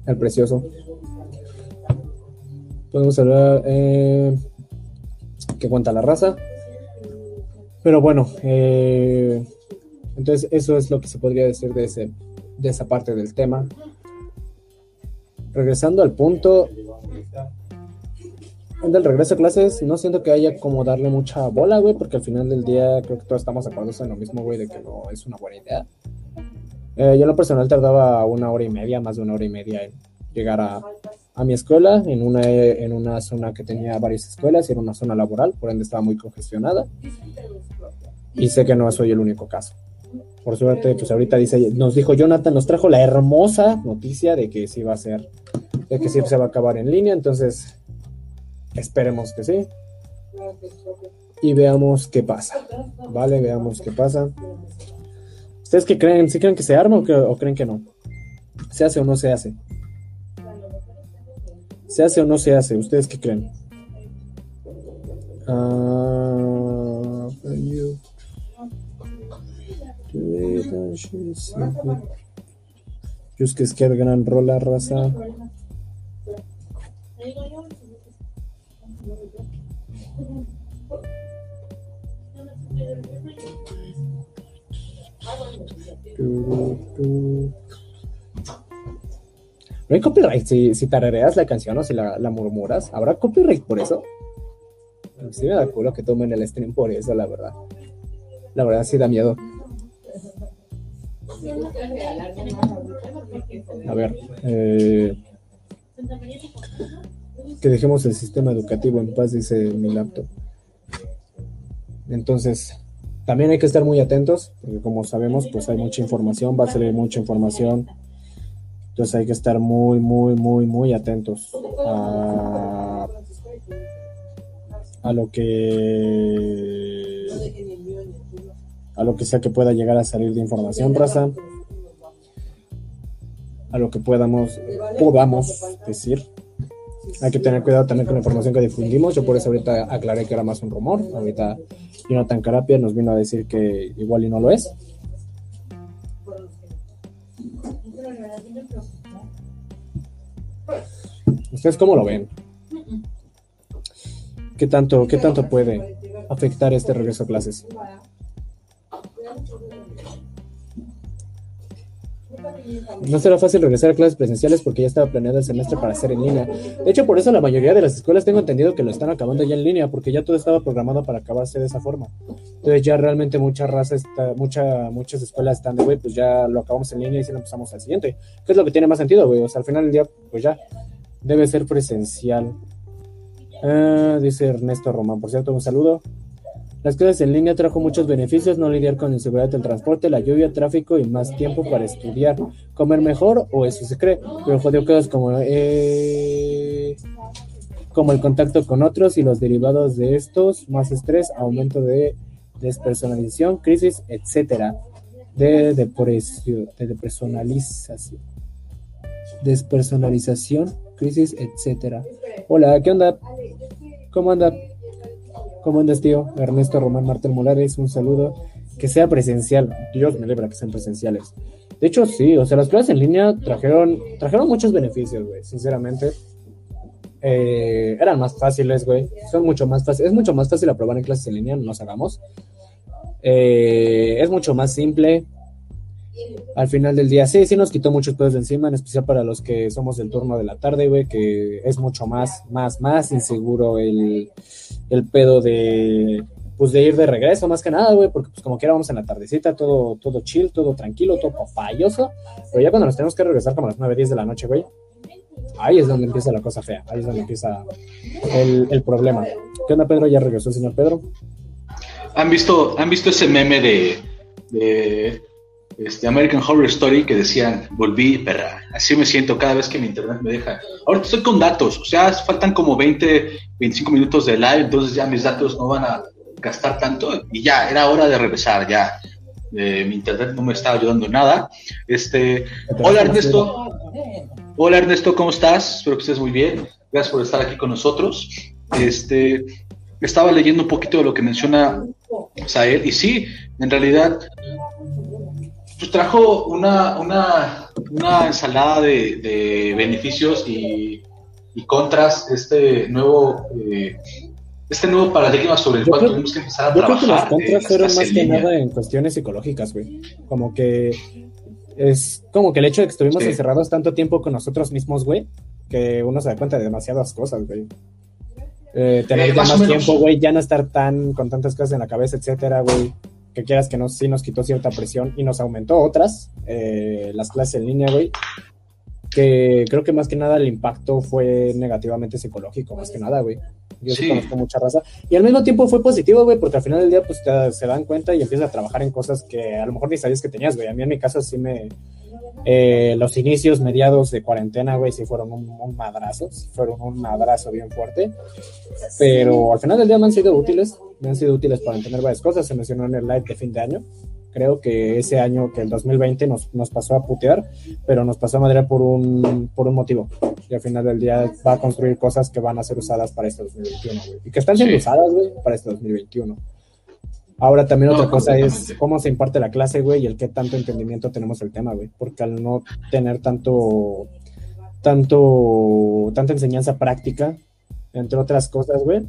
El precioso. Podemos hablar. Eh, que cuenta la raza. Pero bueno, eh, entonces eso es lo que se podría decir de, ese, de esa parte del tema. Regresando al punto del regreso a clases, no siento que haya como darle mucha bola, güey, porque al final del día creo que todos estamos acuerdos en lo mismo, güey, de que no es una buena idea. Eh, yo en lo personal tardaba una hora y media, más de una hora y media en llegar a, a mi escuela en una, en una zona que tenía varias escuelas y era una zona laboral, por ende estaba muy congestionada. Y sé que no soy el único caso. Por suerte, pues ahorita dice, nos dijo Jonathan, nos trajo la hermosa noticia de que sí va a ser, de que sí se va a acabar en línea, entonces esperemos que sí. Y veamos qué pasa. Vale, veamos qué pasa. ¿Ustedes qué creen? ¿Sí creen que se arma o, o creen que no? ¿Se hace o no se hace? ¿Se hace o no se hace? ¿Ustedes qué creen? Uh, Just que es que gran rola raza. No hay copyright si, si tarareas la canción o si la, murmuras. ¿Habrá copyright por eso? Sí me da culo que tomen el stream por eso, la verdad. La verdad sí da miedo. A ver. Eh, que dejemos el sistema educativo en paz, dice mi laptop. Entonces, también hay que estar muy atentos, porque como sabemos, pues hay mucha información, va a salir mucha información entonces hay que estar muy, muy, muy, muy atentos a, lo que a lo que sea que pueda llegar a salir de información, raza. A lo que podamos, podamos decir. Hay que tener cuidado también con la información que difundimos. Yo por eso ahorita aclaré que era más un rumor. Ahorita Jonathan Carapia nos vino a decir que igual y no lo es. ¿Ustedes cómo lo ven? ¿Qué tanto, qué tanto puede afectar este regreso a clases? No será fácil regresar a clases presenciales porque ya estaba planeado el semestre para hacer en línea. De hecho, por eso la mayoría de las escuelas tengo entendido que lo están acabando ya en línea, porque ya todo estaba programado para acabarse de esa forma. Entonces ya realmente mucha raza está, mucha, muchas escuelas están de, güey, pues ya lo acabamos en línea y si lo empezamos al siguiente. ¿Qué es lo que tiene más sentido, güey? O sea, al final del día, pues ya, debe ser presencial. Ah, dice Ernesto Román, por cierto, un saludo. Las clases en línea trajo muchos beneficios, no lidiar con inseguridad del transporte, la lluvia, tráfico y más tiempo para estudiar, comer mejor o eso se cree, pero jodió cosas como, eh, como el contacto con otros y los derivados de estos, más estrés, aumento de despersonalización, crisis, etcétera, de depersonalización, despersonalización, crisis, etcétera. Hola, ¿qué onda? ¿Cómo anda? ¿Cómo andas, tío? Ernesto Román Martel Molares, un saludo. Que sea presencial. Dios me libra que sean presenciales. De hecho, sí, o sea, las clases en línea trajeron, trajeron muchos beneficios, güey, sinceramente. Eh, eran más fáciles, güey. Son mucho más fáciles. Es mucho más fácil aprobar en clases en línea, no nos hagamos. Eh, es mucho más simple al final del día. Sí, sí nos quitó muchos pedos de encima, en especial para los que somos del turno de la tarde, güey, que es mucho más, más, más inseguro el, el pedo de, pues de ir de regreso, más que nada, güey, porque pues como quiera vamos en la tardecita, todo, todo chill, todo tranquilo, todo papayoso, pero ya cuando nos tenemos que regresar como a las 9, 10 de la noche, güey, ahí es donde empieza la cosa fea, ahí es donde empieza el, el problema. ¿Qué onda, Pedro? ¿Ya regresó el señor Pedro? ¿Han visto, ¿han visto ese meme de, de este, American Horror Story que decían, volví, perra. Así me siento cada vez que mi internet me deja. Ahorita estoy con datos, o sea, faltan como 20, 25 minutos de live, entonces ya mis datos no van a gastar tanto y ya, era hora de regresar, ya. Eh, mi internet no me estaba ayudando en nada. Este, hola Ernesto. Hola Ernesto, ¿cómo estás? Espero que estés muy bien. Gracias por estar aquí con nosotros. Este, estaba leyendo un poquito de lo que menciona Sael y sí, en realidad pues trajo una, una, una ensalada de, beneficios y, contras este nuevo eh, este nuevo paradigma sobre el cual tuvimos que empezar a yo trabajar. Creo que las contras fueron más que nada en cuestiones psicológicas, güey. Como que es como que el hecho de que estuvimos encerrados tanto tiempo con nosotros mismos, güey, que uno se da cuenta de demasiadas cosas, güey. Eh, tener eh, ya más, tiempo, güey, ya no estar tan con tantas cosas en la cabeza, etcétera, güey que quieras que no, sí nos quitó cierta presión y nos aumentó otras, eh, las clases en línea, güey, que creo que más que nada el impacto fue negativamente psicológico, más que nada, güey. Yo sí. conozco mucha raza. Y al mismo tiempo fue positivo, güey, porque al final del día, pues se dan cuenta y empiezas a trabajar en cosas que a lo mejor ni sabías que tenías, güey. A mí en mi caso sí me, eh, los inicios, mediados de cuarentena, güey, sí fueron un, madrazo, fueron un madrazo bien fuerte. Pero al final del día me han sido útiles, me han sido útiles para entender varias cosas. Se mencionó en el live de fin de año. Creo que ese año, que el 2020, nos, nos pasó a putear, pero nos pasó a madera por un, por un motivo. Y al final del día va a construir cosas que van a ser usadas para este 2021, güey. Y que están siendo usadas, güey, para este 2021. Ahora también otra cosa es cómo se imparte la clase, güey, y el qué tanto entendimiento tenemos del tema, güey. Porque al no tener tanto, tanto, tanta enseñanza práctica, entre otras cosas, güey,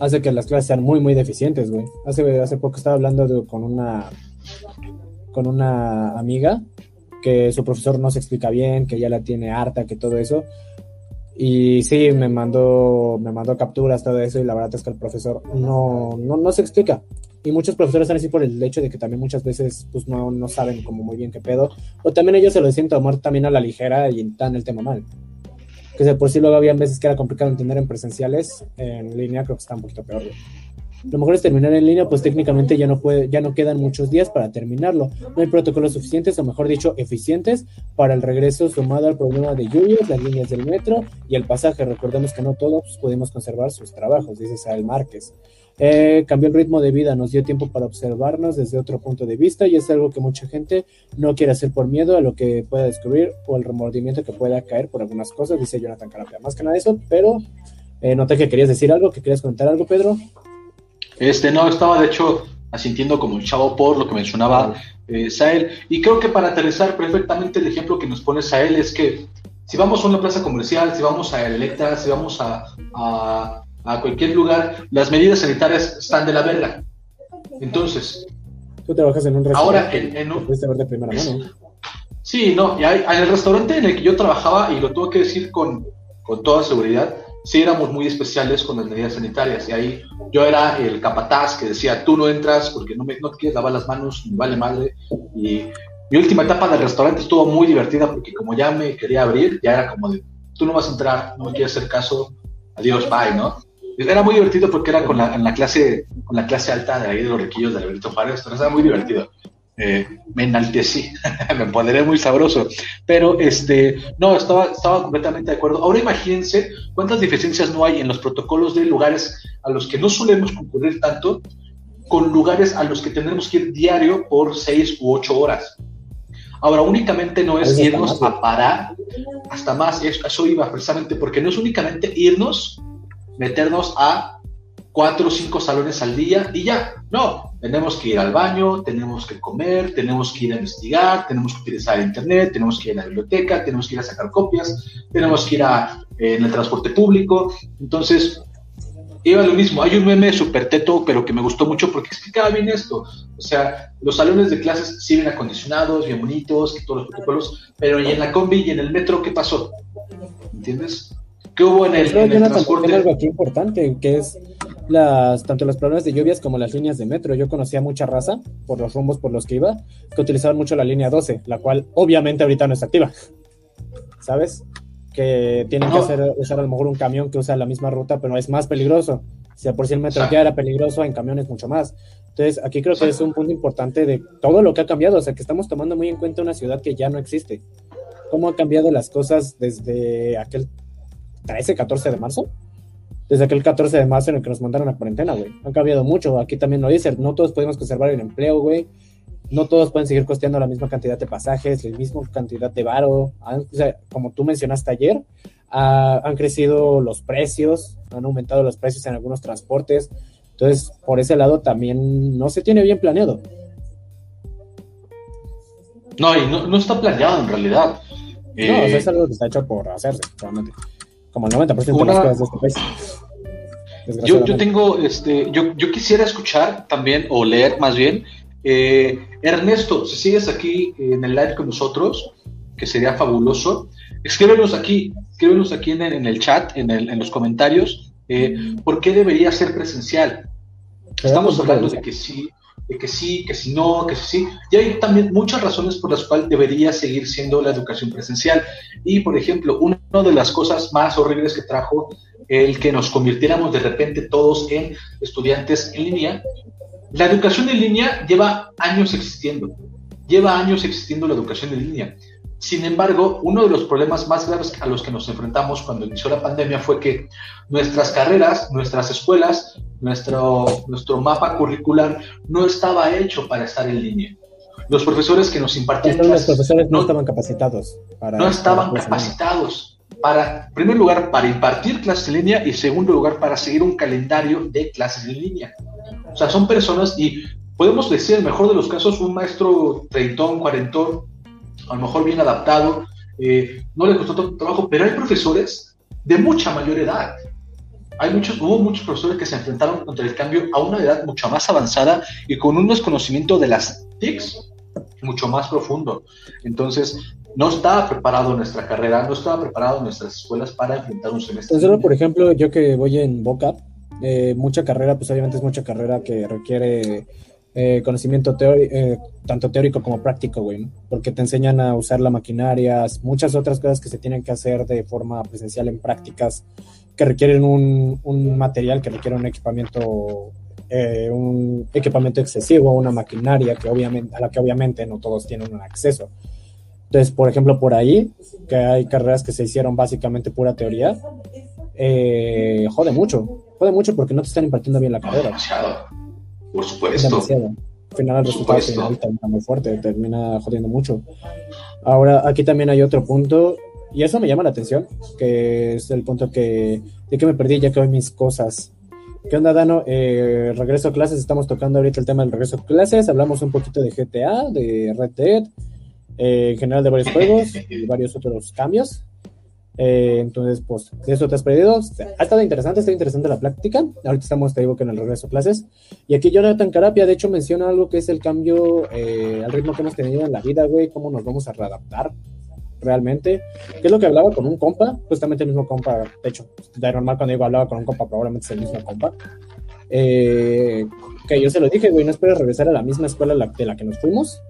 hace que las clases sean muy, muy deficientes, güey. Hace, hace poco estaba hablando con una, con una amiga que su profesor no se explica bien, que ya la tiene harta, que todo eso. Y sí, me mandó, me mandó capturas, todo eso, y la verdad es que el profesor no, no, no se explica. Y muchos profesores están así por el hecho de que también muchas veces pues no, no saben como muy bien qué pedo. O también ellos se lo deciden tomar también a la ligera y dan el tema mal. Que por sí luego había veces que era complicado entender en presenciales, en línea creo que está un poquito peor. Lo mejor es terminar en línea, pues técnicamente ya no puede, ya no quedan muchos días para terminarlo. No hay protocolos suficientes, o mejor dicho, eficientes para el regreso sumado al problema de lluvias, las líneas del metro y el pasaje. Recordemos que no todos podemos conservar sus trabajos, dice Sael Márquez. Eh, cambió el ritmo de vida, nos dio tiempo para observarnos desde otro punto de vista y es algo que mucha gente no quiere hacer por miedo a lo que pueda descubrir o el remordimiento que pueda caer por algunas cosas, dice Jonathan Carapia. Más que nada eso, pero eh, noté que querías decir algo, que querías comentar algo, Pedro. Este, no, estaba de hecho asintiendo como un chavo por lo que mencionaba eh, Sael. Y creo que para aterrizar perfectamente el ejemplo que nos pone Sael es que si vamos a una plaza comercial, si vamos a Electra, si vamos a, a cualquier lugar, las medidas sanitarias están de la verga. Entonces, tú trabajas en un restaurante. Ahora, en, un. de primera mano. Sí, no, y hay, en el restaurante en el que yo trabajaba, y lo tengo que decir con, con toda seguridad, sí éramos muy especiales con las medidas sanitarias. Y ahí yo era el capataz que decía, tú no entras porque no, me, no te quieres lavar las manos, me vale madre. Y mi última etapa del restaurante estuvo muy divertida porque como ya me quería abrir, ya era como de, tú no vas a entrar, no me quieres hacer caso, adiós, bye, ¿no? Era muy divertido porque era con la, en la clase, con la clase alta de ahí de los riquillos de Alberto Juárez, pero era muy divertido. Eh, me enaltecí, me pondré muy sabroso. Pero este, no, estaba, estaba completamente de acuerdo. Ahora imagínense cuántas deficiencias no hay en los protocolos de lugares a los que no solemos concurrir tanto, con lugares a los que tenemos que ir diario por seis u ocho horas. Ahora, únicamente no es irnos a parar, hasta más, eso, eso iba precisamente, porque no es únicamente irnos meternos a cuatro o cinco salones al día y ya. No, tenemos que ir al baño, tenemos que comer, tenemos que ir a investigar, tenemos que utilizar internet, tenemos que ir a la biblioteca, tenemos que ir a sacar copias, tenemos que ir a, eh, en el transporte público. Entonces, iba lo mismo. Hay un meme súper teto, pero que me gustó mucho porque explicaba bien esto. O sea, los salones de clases sí bien acondicionados, bien bonitos, todos los protocolos, pero y en la combi y en el metro, ¿qué pasó? ¿Entiendes? ¿Qué hubo en el, transporte? algo aquí importante, que es las, tanto los problemas de lluvias como las líneas de metro. Yo conocía mucha raza, por los rumbos por los que iba, que utilizaban mucho la línea 12, la cual obviamente ahorita no está activa. ¿Sabes? Que tienen que hacer, usar a lo mejor un camión que usa la misma ruta, pero es más peligroso. Sea, por si el metro ya era peligroso, en camiones mucho más. Entonces, aquí creo que es un punto importante de todo lo que ha cambiado. O sea, que estamos tomando muy en cuenta una ciudad que ya no existe. Cómo ha cambiado las cosas desde aquel 13, 14 de marzo. Desde aquel 14 de marzo en el que nos mandaron a cuarentena, güey. Han cambiado mucho. Aquí también lo dice. No todos podemos conservar el empleo, güey. No todos pueden seguir costeando la misma cantidad de pasajes, la misma cantidad de varo. O sea, como tú mencionaste ayer, han crecido los precios, han aumentado los precios en algunos transportes. Entonces, por ese lado también no se tiene bien planeado. No, y no, está planeado en realidad. No, eh, es algo que está hecho por hacerse, realmente como el 90% de las cosas de este país. Yo, yo tengo, este, yo, yo quisiera escuchar también, o leer más bien, eh, Ernesto, si sigues aquí en el live con nosotros, que sería fabuloso, escríbenos aquí, escríbenos aquí en el, en el chat, en, el, en, los comentarios, eh, ¿por qué debería ser presencial? Estamos hablando de que sí, de que sí, que si no, que sí. Y hay también muchas razones por las cuales debería seguir siendo la educación presencial. Y, por ejemplo, una de las cosas más horribles que trajo el que nos convirtiéramos de repente todos en estudiantes en línea, la educación en línea lleva años existiendo. Lleva años existiendo la educación en línea. Sin embargo, uno de los problemas más graves a los que nos enfrentamos cuando inició la pandemia fue que nuestras carreras, nuestras escuelas, nuestro, nuestro mapa curricular no estaba hecho para estar en línea. Los profesores que nos impartían los profesores no, estaban capacitados. Para no estaban capacitados para, en primer lugar, para impartir clases en línea y, en segundo lugar, para seguir un calendario de clases en línea. O sea, son personas y podemos decir, el mejor de los casos, un maestro treintón, cuarentón, a lo mejor bien adaptado, eh, no le costó tanto trabajo, pero hay profesores de mucha mayor edad. Hay muchos, hubo muchos profesores que se enfrentaron contra el cambio a una edad mucho más avanzada y con un desconocimiento de las TICs mucho más profundo. Entonces, no estaba preparado nuestra carrera, no estaba preparado nuestras escuelas para enfrentar un semestre. Por ejemplo, yo que voy en Boca, eh, mucha carrera, pues obviamente es mucha carrera que requiere eh, conocimiento teórico, eh, tanto teórico como práctico, güey, porque te enseñan a usar la maquinaria, muchas otras cosas que se tienen que hacer de forma presencial en prácticas que requieren un, material, que requiere un equipamiento eh, un equipamiento excesivo, una maquinaria que obviamente, a la que obviamente no todos tienen acceso. Entonces, por ejemplo, por ahí, que hay carreras que se hicieron básicamente pura teoría, eh, jode mucho, jode mucho porque no te están impartiendo bien la carrera. Por supuesto. Demasiado. Al final el resultado final termina muy fuerte, termina jodiendo mucho. Ahora, aquí también hay otro punto, y eso me llama la atención, que es el punto que, de que me perdí ya que hoy mis cosas. ¿Qué onda, Dano? Eh, regreso a clases, estamos tocando ahorita el tema del regreso a clases, hablamos un poquito de GTA, de Red Dead, eh, en general de varios juegos y varios otros cambios. Eh, entonces, pues, de eso te has perdido. Ha estado interesante, está interesante la práctica. Ahorita estamos, te digo, que en el regreso a clases. Y aquí Jonathan Carapia, de hecho, menciona algo que es el cambio eh, al ritmo que hemos tenido en la vida, güey, cómo nos vamos a readaptar realmente. ¿Qué es lo que hablaba con un compa? Justamente el mismo compa, de hecho, de normal cuando digo hablaba con un compa, probablemente es el mismo compa. Eh, que yo se lo dije, güey, no esperes regresar a la misma escuela de la que nos fuimos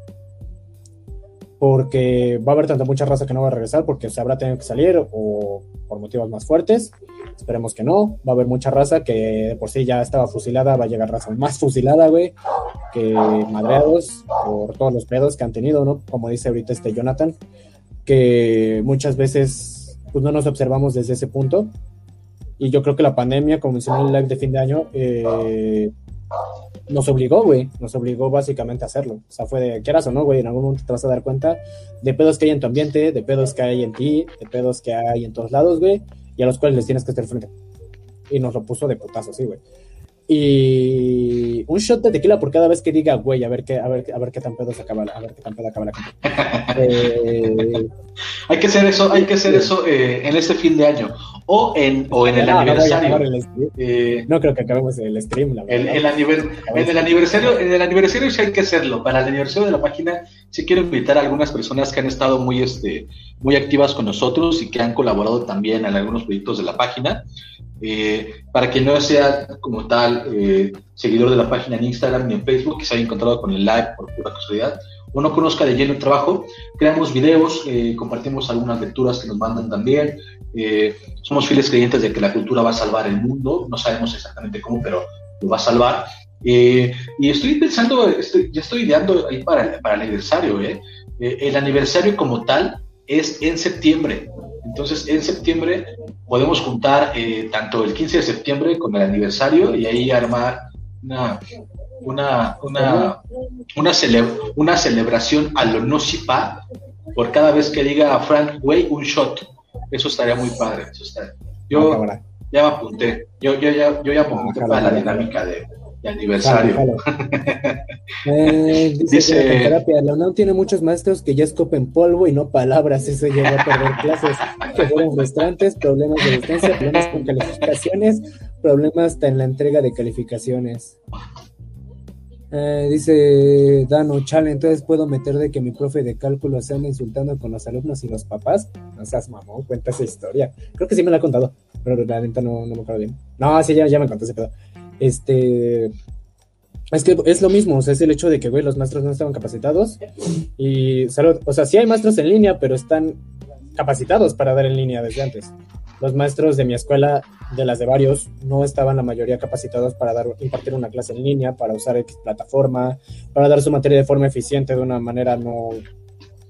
porque va a haber tanta mucha raza que no va a regresar porque se habrá tenido que salir o por motivos más fuertes. Esperemos que no. Va a haber mucha raza que de por sí ya estaba fusilada, va a llegar raza más fusilada, güey, que madreados por todos los pedos que han tenido, ¿no? Como dice ahorita este Jonathan, que muchas veces pues no nos observamos desde ese punto. Y yo creo que la pandemia, como mencioné en el live de fin de año, eh, nos obligó, güey, nos obligó básicamente a hacerlo. O sea, fue de, quieras o no, güey, en algún momento te vas a dar cuenta de pedos que hay en tu ambiente, de pedos que hay en ti, de pedos que hay en todos lados, güey, y a los cuales les tienes que estar frente. Y nos lo puso de putazo, sí, güey. Y un shot de tequila por cada vez que diga, güey, a ver qué, a ver, a ver qué tan pedo se acaba, a ver qué tan pedo acaba la eh, hay que hacer eso, hay que hacer eso eh, en este fin de año o en, o en el aniversario. Eh, no, creo que acabemos el stream. La el, el en el aniversario, en el aniversario sí hay que hacerlo. Para el aniversario de la página sí quiero invitar a algunas personas que han estado muy, este, muy activas con nosotros y que han colaborado también en algunos proyectos de la página. Eh, para que no sea como tal eh, seguidor de la página en Instagram ni en Facebook, que se haya encontrado con el live por pura casualidad, o no conozca de lleno el trabajo, creamos videos, eh, compartimos algunas lecturas que nos mandan también. somos fieles creyentes de que la cultura va a salvar el mundo, no sabemos exactamente cómo, pero lo va a salvar. y estoy pensando, ya estoy ideando ahí para, para el aniversario. el aniversario como tal es en septiembre. Entonces, en septiembre podemos juntar eh, tanto el 15 de septiembre con el aniversario y ahí armar una, una, una, una, una celebración a lo no sipa por cada vez que diga Frank Way un shot. Eso estaría muy padre. Eso Yo ya me apunté. Yo, yo, ya, yo ya me apunté para la dinámica de, aniversario. Eh, dice, terapia, la UNAM tiene muchos maestros que ya escopen polvo y no palabras, eso lleva a perder clases, que fueron frustrantes, problemas de distancia, problemas con calificaciones, problemas hasta en la entrega de calificaciones. Eh, dice Dano, chale, entonces puedo meter de que mi profe de cálculo se anda insultando con los alumnos y los papás. No seas mamón, cuenta esa historia. Creo que sí me la ha contado, pero la neta no, no me acuerdo bien. No, sí, ya, ya me contó ese pedo. Este. Es que es lo mismo, es el hecho de que, güey, los maestros no estaban capacitados. Y, o sea, sí hay maestros en línea, pero están capacitados para dar en línea desde antes. Los maestros de mi escuela, de las de varios, no estaban la mayoría capacitados para dar, impartir una clase en línea, para usar plataforma, para dar su materia de forma eficiente, de una manera no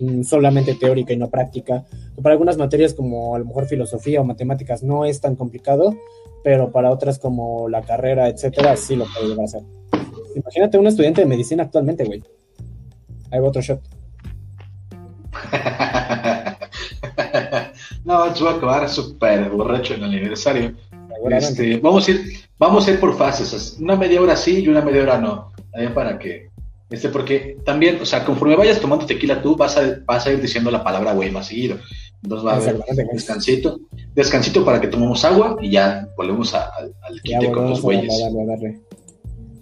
mm, solamente teórica y no práctica. Para algunas materias como a lo mejor filosofía o matemáticas no es tan complicado, pero para otras como la carrera, etcétera, sí lo puede llegar a hacer. Imagínate un estudiante de medicina actualmente, güey. Hay otro shot. no, yo voy a acabar súper borracho en el aniversario. Este, vamos, a ir, vamos a ir por fases. Una media hora sí y una media hora no. Para que. Este, porque también, o sea, conforme vayas tomando tequila tú, vas a, vas a ir diciendo la palabra güey más seguido. Entonces va a haber descansito, descansito para que tomemos agua y ya volvemos al quite con los güeyes.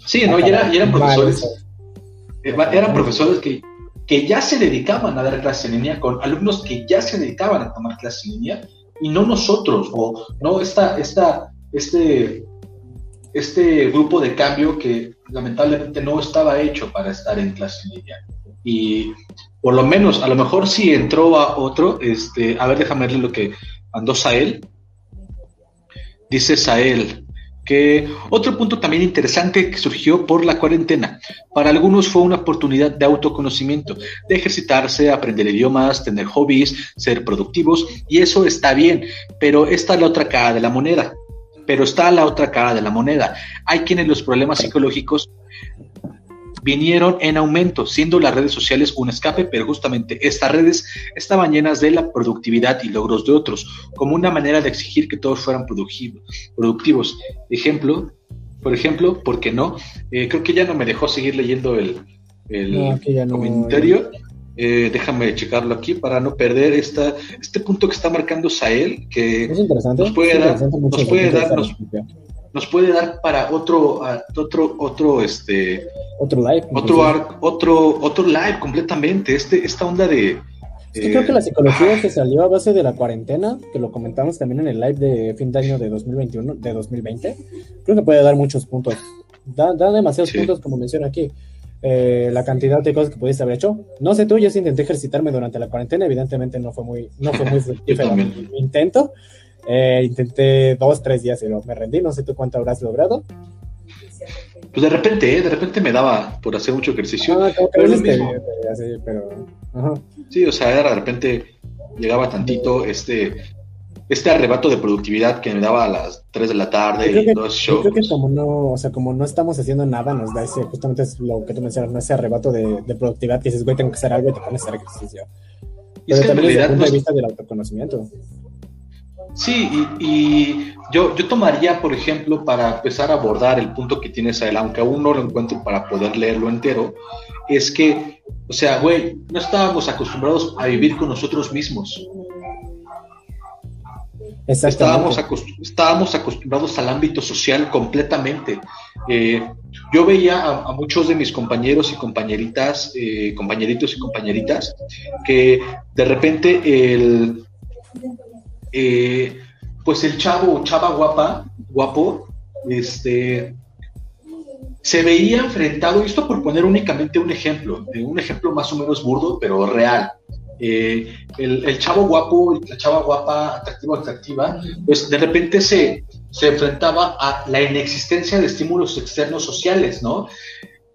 Sí, no, y, eran profesores, eh, eran profesores que, que ya se dedicaban a dar clases en línea con alumnos que ya se dedicaban a tomar clases en línea y no nosotros, o no esta, esta, este, este grupo de cambio que lamentablemente no estaba hecho para estar en clase línea. Y por lo menos, a lo mejor si entró a otro, este, a ver, déjame leer lo que mandó Sael. Dice Sael, Que otro punto también interesante que surgió por la cuarentena. Para algunos fue una oportunidad de autoconocimiento, de ejercitarse, aprender idiomas, tener hobbies, ser productivos, y eso está bien, pero esta es la otra cara de la moneda. Pero está la otra cara de la moneda. Hay quienes los problemas psicológicos vinieron en aumento, siendo las redes sociales un escape, pero justamente estas redes estaban llenas de la productividad y logros de otros, como una manera de exigir que todos fueran productivos. Ejemplo, por ejemplo, ¿por qué no? Eh, creo que ya no me dejó seguir leyendo el, comentario. Eh, déjame checarlo aquí para no perder esta, este punto que está marcando Sael, que nos puede dar, nos puede dar, nos puede dar para otro, otro, otro, este, otro live, otro, otro, otro live completamente. Este, esta onda de. Es que creo que la psicología que salió a base de la cuarentena, que lo comentamos también en el live de fin de año de 2021, de 2020, creo que puede dar muchos puntos. Da, da demasiados puntos, como menciona aquí. Eh, la cantidad de cosas que pudiste haber hecho. No sé tú, yo sí intenté ejercitarme durante la cuarentena, evidentemente no fue muy, no fue muy fructífero mi intento, eh, intenté dos, tres días y me rendí. No sé tú cuánto habrás logrado. Pues de repente, ¿eh? de repente me daba por hacer mucho ejercicio. Ah, pero, Sí, o sea, de repente llegaba tantito este este arrebato de productividad que me daba a las 3 de la tarde y dos shows. Yo creo que como no, o sea, como no estamos haciendo nada, nos da ese, justamente es lo que tú mencionas, ese arrebato de, productividad que dices, güey, tengo que hacer algo y te pones a hacer ejercicio. Pero es que también desde el punto de vista del autoconocimiento. Sí, y, yo, yo tomaría, por ejemplo, para empezar a abordar el punto que tienes él, aunque aún no lo encuentro para poder leerlo entero, es que, o sea, güey, no estábamos acostumbrados a vivir con nosotros mismos. Estábamos, acostumbrados al ámbito social completamente. Eh, yo veía a, muchos de mis compañeros y compañeritas, eh, compañeritos y compañeritas, que de repente el eh, pues el chavo chava guapa, guapo, este, se veía enfrentado, esto por poner únicamente un ejemplo, un ejemplo más o menos burdo, pero real. Eh, el, chavo guapo, la chava guapa, atractiva, atractiva, pues de repente se, se enfrentaba a la inexistencia de estímulos externos sociales, ¿no?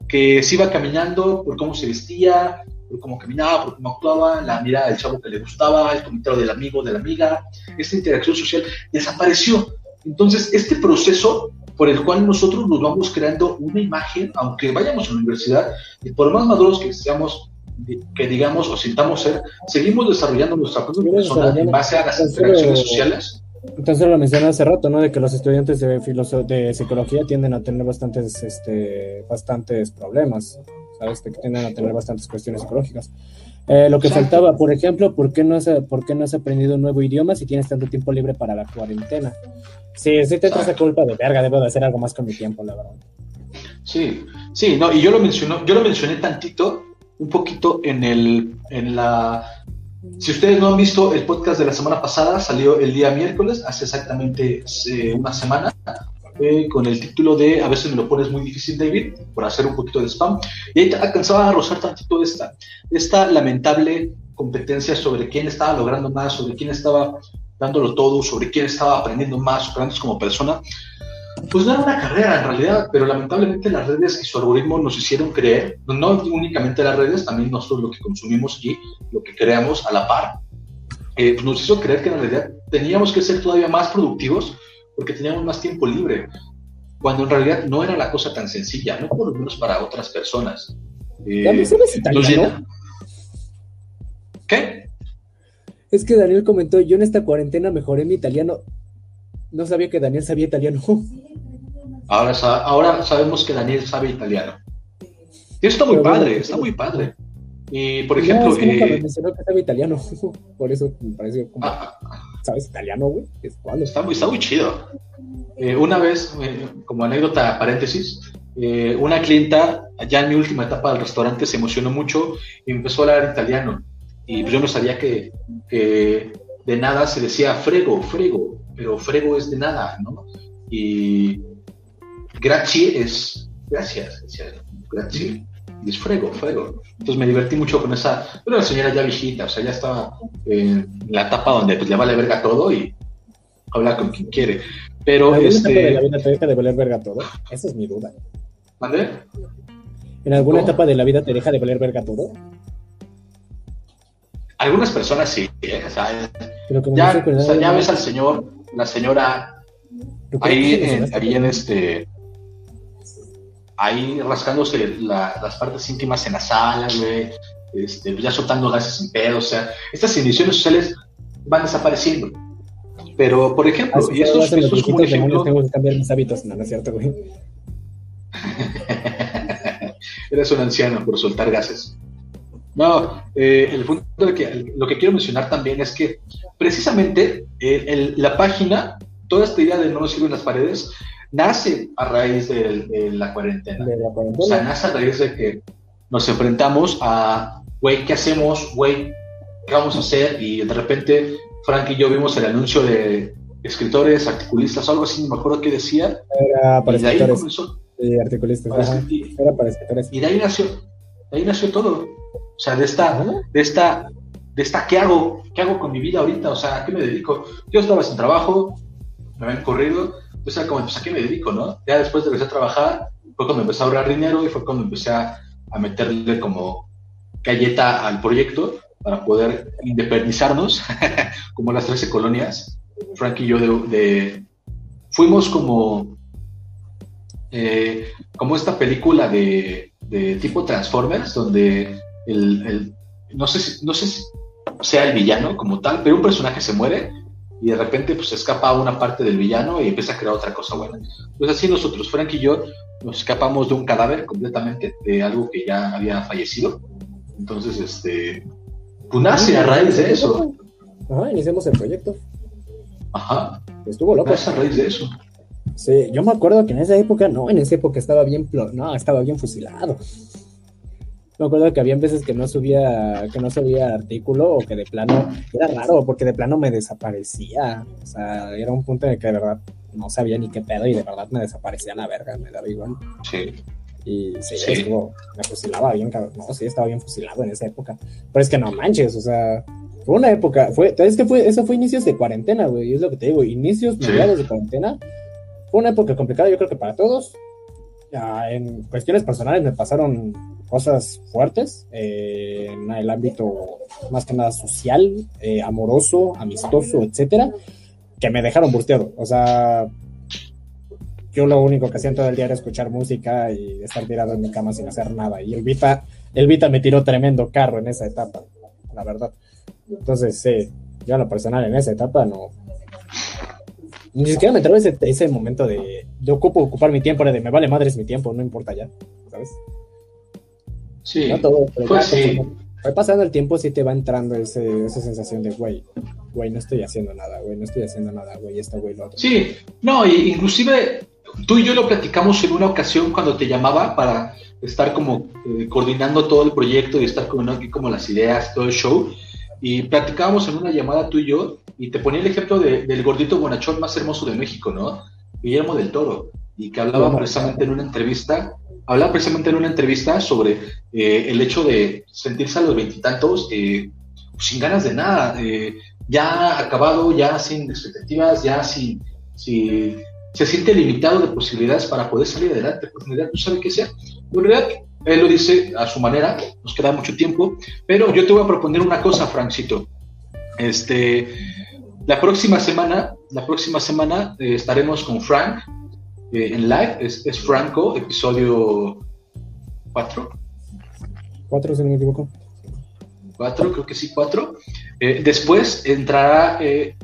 Que se iba caminando por cómo se vestía, por cómo caminaba, por cómo actuaba, la mirada del chavo que le gustaba, el comentario del amigo, de la amiga, esta interacción social desapareció. Entonces, este proceso por el cual nosotros nos vamos creando una imagen, aunque vayamos a la universidad, y por más maduros que seamos, que digamos o sintamos ser, seguimos desarrollando nuestra propia persona en base a las interacciones sociales. Entonces lo mencioné hace rato, ¿no? De que los estudiantes de, de psicología tienden a tener bastantes, este, bastantes problemas. ¿sabes? Que tienden a tener bastantes cuestiones psicológicas. Eh, lo que faltaba, por ejemplo, ¿por qué, no has, ¿por qué no has aprendido un nuevo idioma si tienes tanto tiempo libre para la cuarentena? Sí, sí te esa culpa de verga, debo de hacer algo más con mi tiempo, la verdad. Sí, sí, no, y yo lo menciono, yo lo mencioné tantito, un poquito en el, en la, si ustedes no han visto el podcast de la semana pasada, salió el día miércoles, hace exactamente eh, una semana, eh, con el título de A veces me lo pones muy difícil, David, por hacer un poquito de spam. Y ahí alcanzaba a rozar tantito esta, esta lamentable competencia sobre quién estaba logrando más, sobre quién estaba dándolo todo, sobre quién estaba aprendiendo más, superándose como persona. Pues no era una carrera en realidad, pero lamentablemente las redes y su algoritmo nos hicieron creer, no únicamente las redes, también nosotros lo que consumimos y lo que creamos a la par, eh, nos hizo creer que en realidad teníamos que ser todavía más productivos porque teníamos más tiempo libre, cuando en realidad no era la cosa tan sencilla, no por lo menos para otras personas. Eh, ¿Sabes italiano? ¿Qué? Es que Daniel comentó, yo en esta cuarentena mejoré mi italiano. No sabía que Daniel sabía italiano. Ahora, ahora sabemos que Daniel sabe italiano. Y está muy padre, está muy padre. Y por ejemplo. No, es que eh, mencionó que sabe italiano. por eso me pareció como. Ah, ¿Sabes italiano, güey? Está muy, está muy chido. Eh, una vez, eh, como anécdota, paréntesis, una clienta, ya en mi última etapa del restaurante, se emocionó mucho y empezó a hablar italiano. Y pues yo no sabía que, que de nada se decía frego, frego, pero frego es de nada, ¿no? Y grazie es gracias, grazie y frego, frego. Entonces me divertí mucho con esa, pero la señora ya viejita, o sea, ya estaba en la etapa donde pues le vale verga todo y habla con quien quiere. Pero ¿En este. de la vida te deja de valer verga todo? Esa es mi duda. ¿Mande? ¿En alguna etapa de la vida te deja de valer verga todo? Algunas personas sí, ¿eh? o sea, ya, o sea, ya ves al señor, la señora, ahí en, ahí en este, ahí rascándose las partes íntimas en la sala, güey, este, ya soltando gases en pedo, o sea, estas inhibiciones sociales van desapareciendo. Pero, por ejemplo, y eso, es como un ejemplo... Tengo que cambiar mis hábitos, no, no es cierto, güey. Eres un anciano por soltar gases. No, eh, el punto de que lo que quiero mencionar también es que precisamente eh, la página, toda esta idea de no nos sirven las paredes, nace a raíz de, la cuarentena. O sea, nace a raíz de que nos enfrentamos a, güey, ¿qué hacemos? Güey, ¿qué vamos a hacer? Y de repente Frank y yo vimos el anuncio de escritores, articulistas, algo así, no me acuerdo qué decía. Era para escritores. Sí, articulistas. Era para escritores. Y de ahí nació, de ahí nació todo. O sea, de esta, de esta, de esta, ¿qué hago? ¿Qué hago con mi vida ahorita? O sea, ¿a qué me dedico? Yo estaba sin trabajo, me habían corrido, entonces era como, pues, ¿a qué me dedico, no? Ya después de empezar a trabajar, fue cuando empecé a ahorrar dinero y fue cuando empecé a, a meterle como galleta al proyecto para poder independizarnos, como las 13 colonias. Frank y yo de, fuimos como, eh, como esta película de, de tipo Transformers, donde el, no, sé si, no sé si sea el villano como tal, pero un personaje se muere y de repente pues escapa a una parte del villano y empieza a crear otra cosa buena. Pues así nosotros, Frank y yo, nos escapamos de un cadáver completamente de algo que ya había fallecido. Entonces, este, pues nace a raíz de eso. Ajá, iniciamos el proyecto. Ajá. Estuvo loco. Nace a raíz de eso. Sí, yo me acuerdo que en esa época, no, en esa época estaba bien, no, estaba bien fusilado me acuerdo que había veces que no subía, que no subía artículo o que de plano, era raro porque de plano me desaparecía. O sea, era un punto en el que de verdad no sabía ni qué pedo y de verdad me desaparecía la verga, me daba igual. Sí. Y sí, Estuvo, me fusilaba bien, no, sí, estaba bien fusilado en esa época. Pero es que no manches, o sea, fue una época, fue, es que fue, eso fue inicios de cuarentena, güey, es lo que te digo, inicios, mediados de cuarentena. Fue una época complicada, yo creo que para todos. Ya, en cuestiones personales me pasaron cosas fuertes eh, en el ámbito más que nada social, eh, amoroso, amistoso, etcétera, que me dejaron busteado. O sea, yo lo único que hacía todo el día era escuchar música y estar tirado en mi cama sin hacer nada. Y el Vita, el Vita me tiró tremendo carro en esa etapa, la verdad. Entonces, sí, yo a lo personal en esa etapa no. Ni siquiera me entró ese, ese momento de yo ocupo ocupar mi tiempo, de me vale madres mi tiempo, no importa ya, ¿sabes? Sí, no todo, pero pasando el tiempo sí te va entrando ese, esa sensación de, güey, güey, no estoy haciendo nada, güey, no estoy haciendo nada, güey, esta güey, lo otro. Sí, no, y inclusive tú y yo lo platicamos en una ocasión cuando te llamaba para estar como eh, coordinando todo el proyecto y estar como, aquí como las ideas, todo el show, y platicábamos en una llamada tú y yo, y te ponía el ejemplo del gordito bonachón más hermoso de México, ¿no? Guillermo del Toro, y que hablaba precisamente en una entrevista hablaba precisamente en una entrevista sobre eh, el hecho de sentirse a los veintitantos eh, sin ganas de nada, eh, ya acabado, ya sin expectativas, ya sin, si se siente limitado de posibilidades para poder salir adelante, pues en realidad no sabe qué sea. Él lo dice a su manera, nos queda mucho tiempo, pero yo te voy a proponer una cosa, Francito. Este, la próxima semana, la próxima semana estaremos con Frank, eh, en live. Es, Franco, episodio 4. 4, si no me equivoco. 4, creo que sí, 4. Eh, después entrará, 7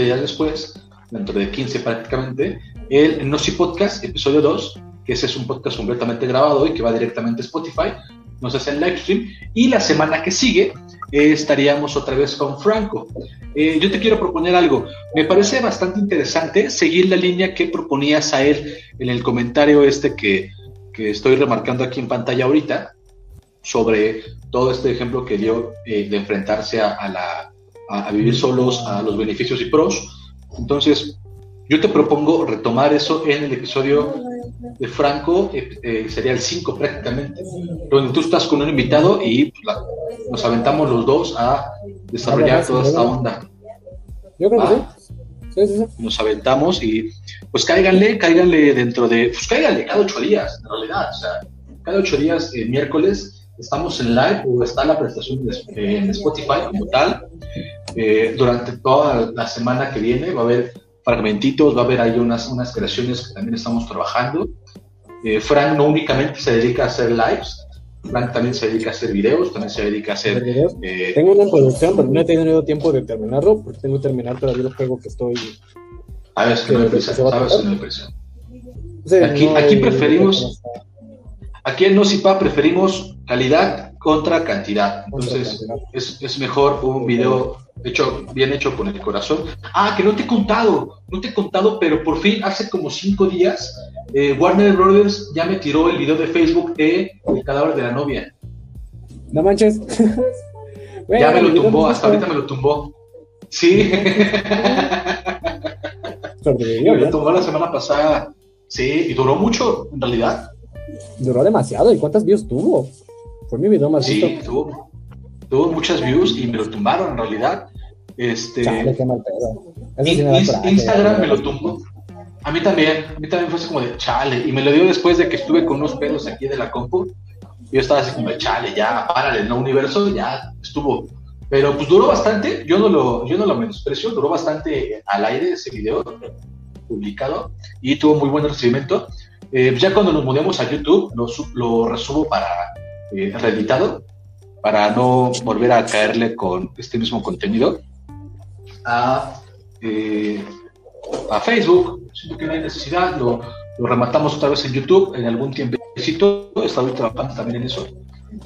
eh, días después, dentro de 15 prácticamente, el No Podcast, episodio 2, que ese es un podcast completamente grabado y que va directamente a Spotify. Nos hace el live stream. Y la semana que sigue estaríamos otra vez con Franco. Eh, yo te quiero proponer algo. Me parece bastante interesante seguir la línea que proponías a él en el comentario este que, estoy remarcando aquí en pantalla ahorita, sobre todo este ejemplo que dio eh, de enfrentarse a, la, a, vivir solos, a los beneficios y pros. Entonces, yo te propongo retomar eso en el episodio de Franco, eh, sería el 5 prácticamente, donde tú estás con un invitado y pues, nos aventamos los dos a desarrollar toda esta onda. Yo creo que sí. Nos aventamos y pues cáiganle, cáiganle dentro de, pues cáiganle cada ocho días, en realidad, o sea, cada ocho días, eh, miércoles, estamos en live o está la prestación de, en Spotify como tal. Eh, durante toda la semana que viene va a haber fragmentitos, va a haber ahí unas, unas creaciones que también estamos trabajando. Eh, Frank no únicamente se dedica a hacer lives, Frank también se dedica a hacer videos, también se dedica a hacer... Eh, tengo una producción, pero no he tenido tiempo de terminarlo, porque tengo que terminar todavía el juego que estoy... A ver, que no hay prisa, sabes no aquí, aquí preferimos... Aquí en Nocipa preferimos calidad contra cantidad. Entonces, es, es, mejor un video hecho, bien hecho con el corazón. Ah, que no te he contado, no te he contado, pero por fin hace como cinco días eh, Warner Brothers ya me tiró el video de Facebook de El cadáver de la novia. No manches. ya me lo tumbó, hasta ahorita me lo tumbó. Sí. me lo tumbó la semana pasada. Sí, y duró mucho, en realidad. Duró demasiado. ¿Y cuántas views tuvo? Fue mi video más sí, Tuvo, tuvo muchas views y me lo tumbaron, en realidad. Este, Instagram me lo tumbó. A mí también, a mí también fue así como de chale. Y me lo dio después de que estuve con unos pedos aquí de la compu. Yo estaba así como de chale, ya, párale, no universo, ya estuvo. Pero pues duró bastante, yo no lo, yo no lo menosprecio, duró bastante al aire ese video publicado y tuvo muy buen recibimiento. Eh, ya cuando nos mudemos a YouTube, lo, lo resubo para eh, reeditado, para no volver a caerle con este mismo contenido a, eh, a Facebook siento que no hay necesidad, lo, rematamos otra vez en YouTube en algún tiempo. Estaba trabajando también en eso.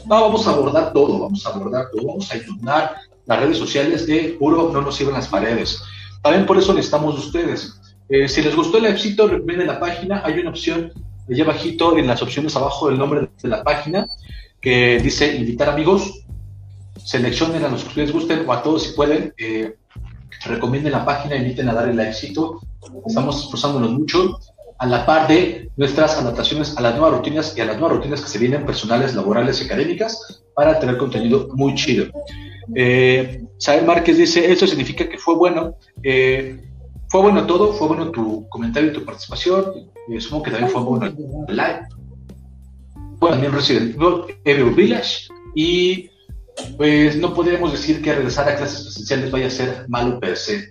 No, vamos a abordar todo, vamos a abordar todo, vamos a inundar las redes sociales de puro no nos sirven las paredes. También por eso necesitamos de ustedes. Eh, si les gustó el éxito, miren la página, hay una opción allá abajito en las opciones abajo del nombre de la página que dice invitar amigos. Seleccionen a los que les gusten o a todos si pueden. Eh, recomienden la página, inviten a dar el éxito. Estamos esforzándonos mucho a la par de nuestras adaptaciones a las nuevas rutinas y a las nuevas rutinas que se vienen personales, laborales y académicas para tener contenido muy chido. Eh, Sael Márquez dice, eso significa que fue bueno. Eh, fue bueno todo, fue bueno tu comentario y tu participación. Eh, supongo que también fue bueno el live. Fue también Resident Evil Village y pues no podríamos decir que regresar a clases presenciales vaya a ser malo per se.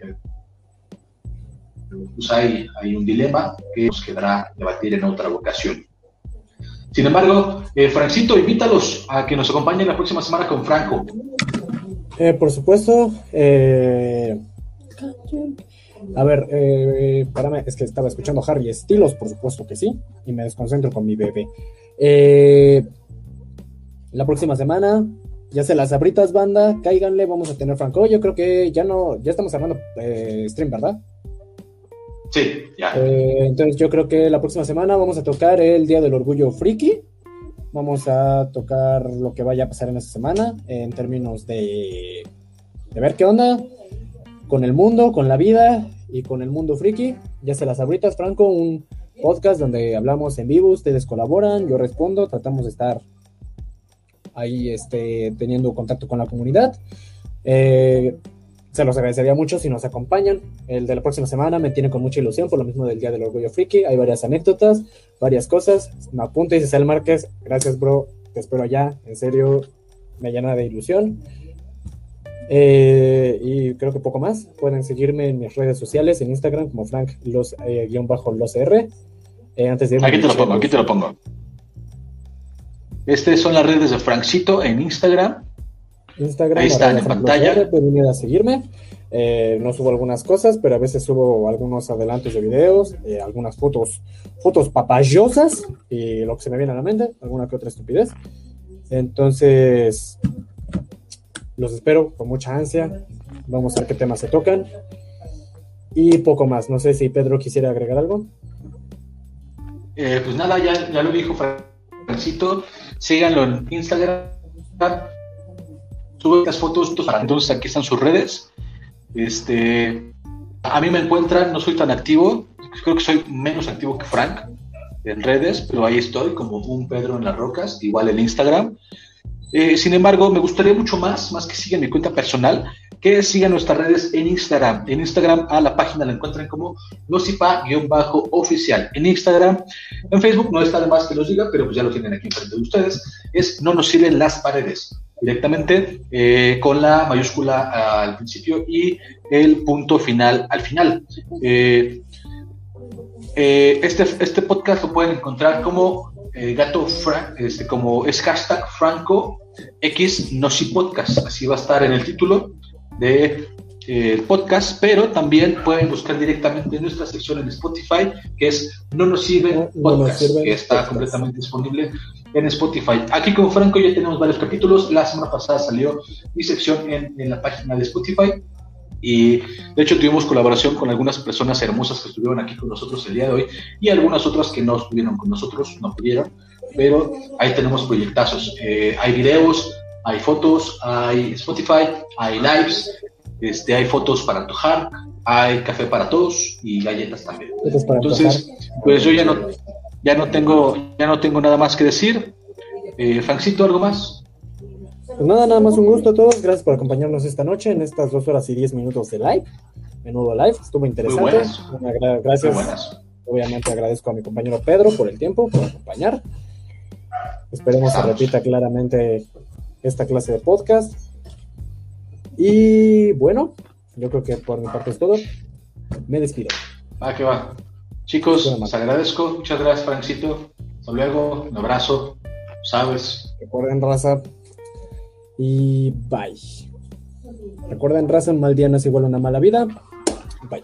Pues hay, un dilema que nos quedará debatir en otra ocasión. Sin embargo, eh, Francito, invítalos a que nos acompañen la próxima semana con Franco. Eh, por supuesto. Eh, a ver, eh, es que estaba escuchando Harry Estilos, por supuesto que sí, y me desconcentro con mi bebé. La próxima semana ya se las abritas, banda, cáiganle, vamos a tener Franco. Yo creo que ya no, ya estamos armando eh, stream, ¿verdad? Sí, ya. Eh, entonces yo creo que la próxima semana vamos a tocar el Día del Orgullo Friki. Vamos a tocar lo que vaya a pasar en esta semana en términos de, de ver qué onda con el mundo, con la vida y con el mundo friki. Ya se las abritas, Franco, un podcast donde hablamos en vivo, ustedes colaboran, yo respondo, tratamos de estar ahí este, teniendo contacto con la comunidad. Eh, se los agradecería mucho si nos acompañan. El de la próxima semana me tiene con mucha ilusión por lo mismo del Día del Orgullo Friki. Hay varias anécdotas, varias cosas. Me apunta y el Márquez. Gracias, bro. Te espero allá. En serio, me llena de ilusión. Eh, y creo que poco más. Pueden seguirme en mis redes sociales, en Instagram como Frank los eh. Antes de aquí te lo pongo, aquí te lo pongo. Estas son las redes de Francito en Instagram. Instagram, ahí están en pantalla. pueden ir a seguirme. Eh, no subo algunas cosas, pero a veces subo algunos adelantos de videos, eh, algunas fotos, fotos papayosas y lo que se me viene a la mente, alguna que otra estupidez. Entonces, los espero con mucha ansia. Vamos a ver qué temas se tocan. Y poco más. No sé si Pedro quisiera agregar algo. Eh, pues nada, ya, ya lo dijo Francito síganlo en Instagram, sube las fotos, entonces aquí están sus redes. Este, a mí me encuentran, no soy tan activo, creo que soy menos activo que Frank en redes, pero ahí estoy como un Pedro en las rocas, igual en Instagram. Eh, sin embargo, me gustaría mucho más, más que sigan mi cuenta personal, que sigan nuestras redes en Instagram. En Instagram a la página la encuentran como nocipa-oficial. En Instagram, en Facebook no está de más que los diga, pero pues ya lo tienen aquí enfrente de ustedes. Es no nos sirven las paredes directamente eh, con la mayúscula al principio y el punto final al final. Eh, eh, este, este podcast lo pueden encontrar como gato este, como es hashtag Franco X así va a estar en el título de el podcast, pero también pueden buscar directamente en nuestra sección en Spotify, que es No nos sirve podcast, que está completamente disponible en Spotify. Aquí con Franco ya tenemos varios capítulos. La semana pasada salió mi sección en, la página de Spotify. Y de hecho tuvimos colaboración con algunas personas hermosas que estuvieron aquí con nosotros el día de hoy y algunas otras que no estuvieron con nosotros, no pudieron, pero ahí tenemos proyectazos. Eh, hay videos, hay fotos, hay Spotify, hay lives, este, hay fotos para antojar, hay café para todos y galletas también. Entonces, pues yo ya no, ya no tengo, ya no tengo nada más que decir. Eh, Francito, ¿algo más? Pues nada, nada más un gusto a todos. Gracias por acompañarnos esta noche en estas dos horas y diez minutos de live. Menudo live, estuvo interesante. gracias. Obviamente agradezco a mi compañero Pedro por el tiempo, por acompañar. Esperemos se repita claramente esta clase de podcast. Y bueno, yo creo que por mi parte es todo. Me despido. Va, que va. Chicos, les agradezco. Muchas gracias, Francito. Hasta luego. Un abrazo. Sabes. Recuerden, raza. Y bye. Recuerden, raza, un mal día no es igual a una mala vida. Bye.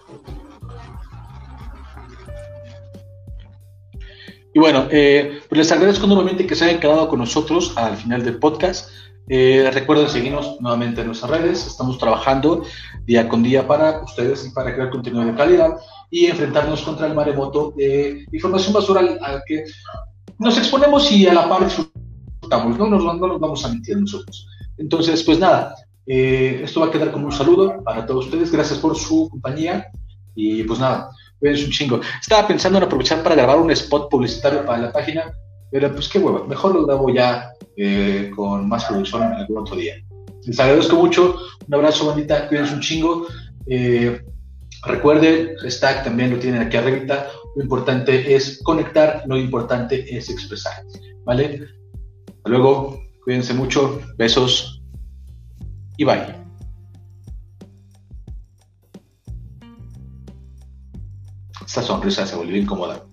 Y bueno, eh, pues les agradezco nuevamente que se hayan quedado con nosotros al final del podcast. Eh, recuerden seguirnos nuevamente en nuestras redes. Estamos trabajando día con día para ustedes y para crear contenido de calidad y enfrentarnos contra el maremoto de información basura al, que nos exponemos y a la par disfrutamos. No nos, no nos vamos a mentir nosotros. Entonces, pues nada, eh, esto va a quedar como un saludo para todos ustedes. Gracias por su compañía y pues nada, es un chingo. Estaba pensando en aprovechar para grabar un spot publicitario para la página, pero pues qué hueva, mejor lo grabo ya eh, con más producción en algún otro día. Les agradezco mucho, un abrazo bandita, cuídense un chingo. Eh, recuerden, hashtag también lo tienen aquí arriba, lo importante es conectar, lo importante es expresar, ¿vale? Hasta luego, cuídense mucho, besos y bye. Esta sonrisa se volvió incómoda.